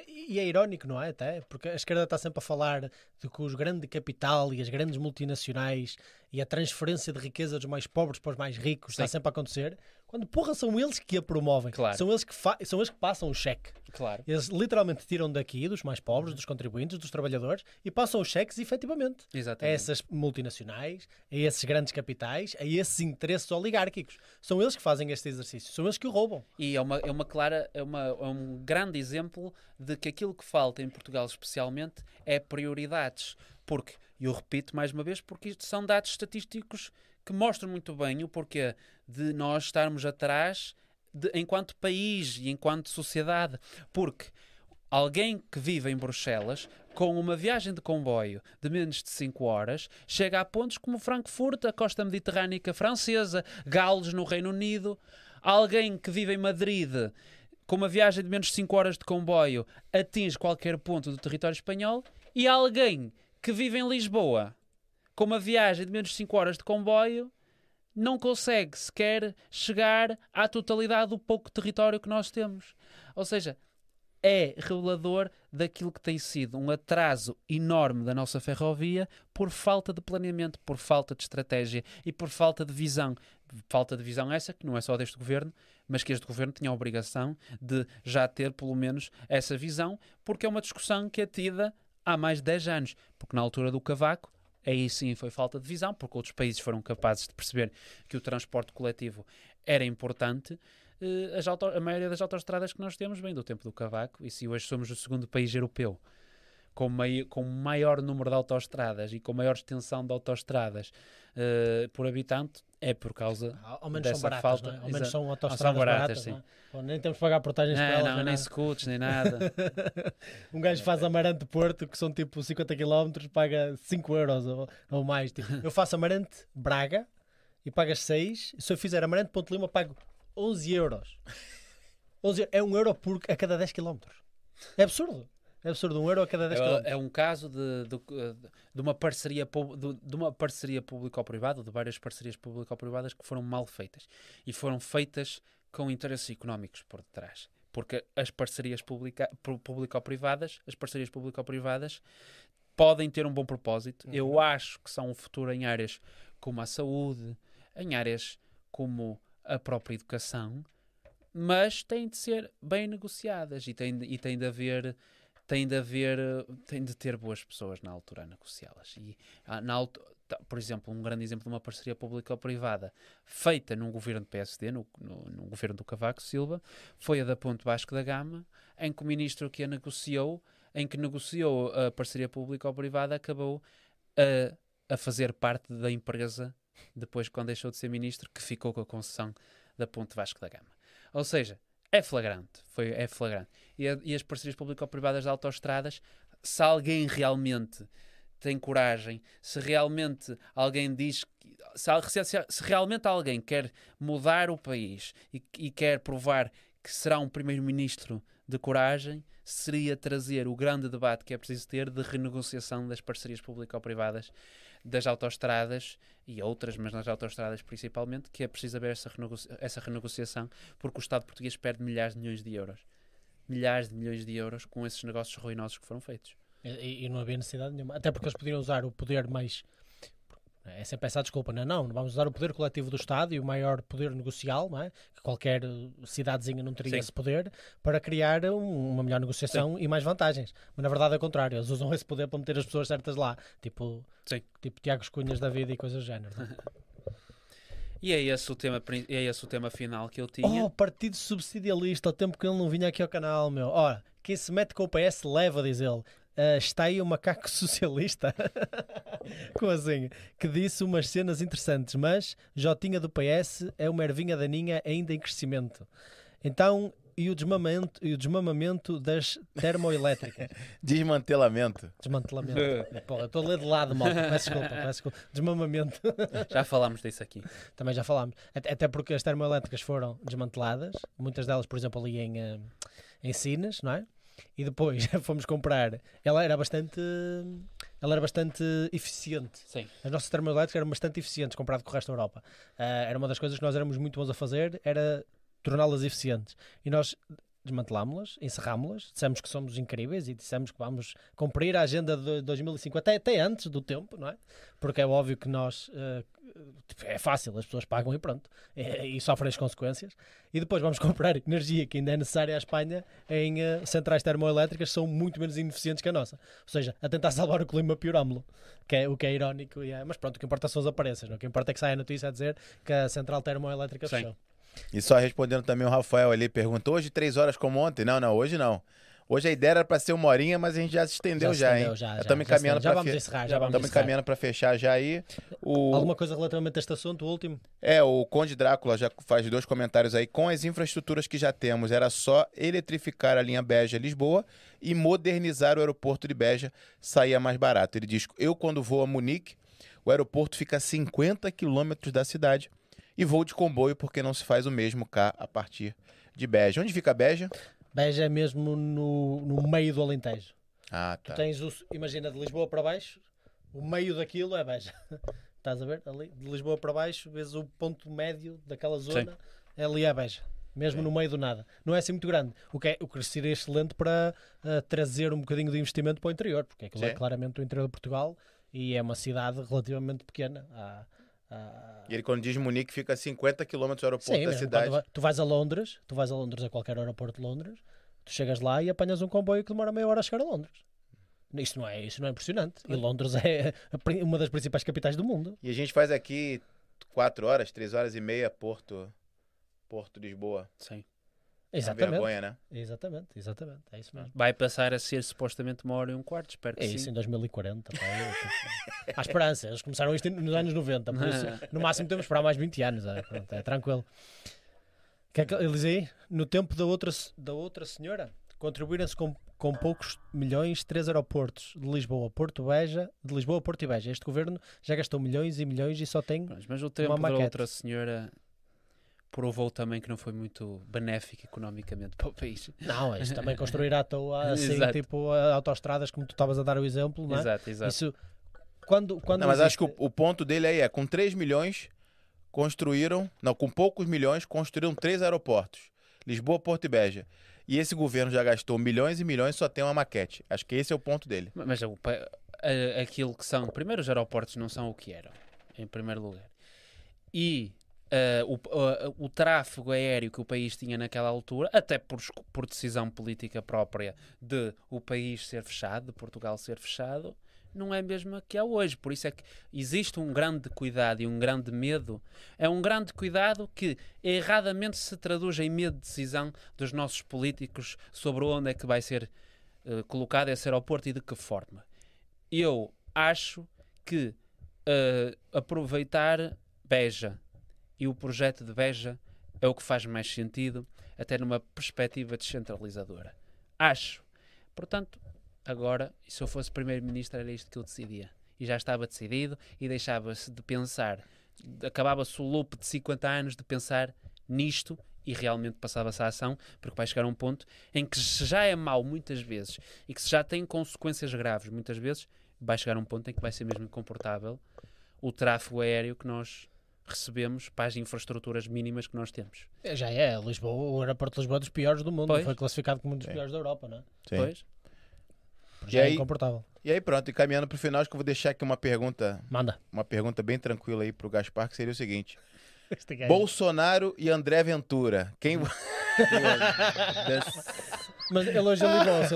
E é irónico, não é? Até porque a esquerda está sempre a falar de que os grandes capital e as grandes multinacionais e a transferência de riqueza dos mais pobres para os mais ricos está Sim. sempre a acontecer. Quando porra são eles que a promovem, Claro. são, eles que são eles que passam o cheque. Claro. Eles literalmente tiram daqui dos mais pobres, dos contribuintes, dos trabalhadores e passam os cheques efetivamente a Exatamente. essas multinacionais, a esses grandes capitais, a esses interesses oligárquicos. São eles que fazem este exercício, são eles que o roubam. E é uma, é uma clara, é, uma, é um grande exemplo de que aquilo que falta em Portugal especialmente é prioridades. Porque, e eu repito mais uma vez, porque isto são dados estatísticos que mostram muito bem o porquê de nós estarmos atrás de- enquanto país e enquanto sociedade. Porque alguém que vive em Bruxelas, com uma viagem de comboio de menos de 5 horas, chega a pontos como Frankfurt, a costa mediterrânica francesa, Gales no Reino Unido. Alguém que vive em Madrid, com uma viagem de menos de 5 horas de comboio, atinge qualquer ponto do território espanhol. E alguém que vive em Lisboa, com uma viagem de menos de 5 horas de comboio, não consegue sequer chegar à totalidade do pouco território que nós temos. Ou seja, é revelador daquilo que tem sido um atraso enorme da nossa ferrovia por falta de planeamento, por falta de estratégia e por falta de visão. Falta de visão essa que não é só deste governo, mas que este governo tinha a obrigação de já ter pelo menos essa visão, porque é uma discussão que é tida há mais de 10 anos. Porque na altura do Cavaco, aí sim foi falta de visão, porque outros países foram capazes de perceber que o transporte coletivo era importante. eh, auto, a maioria das autoestradas que nós temos vem do tempo do Cavaco, e se hoje somos o segundo país europeu com, mai, com maior número de autoestradas e com maior extensão de autoestradas uh, por habitante, é por causa Ao menos dessa são baratas, falta. não é? Ao menos são São autostradas baratas, baratas, sim. não é? Nem temos que pagar portagens para Não, elas, não, nem nem scouts, nem nada. um gajo faz Amarante Porto, que são tipo 50 km, paga 5 euros ou, ou mais. Tipo, eu faço Amarante Braga e pagas 6. Se eu fizer Amarante Ponte Lima, pago 11 euros. 11 euros. É 1 euro por, a cada 10 km. É absurdo. É absurdo, 1 euro a cada 10 km. É, é um caso de, de, de uma parceria de, de uma parceria público-privada, de várias parcerias público-privadas que foram mal feitas e foram feitas com interesses económicos por detrás. Porque as parcerias público-privadas, as parcerias público-privadas podem ter um bom propósito. Eu acho que são um futuro em áreas como a saúde, em áreas como a própria educação, mas têm de ser bem negociadas e tem, de- e tem de haver tem de haver tem de ter boas pessoas na altura a negociá-las. E ah, na altu- tá, por exemplo um grande exemplo de uma parceria pública ou privada feita num governo do PSD no, no, no governo do Cavaco Silva foi a da Ponte Vasco da Gama em que o ministro que a negociou em que negociou a parceria pública ou privada acabou a, a fazer parte da empresa depois quando deixou de ser ministro que ficou com a concessão da Ponte Vasco da Gama. Ou seja é flagrante, foi, é flagrante. E, a- e as parcerias público-privadas de autoestradas, se alguém realmente tem coragem, se realmente alguém diz, que- se, se- se realmente alguém quer mudar o país e, e quer provar que será um primeiro-ministro de coragem, seria trazer o grande debate que é preciso ter de renegociação das parcerias público-privadas das autoestradas e outras, mas nas autoestradas principalmente, que é preciso haver essa, renegoci- essa renegociação porque o Estado português perde milhares de milhões de euros. Milhares de milhões de euros com esses negócios ruinosos que foram feitos. E, e não havia necessidade nenhuma. Até porque eles poderiam usar o poder mais. É sempre essa a desculpa, não, é? não, vamos usar o poder coletivo do Estado e o maior poder negocial, não é? que qualquer cidadezinha não teria Sim. esse poder, para criar um- uma melhor negociação e mais vantagens. Mas na verdade é o contrário, eles usam esse poder para meter as pessoas certas lá, tipo, Sim. tipo Tiago Cunhas da vida e coisas do género. é? E é esse o tema, é esse o tema final que eu tinha. Oh, Partido Subsidialista, ao tempo que ele não vinha aqui ao canal, meu. Ora, quem se mete com o PS leva, diz ele. Ah, está aí o macaco socialista. Como assim? Que disse umas cenas interessantes, mas Jotinha do PS é uma ervinha daninha ainda em crescimento. Então, e o desmamamento, e o desmamamento das termoelétricas? Desmantelamento. Desmantelamento. Porra, estou a ler de lado, mal. Peço desculpa, peço desculpa. Desmamamento. Já falámos disso aqui. Também já falámos. Até, até porque as termoelétricas foram desmanteladas, muitas delas, por exemplo, ali em, eh, em Sines, não é? E depois fomos comprar. Ela era bastante. Ela era bastante eficiente. Sim. As nossas termoelétricas eram bastante eficientes comparado com o resto da Europa. Ah, era uma das coisas que nós éramos muito bons a fazer, era torná-las eficientes. E nós desmantelámos-las, encerrámos-las, dissemos que somos incríveis e dissemos que vamos cumprir a agenda de 2050, até, até antes do tempo, não é? Porque é óbvio que nós. tipo, é fácil, as pessoas pagam e pronto. E, e sofrem as consequências. E depois vamos comprar energia que ainda é necessária à Espanha em ah, centrais termoelétricas que são muito menos ineficientes que a nossa. Ou seja, a tentar salvar o clima piorámo-lo. Que é, o que é irónico. e é- mas pronto, o que importa são os aparências. Não? O que importa é que saia a notícia a dizer que a central termoelétrica fechou. E só respondendo também o Rafael ali, perguntou hoje três horas como ontem? Não, não, hoje não. Hoje a ideia era para ser uma horinha, mas a gente já se estendeu já, se estendeu, hein? Já, Já já, estamos já encaminhando já para fe... encerrar. Já vamos encaminhando para fechar já aí. O... Alguma coisa relativamente a este assunto, o último? É, o Conde Drácula já faz dois comentários aí. Com as infraestruturas que já temos, era só eletrificar a linha Beja-Lisboa e modernizar o aeroporto de Beja, saía mais barato. Ele diz: Eu, quando vou a Munique, o aeroporto fica a 50 quilômetros da cidade e vou de comboio porque não se faz o mesmo cá a partir de Beja. Onde fica Beja? Beja é mesmo no, no meio do Alentejo. Ah, Tu tá. tens, o, imagina, de Lisboa para baixo, o meio daquilo é Beja. Estás a ver? Ali, de Lisboa para baixo, vês o ponto médio daquela zona, ali é Beja. Mesmo no meio do nada. Não é assim muito grande. O que, é, o que seria excelente para ah, trazer um bocadinho de investimento para o interior, porque aquilo é Sim. claramente o interior de Portugal e é uma cidade relativamente pequena. Há- há- E ele, quando diz Munique, fica a 50 quilômetros do aeroporto Sim, da mesmo cidade. vai- tu vais a Londres, tu vais a Londres a qualquer aeroporto de Londres, tu chegas lá e apanhas um comboio que demora meia hora a chegar a Londres. Isto não é, isto não é impressionante. E Londres é uma das principais capitais do mundo. E a gente faz aqui quatro horas, três horas e meia, Porto, Porto Lisboa. Sim. É uma Exatamente. vergonha, né? Exatamente, exatamente. É isso mesmo. Vai passar a ser supostamente uma hora e um quarto, espero que É isso sim. em 2040. Pá, eu- Há esperança. Eles começaram isto nos anos 90, por isso, no máximo temos que esperar mais 20 anos. É, pronto, é tranquilo. Que é que ele diz aí? No tempo da outra, da outra senhora, contribuíram-se com, com poucos milhões três aeroportos de Lisboa, Porto Beja, de Lisboa, Porto e Beja. Este governo já gastou milhões e milhões e só tem. Pronto, Mas o tempo da maquete. outra senhora provou também que não foi muito benéfico economicamente para o país. Não, isto também construir à toa, assim, Exato. tipo a- autoestradas, como tu estavas a dar o exemplo, não é? Exato, exato. Isso. Quando, quando Não, mas acho que o, o ponto dele aí é, com 3 milhões, construíram, não, com poucos milhões, construíram três aeroportos. Lisboa, Porto e Beja. E esse governo já gastou milhões e milhões e só tem uma maquete. Acho que esse é o ponto dele. Ma- Mas o pa- a- aquilo que são. Primeiro, os aeroportos não são o que eram, em primeiro lugar. E ah, o, ah, o tráfego aéreo que o país tinha naquela altura, até por, por decisão política própria de o país ser fechado, de Portugal ser fechado, não é a que é hoje. Por isso é que existe um grande cuidado e um grande medo. É um grande cuidado que erradamente se traduz em medo de decisão dos nossos políticos sobre onde é que vai ser eh, colocado esse aeroporto e de que forma. Eu acho que aproveitar Beja e o projeto de Beja é o que faz mais sentido, até numa perspectiva descentralizadora. Acho. Portanto, agora, se eu fosse primeiro-ministro, era isto que eu decidia. E já estava decidido e deixava-se de pensar, acabava-se o loop de 50 anos de pensar nisto e realmente passava-se à ação, porque vai chegar um ponto em que se já é mau muitas vezes e que se já tem consequências graves muitas vezes, vai chegar um ponto em que vai ser mesmo incomportável o tráfego aéreo que nós recebemos para as infraestruturas mínimas que nós temos. Já é, Lisboa, o aeroporto de Lisboa é dos piores do mundo. Pois. Foi classificado como um dos Sim. piores da Europa, não é? Sim. Pois? Já é aí- incomportável. E aí pronto, e caminhando pro final, acho que eu vou deixar aqui uma pergunta, Manda. uma pergunta bem tranquila aí pro Gaspar, que seria o seguinte. Bolsonaro e André Ventura. Quem... Mas hoje ele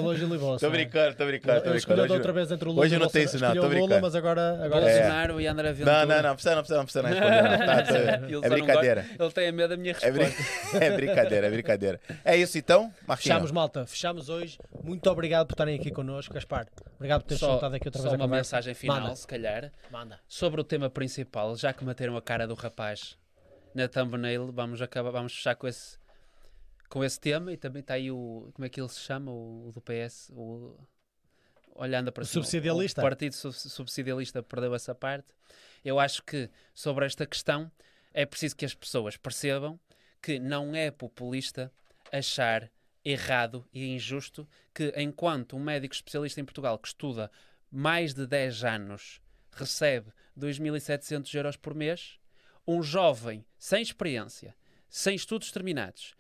hoje elevou-se. tô não é? brincando, tô brincando, escolheu brincando. da outra Hoje- vez entre o Lula hoje não tem Bolsonaro. isso não, Lula, brincando. mas agora... agora É. Bolsonaro e André Ventura. Não, não, não, precisa não, precisa não, precisa não responder. Não. Tá, tá, Ele só é não brincadeira. gosta- Ele tem medo da minha É, resposta. é brincadeira, é brincadeira. É isso então, Marquinhos? Fechamos, malta. Fechamos hoje. Muito obrigado por estarem aqui connosco, Gaspar. Obrigado por teres Só, juntado aqui outra só vez a uma mensagem final, Manda. se calhar, Manda. sobre o tema principal. Já que meteram a cara do rapaz na thumbnail, vamos, acabar, vamos fechar com esse, com esse tema. E também está aí o. Como é que ele se chama? O, o do PS? O, olhando para O cima, subsidialista. O Partido Sub- Subsidialista perdeu essa parte. Eu acho que sobre esta questão é preciso que as pessoas percebam que não é populista achar errado e injusto que, enquanto um médico especialista em Portugal que estuda mais de 10 anos recebe 2.700 euros por mês, um jovem sem experiência, sem estudos terminados,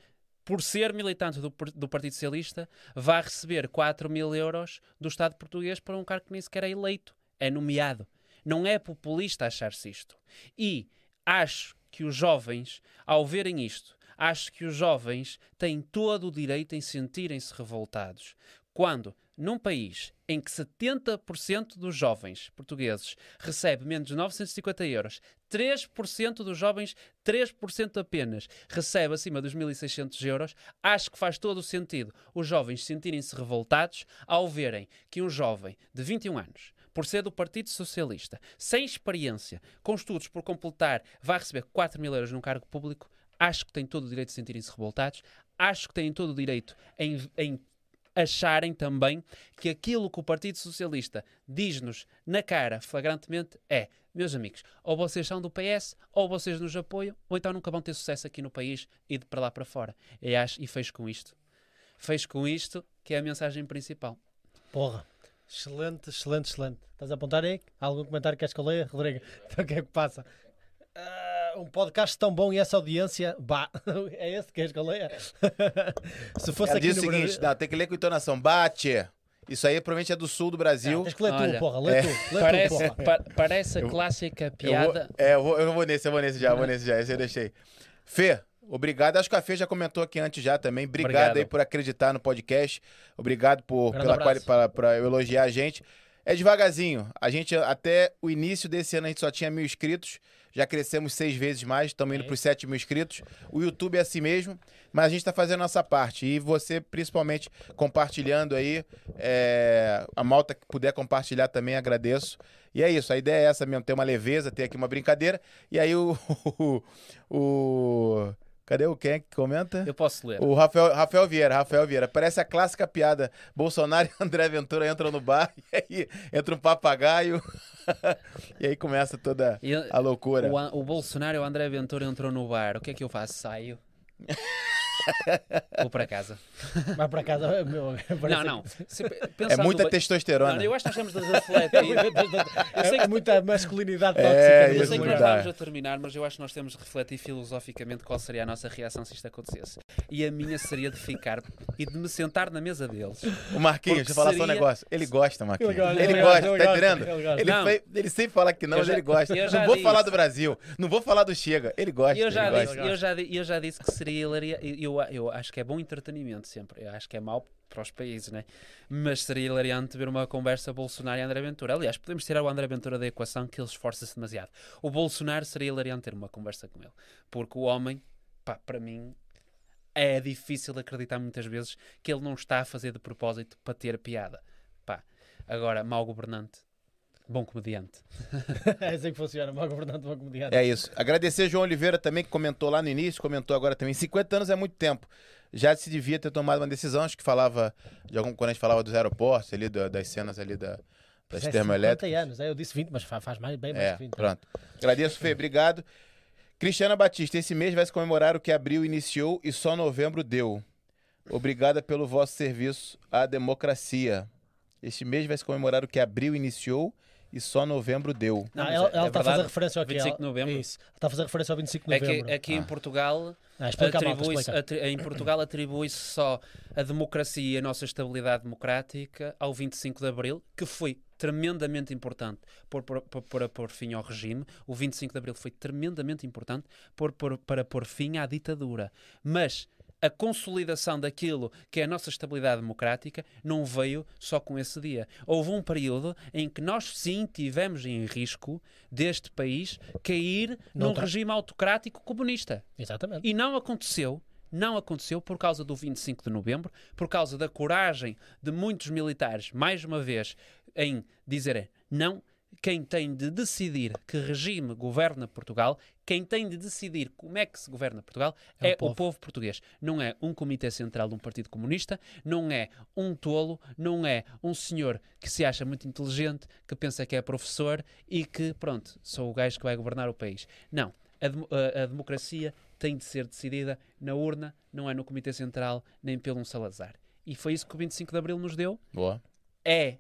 por ser militante do, do Partido Socialista, vai receber 4 mil euros do Estado português para um cargo que nem sequer é eleito, é nomeado. Não é populista achar-se isto. E acho que os jovens, ao verem isto, acho que os jovens têm todo o direito em sentirem-se revoltados. Quando, num país em que 70% dos jovens portugueses recebe menos de 950 euros, 3% dos jovens, 3% apenas, recebe acima dos 1.600 euros, acho que faz todo o sentido os jovens sentirem-se revoltados ao verem que um jovem de 21 anos, por ser do Partido Socialista, sem experiência, com estudos por completar, vai receber 4 mil euros num cargo público, acho que tem todo o direito de sentirem-se revoltados, acho que têm todo o direito em, em acharem também que aquilo que o Partido Socialista diz-nos na cara flagrantemente é, meus amigos, ou vocês são do PS, ou vocês nos apoiam, ou então nunca vão ter sucesso aqui no país e de para lá para fora. E, acho, e fez com isto. Fez com isto que é a mensagem principal. Porra. Excelente, excelente, excelente. Estás a apontar aí? Há algum comentário que queres que eu leia, Rodrigo? Então o que é que passa? Ah, um podcast tão bom e essa audiência. Bah, é esse que queres que eu leia? Se fosse Ela aqui diz o seguinte, Brasil. não, tem que ler com entonação. Bate! Isso aí provavelmente é do sul do Brasil. Não, tens que ler Olha, tu, porra. Lê é. tu. Lê Parece, tu, porra. pa- parece a clássica Eu vou, piada. é, eu vou, eu vou nesse, eu vou nesse já, eu vou nesse já. Esse eu deixei. Fê, obrigado. Acho que a Fê já comentou aqui antes já também. Obrigado, Obrigado. aí por acreditar no podcast. Obrigado por, Grande pela quali, para, para elogiar a gente. É devagarzinho. A gente, até o início desse ano, a gente só tinha mil inscritos. Já crescemos seis vezes mais, estamos indo para os 7 mil inscritos. O YouTube é assim mesmo, mas a gente está fazendo a nossa parte. E você, principalmente, compartilhando aí. é, A malta que puder compartilhar também, agradeço. E é isso, a ideia é essa mesmo, ter uma leveza, ter aqui uma brincadeira. E aí o. o... Cadê o quem é que comenta? Eu posso ler. O Rafael, Rafael Vieira, Rafael Vieira. Parece a clássica piada. Bolsonaro e André Ventura entram no bar e aí entra um papagaio. e aí começa toda a loucura. o, o Bolsonaro e o André Ventura entrou no bar. O que é que eu faço? Saio. Vou para casa. Vai para casa. Meu, Não, não. É muita bem- testosterona. Não, eu acho que nós estamos a refletir. Eu sei É, que muita masculinidade É, tóxica. Eu sei que nós vamos a terminar, mas eu acho que nós temos de refletir filosoficamente qual seria a nossa reação se isto acontecesse. E a minha seria de ficar e de me sentar na mesa deles. O Marquinhos, Porque deixa eu falar só um seria- negócio. Ele gosta, Marquinhos. Ele gosta, Ele, ele gosta, gosta, ele tá entendendo? ele gosta. Ele, Não. fe- ele sempre fala que não, Eu mas já- ele gosta. Não já vou disse. falar do Brasil, não vou falar do Chega. Ele gosta. Eu já, ele disse, gosta. eu, já, eu já disse que seria hilaria. Eu, eu acho que é bom entretenimento sempre. Eu acho que é mau para os países, né? Mas seria hilariante ver uma conversa Bolsonaro e André Ventura. Aliás, podemos tirar o André Ventura da equação que ele esforça-se demasiado. O Bolsonaro seria hilariante ter uma conversa com ele. Porque o homem, pá, para mim, é difícil acreditar muitas vezes que ele não está a fazer de propósito para ter piada. Pá, agora, mau governante, bom comediante. É assim que funciona. Mau governante, mau comediante. É isso. Agradecer João Oliveira também, que comentou lá no início, comentou agora também. 50 anos é muito tempo. Já se devia ter tomado uma decisão, acho que falava, de algum, quando a gente falava dos aeroportos, ali, da- das cenas ali da, das é termoelétricas. 50 anos. Eu disse 20, mas fa- faz mais, bem mais É, que 20. pronto. Agradeço, Fê, obrigado. Cristiana Batista, esse mês vai se comemorar o que abril iniciou e só novembro deu. Obrigada pelo vosso serviço à democracia. Este mês vai se comemorar o que abril iniciou e só novembro deu. Não, Ah, mas ela é- ela é está a fazer referência ao que 25 de novembro. Isso. Ela Está a fazer referência ao 25 de É que, novembro. aqui em Ah. Portugal Ah, atribui-se- atri- em Portugal atribui-se só a democracia e a nossa estabilidade democrática ao 25 de Abril, que foi tremendamente importante por, por, por- para pôr fim ao regime. O 25 de Abril foi tremendamente importante por, por- para pôr fim à ditadura. Mas a consolidação daquilo que é a nossa estabilidade democrática não veio só com esse dia. Houve um período em que nós sim tivemos em risco deste país cair num Noutra. regime autocrático comunista. Exatamente. E não aconteceu. Não aconteceu por causa do 25 de novembro, por causa da coragem de muitos militares, mais uma vez, em dizerem não. Quem tem de decidir que regime governa Portugal, quem tem de decidir como é que se governa Portugal, É o é, o povo. povo português. Não é um comitê central de um partido comunista, não é um tolo, não é um senhor que se acha muito inteligente, que pensa que é professor e que, pronto, sou o gajo que vai governar o país. Não. A, a- a democracia tem de ser decidida na urna, não é no Comitê Central, nem pelo um Salazar. E foi isso que o 25 de Abril nos deu. Boa. É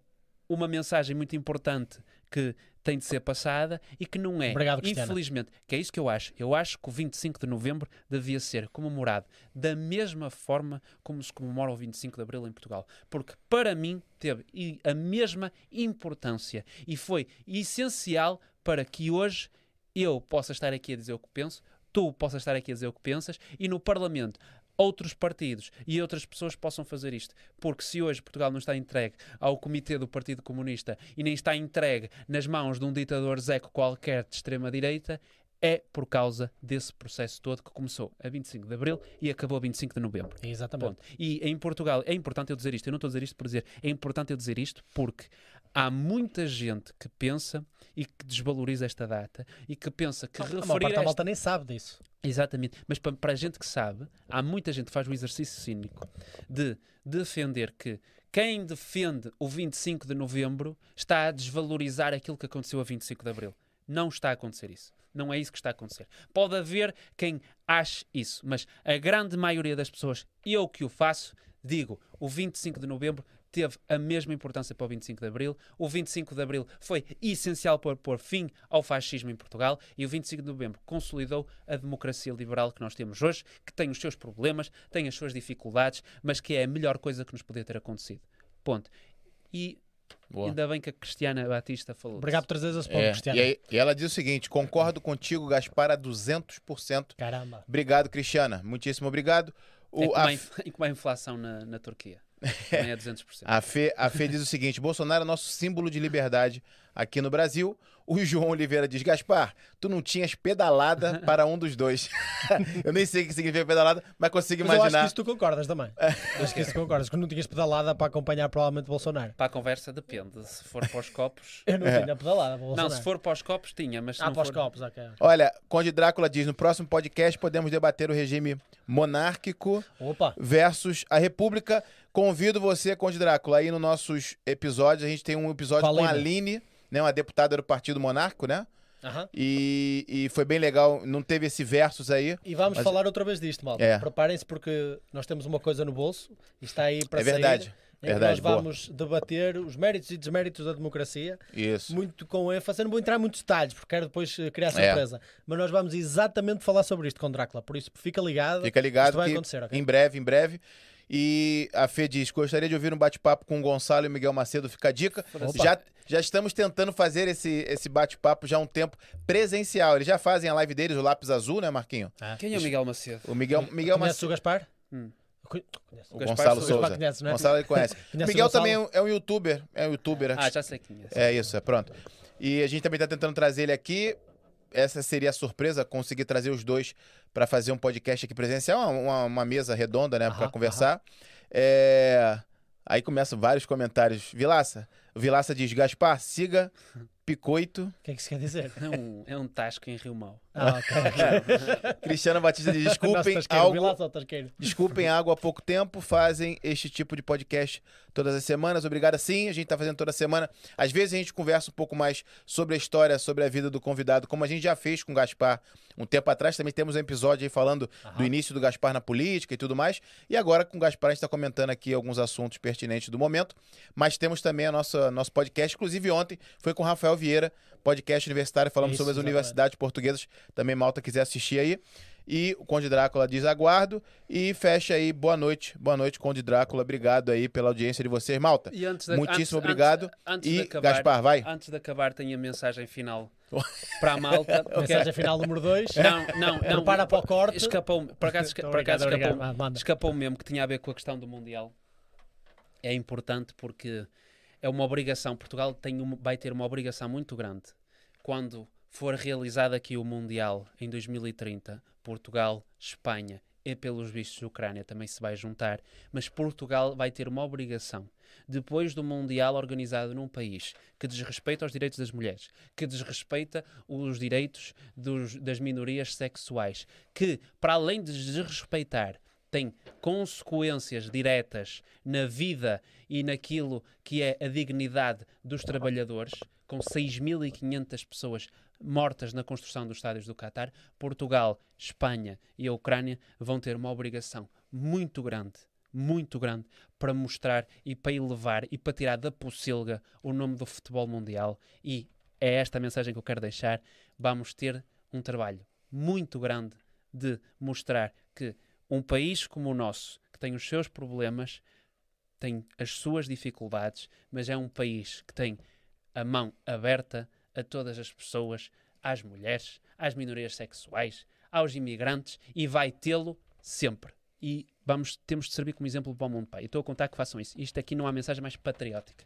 uma mensagem muito importante que tem de ser passada e que não é, Obrigado, infelizmente, que é isso que eu acho. Eu acho que o 25 de Novembro devia ser comemorado da mesma forma como se comemora o 25 de Abril em Portugal. Porque, para mim, teve a mesma importância e foi essencial para que hoje eu possa estar aqui a dizer o que penso, tu possas estar aqui a dizer o que pensas e no Parlamento outros partidos e outras pessoas possam fazer isto. Porque se hoje Portugal não está entregue ao comitê do Partido Comunista e nem está entregue nas mãos de um ditador zeco qualquer de extrema-direita, é por causa desse processo todo que começou a 25 de Abril e acabou a 25 de Novembro. Exatamente. Ponto. E em Portugal é importante eu dizer isto. Eu não estou a dizer isto por dizer. É importante eu dizer isto porque há muita gente que pensa e que desvaloriza esta data e que pensa que A maior referir parte da esta... malta nem sabe disso. Exatamente. Mas pa- para a gente que sabe, há muita gente que faz o exercício cínico de defender que quem defende o 25 de novembro está a desvalorizar aquilo que aconteceu a 25 de abril. Não está a acontecer isso. Não é isso que está a acontecer. Pode haver quem ache isso, mas a grande maioria das pessoas, eu que o faço, digo, o 25 de novembro teve a mesma importância para o 25 de Abril. O 25 de Abril foi essencial para pôr fim ao fascismo em Portugal e o 25 de Novembro consolidou a democracia liberal que nós temos hoje, que tem os seus problemas, tem as suas dificuldades, mas que é a melhor coisa que nos podia ter acontecido. Ponto. E Boa. ainda bem que a Cristiana Batista falou. Obrigado por trazer esse ponto, É, Cristiano. e, aí- e ela diz o seguinte: concordo contigo, Gaspar, a 200%. Caramba. Obrigado, Cristiana. Muitíssimo obrigado. O, É como, a, é como a inflação na, na Turquia. É 200%. a, Fê, a Fê diz o seguinte: Bolsonaro é nosso símbolo de liberdade aqui no Brasil. O João Oliveira diz: Gaspar, tu não tinhas pedalada para um dos dois. eu nem sei o que significa pedalada, mas consigo Mas eu acho que imaginar. isso tu concordas também. acho que isso concordas, que não tinhas pedalada para acompanhar provavelmente Bolsonaro. Para a conversa depende. Se for para os copos. Eu não É. tinha pedalada para Não, Bolsonaro. se for para os copos, tinha, mas se Ah, não para os for... copos, ok. Olha, Conde Drácula diz: no próximo podcast podemos debater o regime monárquico Opa, versus a República. Convido você, Conde Drácula, aí nos nossos episódios. A gente tem um episódio Com a com a Aline. Né, uma deputada do Partido Monárquico, né? aham. E, e foi bem legal, não teve esse versus aí. E vamos Mas- falar outra vez disto, malta. É. Preparem-se porque nós temos uma coisa no bolso e está aí para É verdade, sair. que verdade, nós boa. vamos debater os méritos e desméritos da democracia, Isso. muito com ênfase. Eu não vou entrar em muitos detalhes, porque quero depois eh, criar É. surpresa. Mas nós vamos exatamente falar sobre isto com Drácula. Por isso, fica ligado. Fica ligado Isto vai acontecer, ok? em breve, em breve. E a Fê diz: gostaria de ouvir um bate-papo com o Gonçalo e o Miguel Macedo. Fica a dica. Opa. Já, já estamos tentando fazer esse, esse bate-papo já há um tempo presencial. Eles já fazem a live deles, o Lápis Azul, né, Marquinho? Quem é o Miguel Macedo? O Miguel, Miguel Conheces o Macedo. Gaspar? Hum. O Gaspar Gonçalo Souza. Conhece, não é? Gonçalo ele conhece. Conhece o Miguel Gonçalo? também é um, é um youtuber. É um youtuber. Ah, já sei quem é. É isso, é pronto. E a gente também tá tentando trazer ele aqui. Essa seria a surpresa, conseguir trazer os dois para fazer um podcast aqui presencial, uma, uma- mesa redonda, né, para conversar. É, Aí começam vários comentários. Vilaça, Vilaça diz: Gaspar, siga Picoito. O que é que isso quer dizer? É um, é um tasco em Rio Mau. Ah, ok. ok. Cristiano Batista diz: desculpem tasqueiro, algo. Desculpem algo há pouco tempo, fazem este tipo de podcast todas as semanas. Obrigado, sim. A gente tá fazendo toda semana. Às vezes a gente conversa um pouco mais sobre a história, sobre a vida do convidado, como a gente já fez com o Gaspar um tempo atrás. Também temos um episódio aí falando do início do Gaspar na política e tudo mais. E agora com o Gaspar a gente está comentando aqui alguns assuntos pertinentes do momento. Mas temos também a nossa nosso podcast. Inclusive ontem foi com o Rafael Vieira, podcast universitário, falamos Isso, sobre as exatamente. universidades portuguesas. Também malta quiser assistir aí. E o Conde Drácula diz aguardo. E fecha aí, boa noite. Boa noite, Conde Drácula. Obrigado aí pela audiência de vocês, malta. E antes da- Muitíssimo antes- obrigado. Antes, antes E, de acabar, Gaspar, vai. Antes de acabar, tenho a mensagem final para a malta. porque- Mensagem final número 2. Não, não, não. Prepara para o corte. Escapou-me. Por acaso, esca- Tô por acaso. Manda. Escapou mesmo que tinha a ver com a questão do Mundial. É importante porque é uma obrigação. Portugal tem vai ter uma obrigação muito grande. Quando for realizado aqui o Mundial em 2030, Portugal, Espanha e pelos vistos Ucrânia também se vai juntar, mas Portugal vai ter uma obrigação. Depois do Mundial organizado num país que desrespeita os direitos das mulheres, que desrespeita os direitos dos- das minorias sexuais, que, para além de desrespeitar, tem consequências diretas na vida e naquilo que é a dignidade dos trabalhadores, com 6.500 pessoas mortas na construção dos estádios do Qatar, Portugal, Espanha e a Ucrânia vão ter uma obrigação muito grande, muito grande, para mostrar e para elevar e para tirar da pocilga o nome do futebol mundial. E é esta a mensagem que eu quero deixar. Vamos ter um trabalho muito grande de mostrar que um país como o nosso, que tem os seus problemas, tem as suas dificuldades, mas é um país que tem a mão aberta a todas as pessoas, às mulheres, às minorias sexuais, aos imigrantes e vai tê-lo sempre. E vamos, temos de servir como exemplo para o mundo, pá. E estou a contar que façam isso. Isto aqui não há mensagem mais patriótica.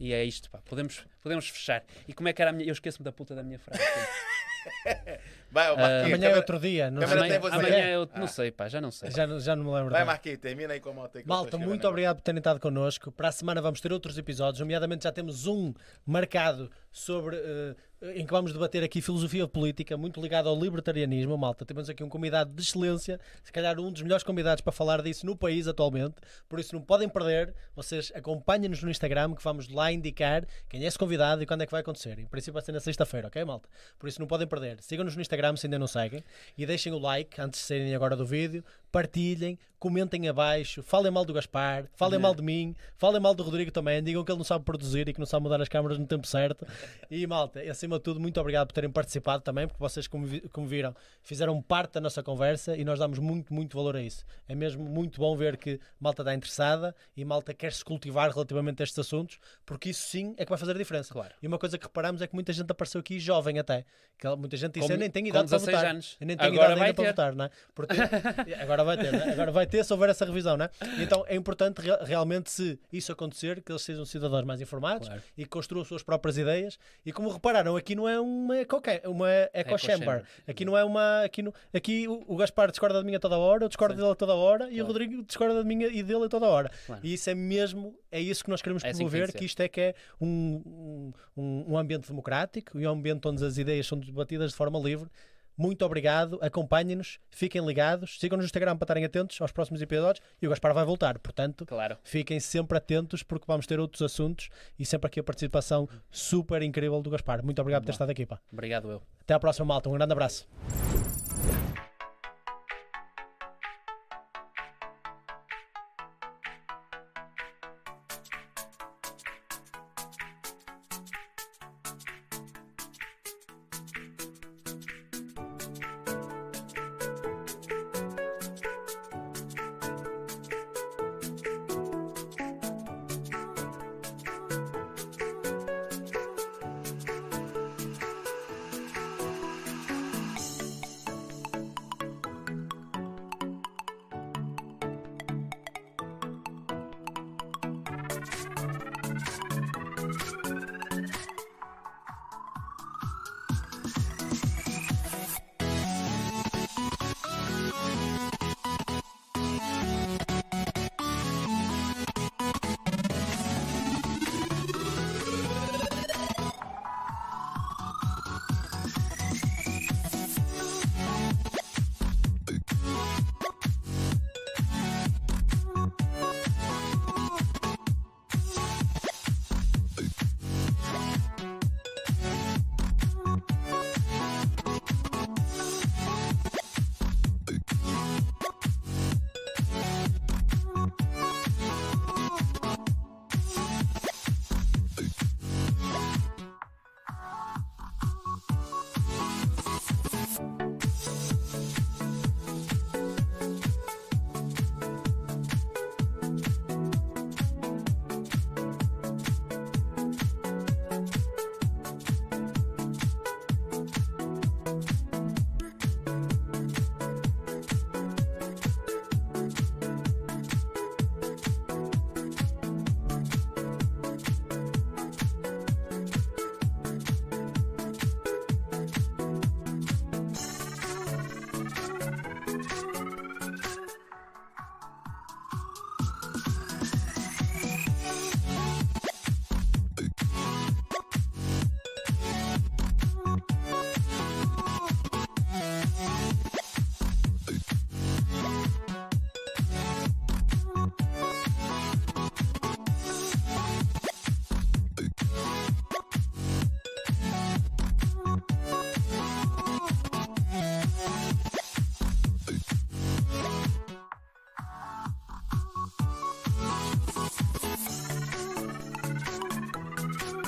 E é isto, pá. Podemos, podemos fechar. E como é que era a minha... Eu esqueço-me da puta da minha frase. Vai, Marquinhos. Amanhã é outro dia. Não câmera sei. amanhã eu não sei, pá. Já não sei. Já, não- já não me lembro. Vai. Marquinhos, termina aí com a tô Malta, muito agora. obrigado por terem estado connosco. Para a semana vamos ter outros episódios, nomeadamente já temos um marcado sobre eh, em que vamos debater aqui filosofia política, muito ligado ao libertarianismo. Malta, temos aqui um convidado de excelência, se calhar um dos melhores convidados para falar disso no país atualmente. Por isso não podem perder. Vocês acompanhem-nos no Instagram que vamos lá indicar quem é esse convidado e quando é que vai acontecer. Em princípio vai ser na sexta-feira, ok, malta? Por isso não podem perder. Sigam-nos no Instagram se ainda não seguem e deixem o like antes de saírem agora do vídeo. Partilhem, comentem abaixo, falem mal do Gaspar, falem mal de mim, falem mal do Rodrigo também, digam que ele não sabe produzir e que não sabe mudar as câmaras no tempo certo. E malta, acima de tudo, muito obrigado por terem participado também, porque vocês, como, vi- como viram, fizeram parte da nossa conversa e nós damos muito, muito valor a isso. É mesmo muito bom ver que malta está interessada e malta quer se cultivar relativamente a estes assuntos, porque isso sim é que vai fazer a diferença. Claro. E uma coisa que reparamos é que muita gente apareceu aqui jovem até. Que muita gente disse, Com- eu nem tenho idade para 16 votar. anos. Eu nem tenho Agora idade ainda para ter. votar, não é? Porque agora vai ter, né? agora vai ter se houver essa revisão, né? Então é importante re- realmente se isso acontecer, que eles sejam cidadãos mais informados Claro. e que construam as suas próprias ideias. E como repararam aqui não é uma eco, uma eco chamber. Aqui não é uma. Aqui, no, aqui o, o Gaspar discorda de mim a toda hora, eu discordo Sim. dele a toda hora e o Claro. Rodrigo discorda de mim e dele a toda hora. Claro. E isso é mesmo, é isso que nós queremos É assim que promover, que que, isto é que é um, um, um ambiente democrático e um ambiente onde as ideias são debatidas de forma livre. Muito obrigado, acompanhem-nos, fiquem ligados, sigam-nos no Instagram para estarem atentos aos próximos episódios e o Gaspar vai voltar, portanto, Claro. fiquem sempre atentos porque vamos ter outros assuntos e sempre aqui a participação super incrível do Gaspar. Muito obrigado por ter estado aqui, pá. Obrigado eu. Até à próxima, malta. Um grande abraço.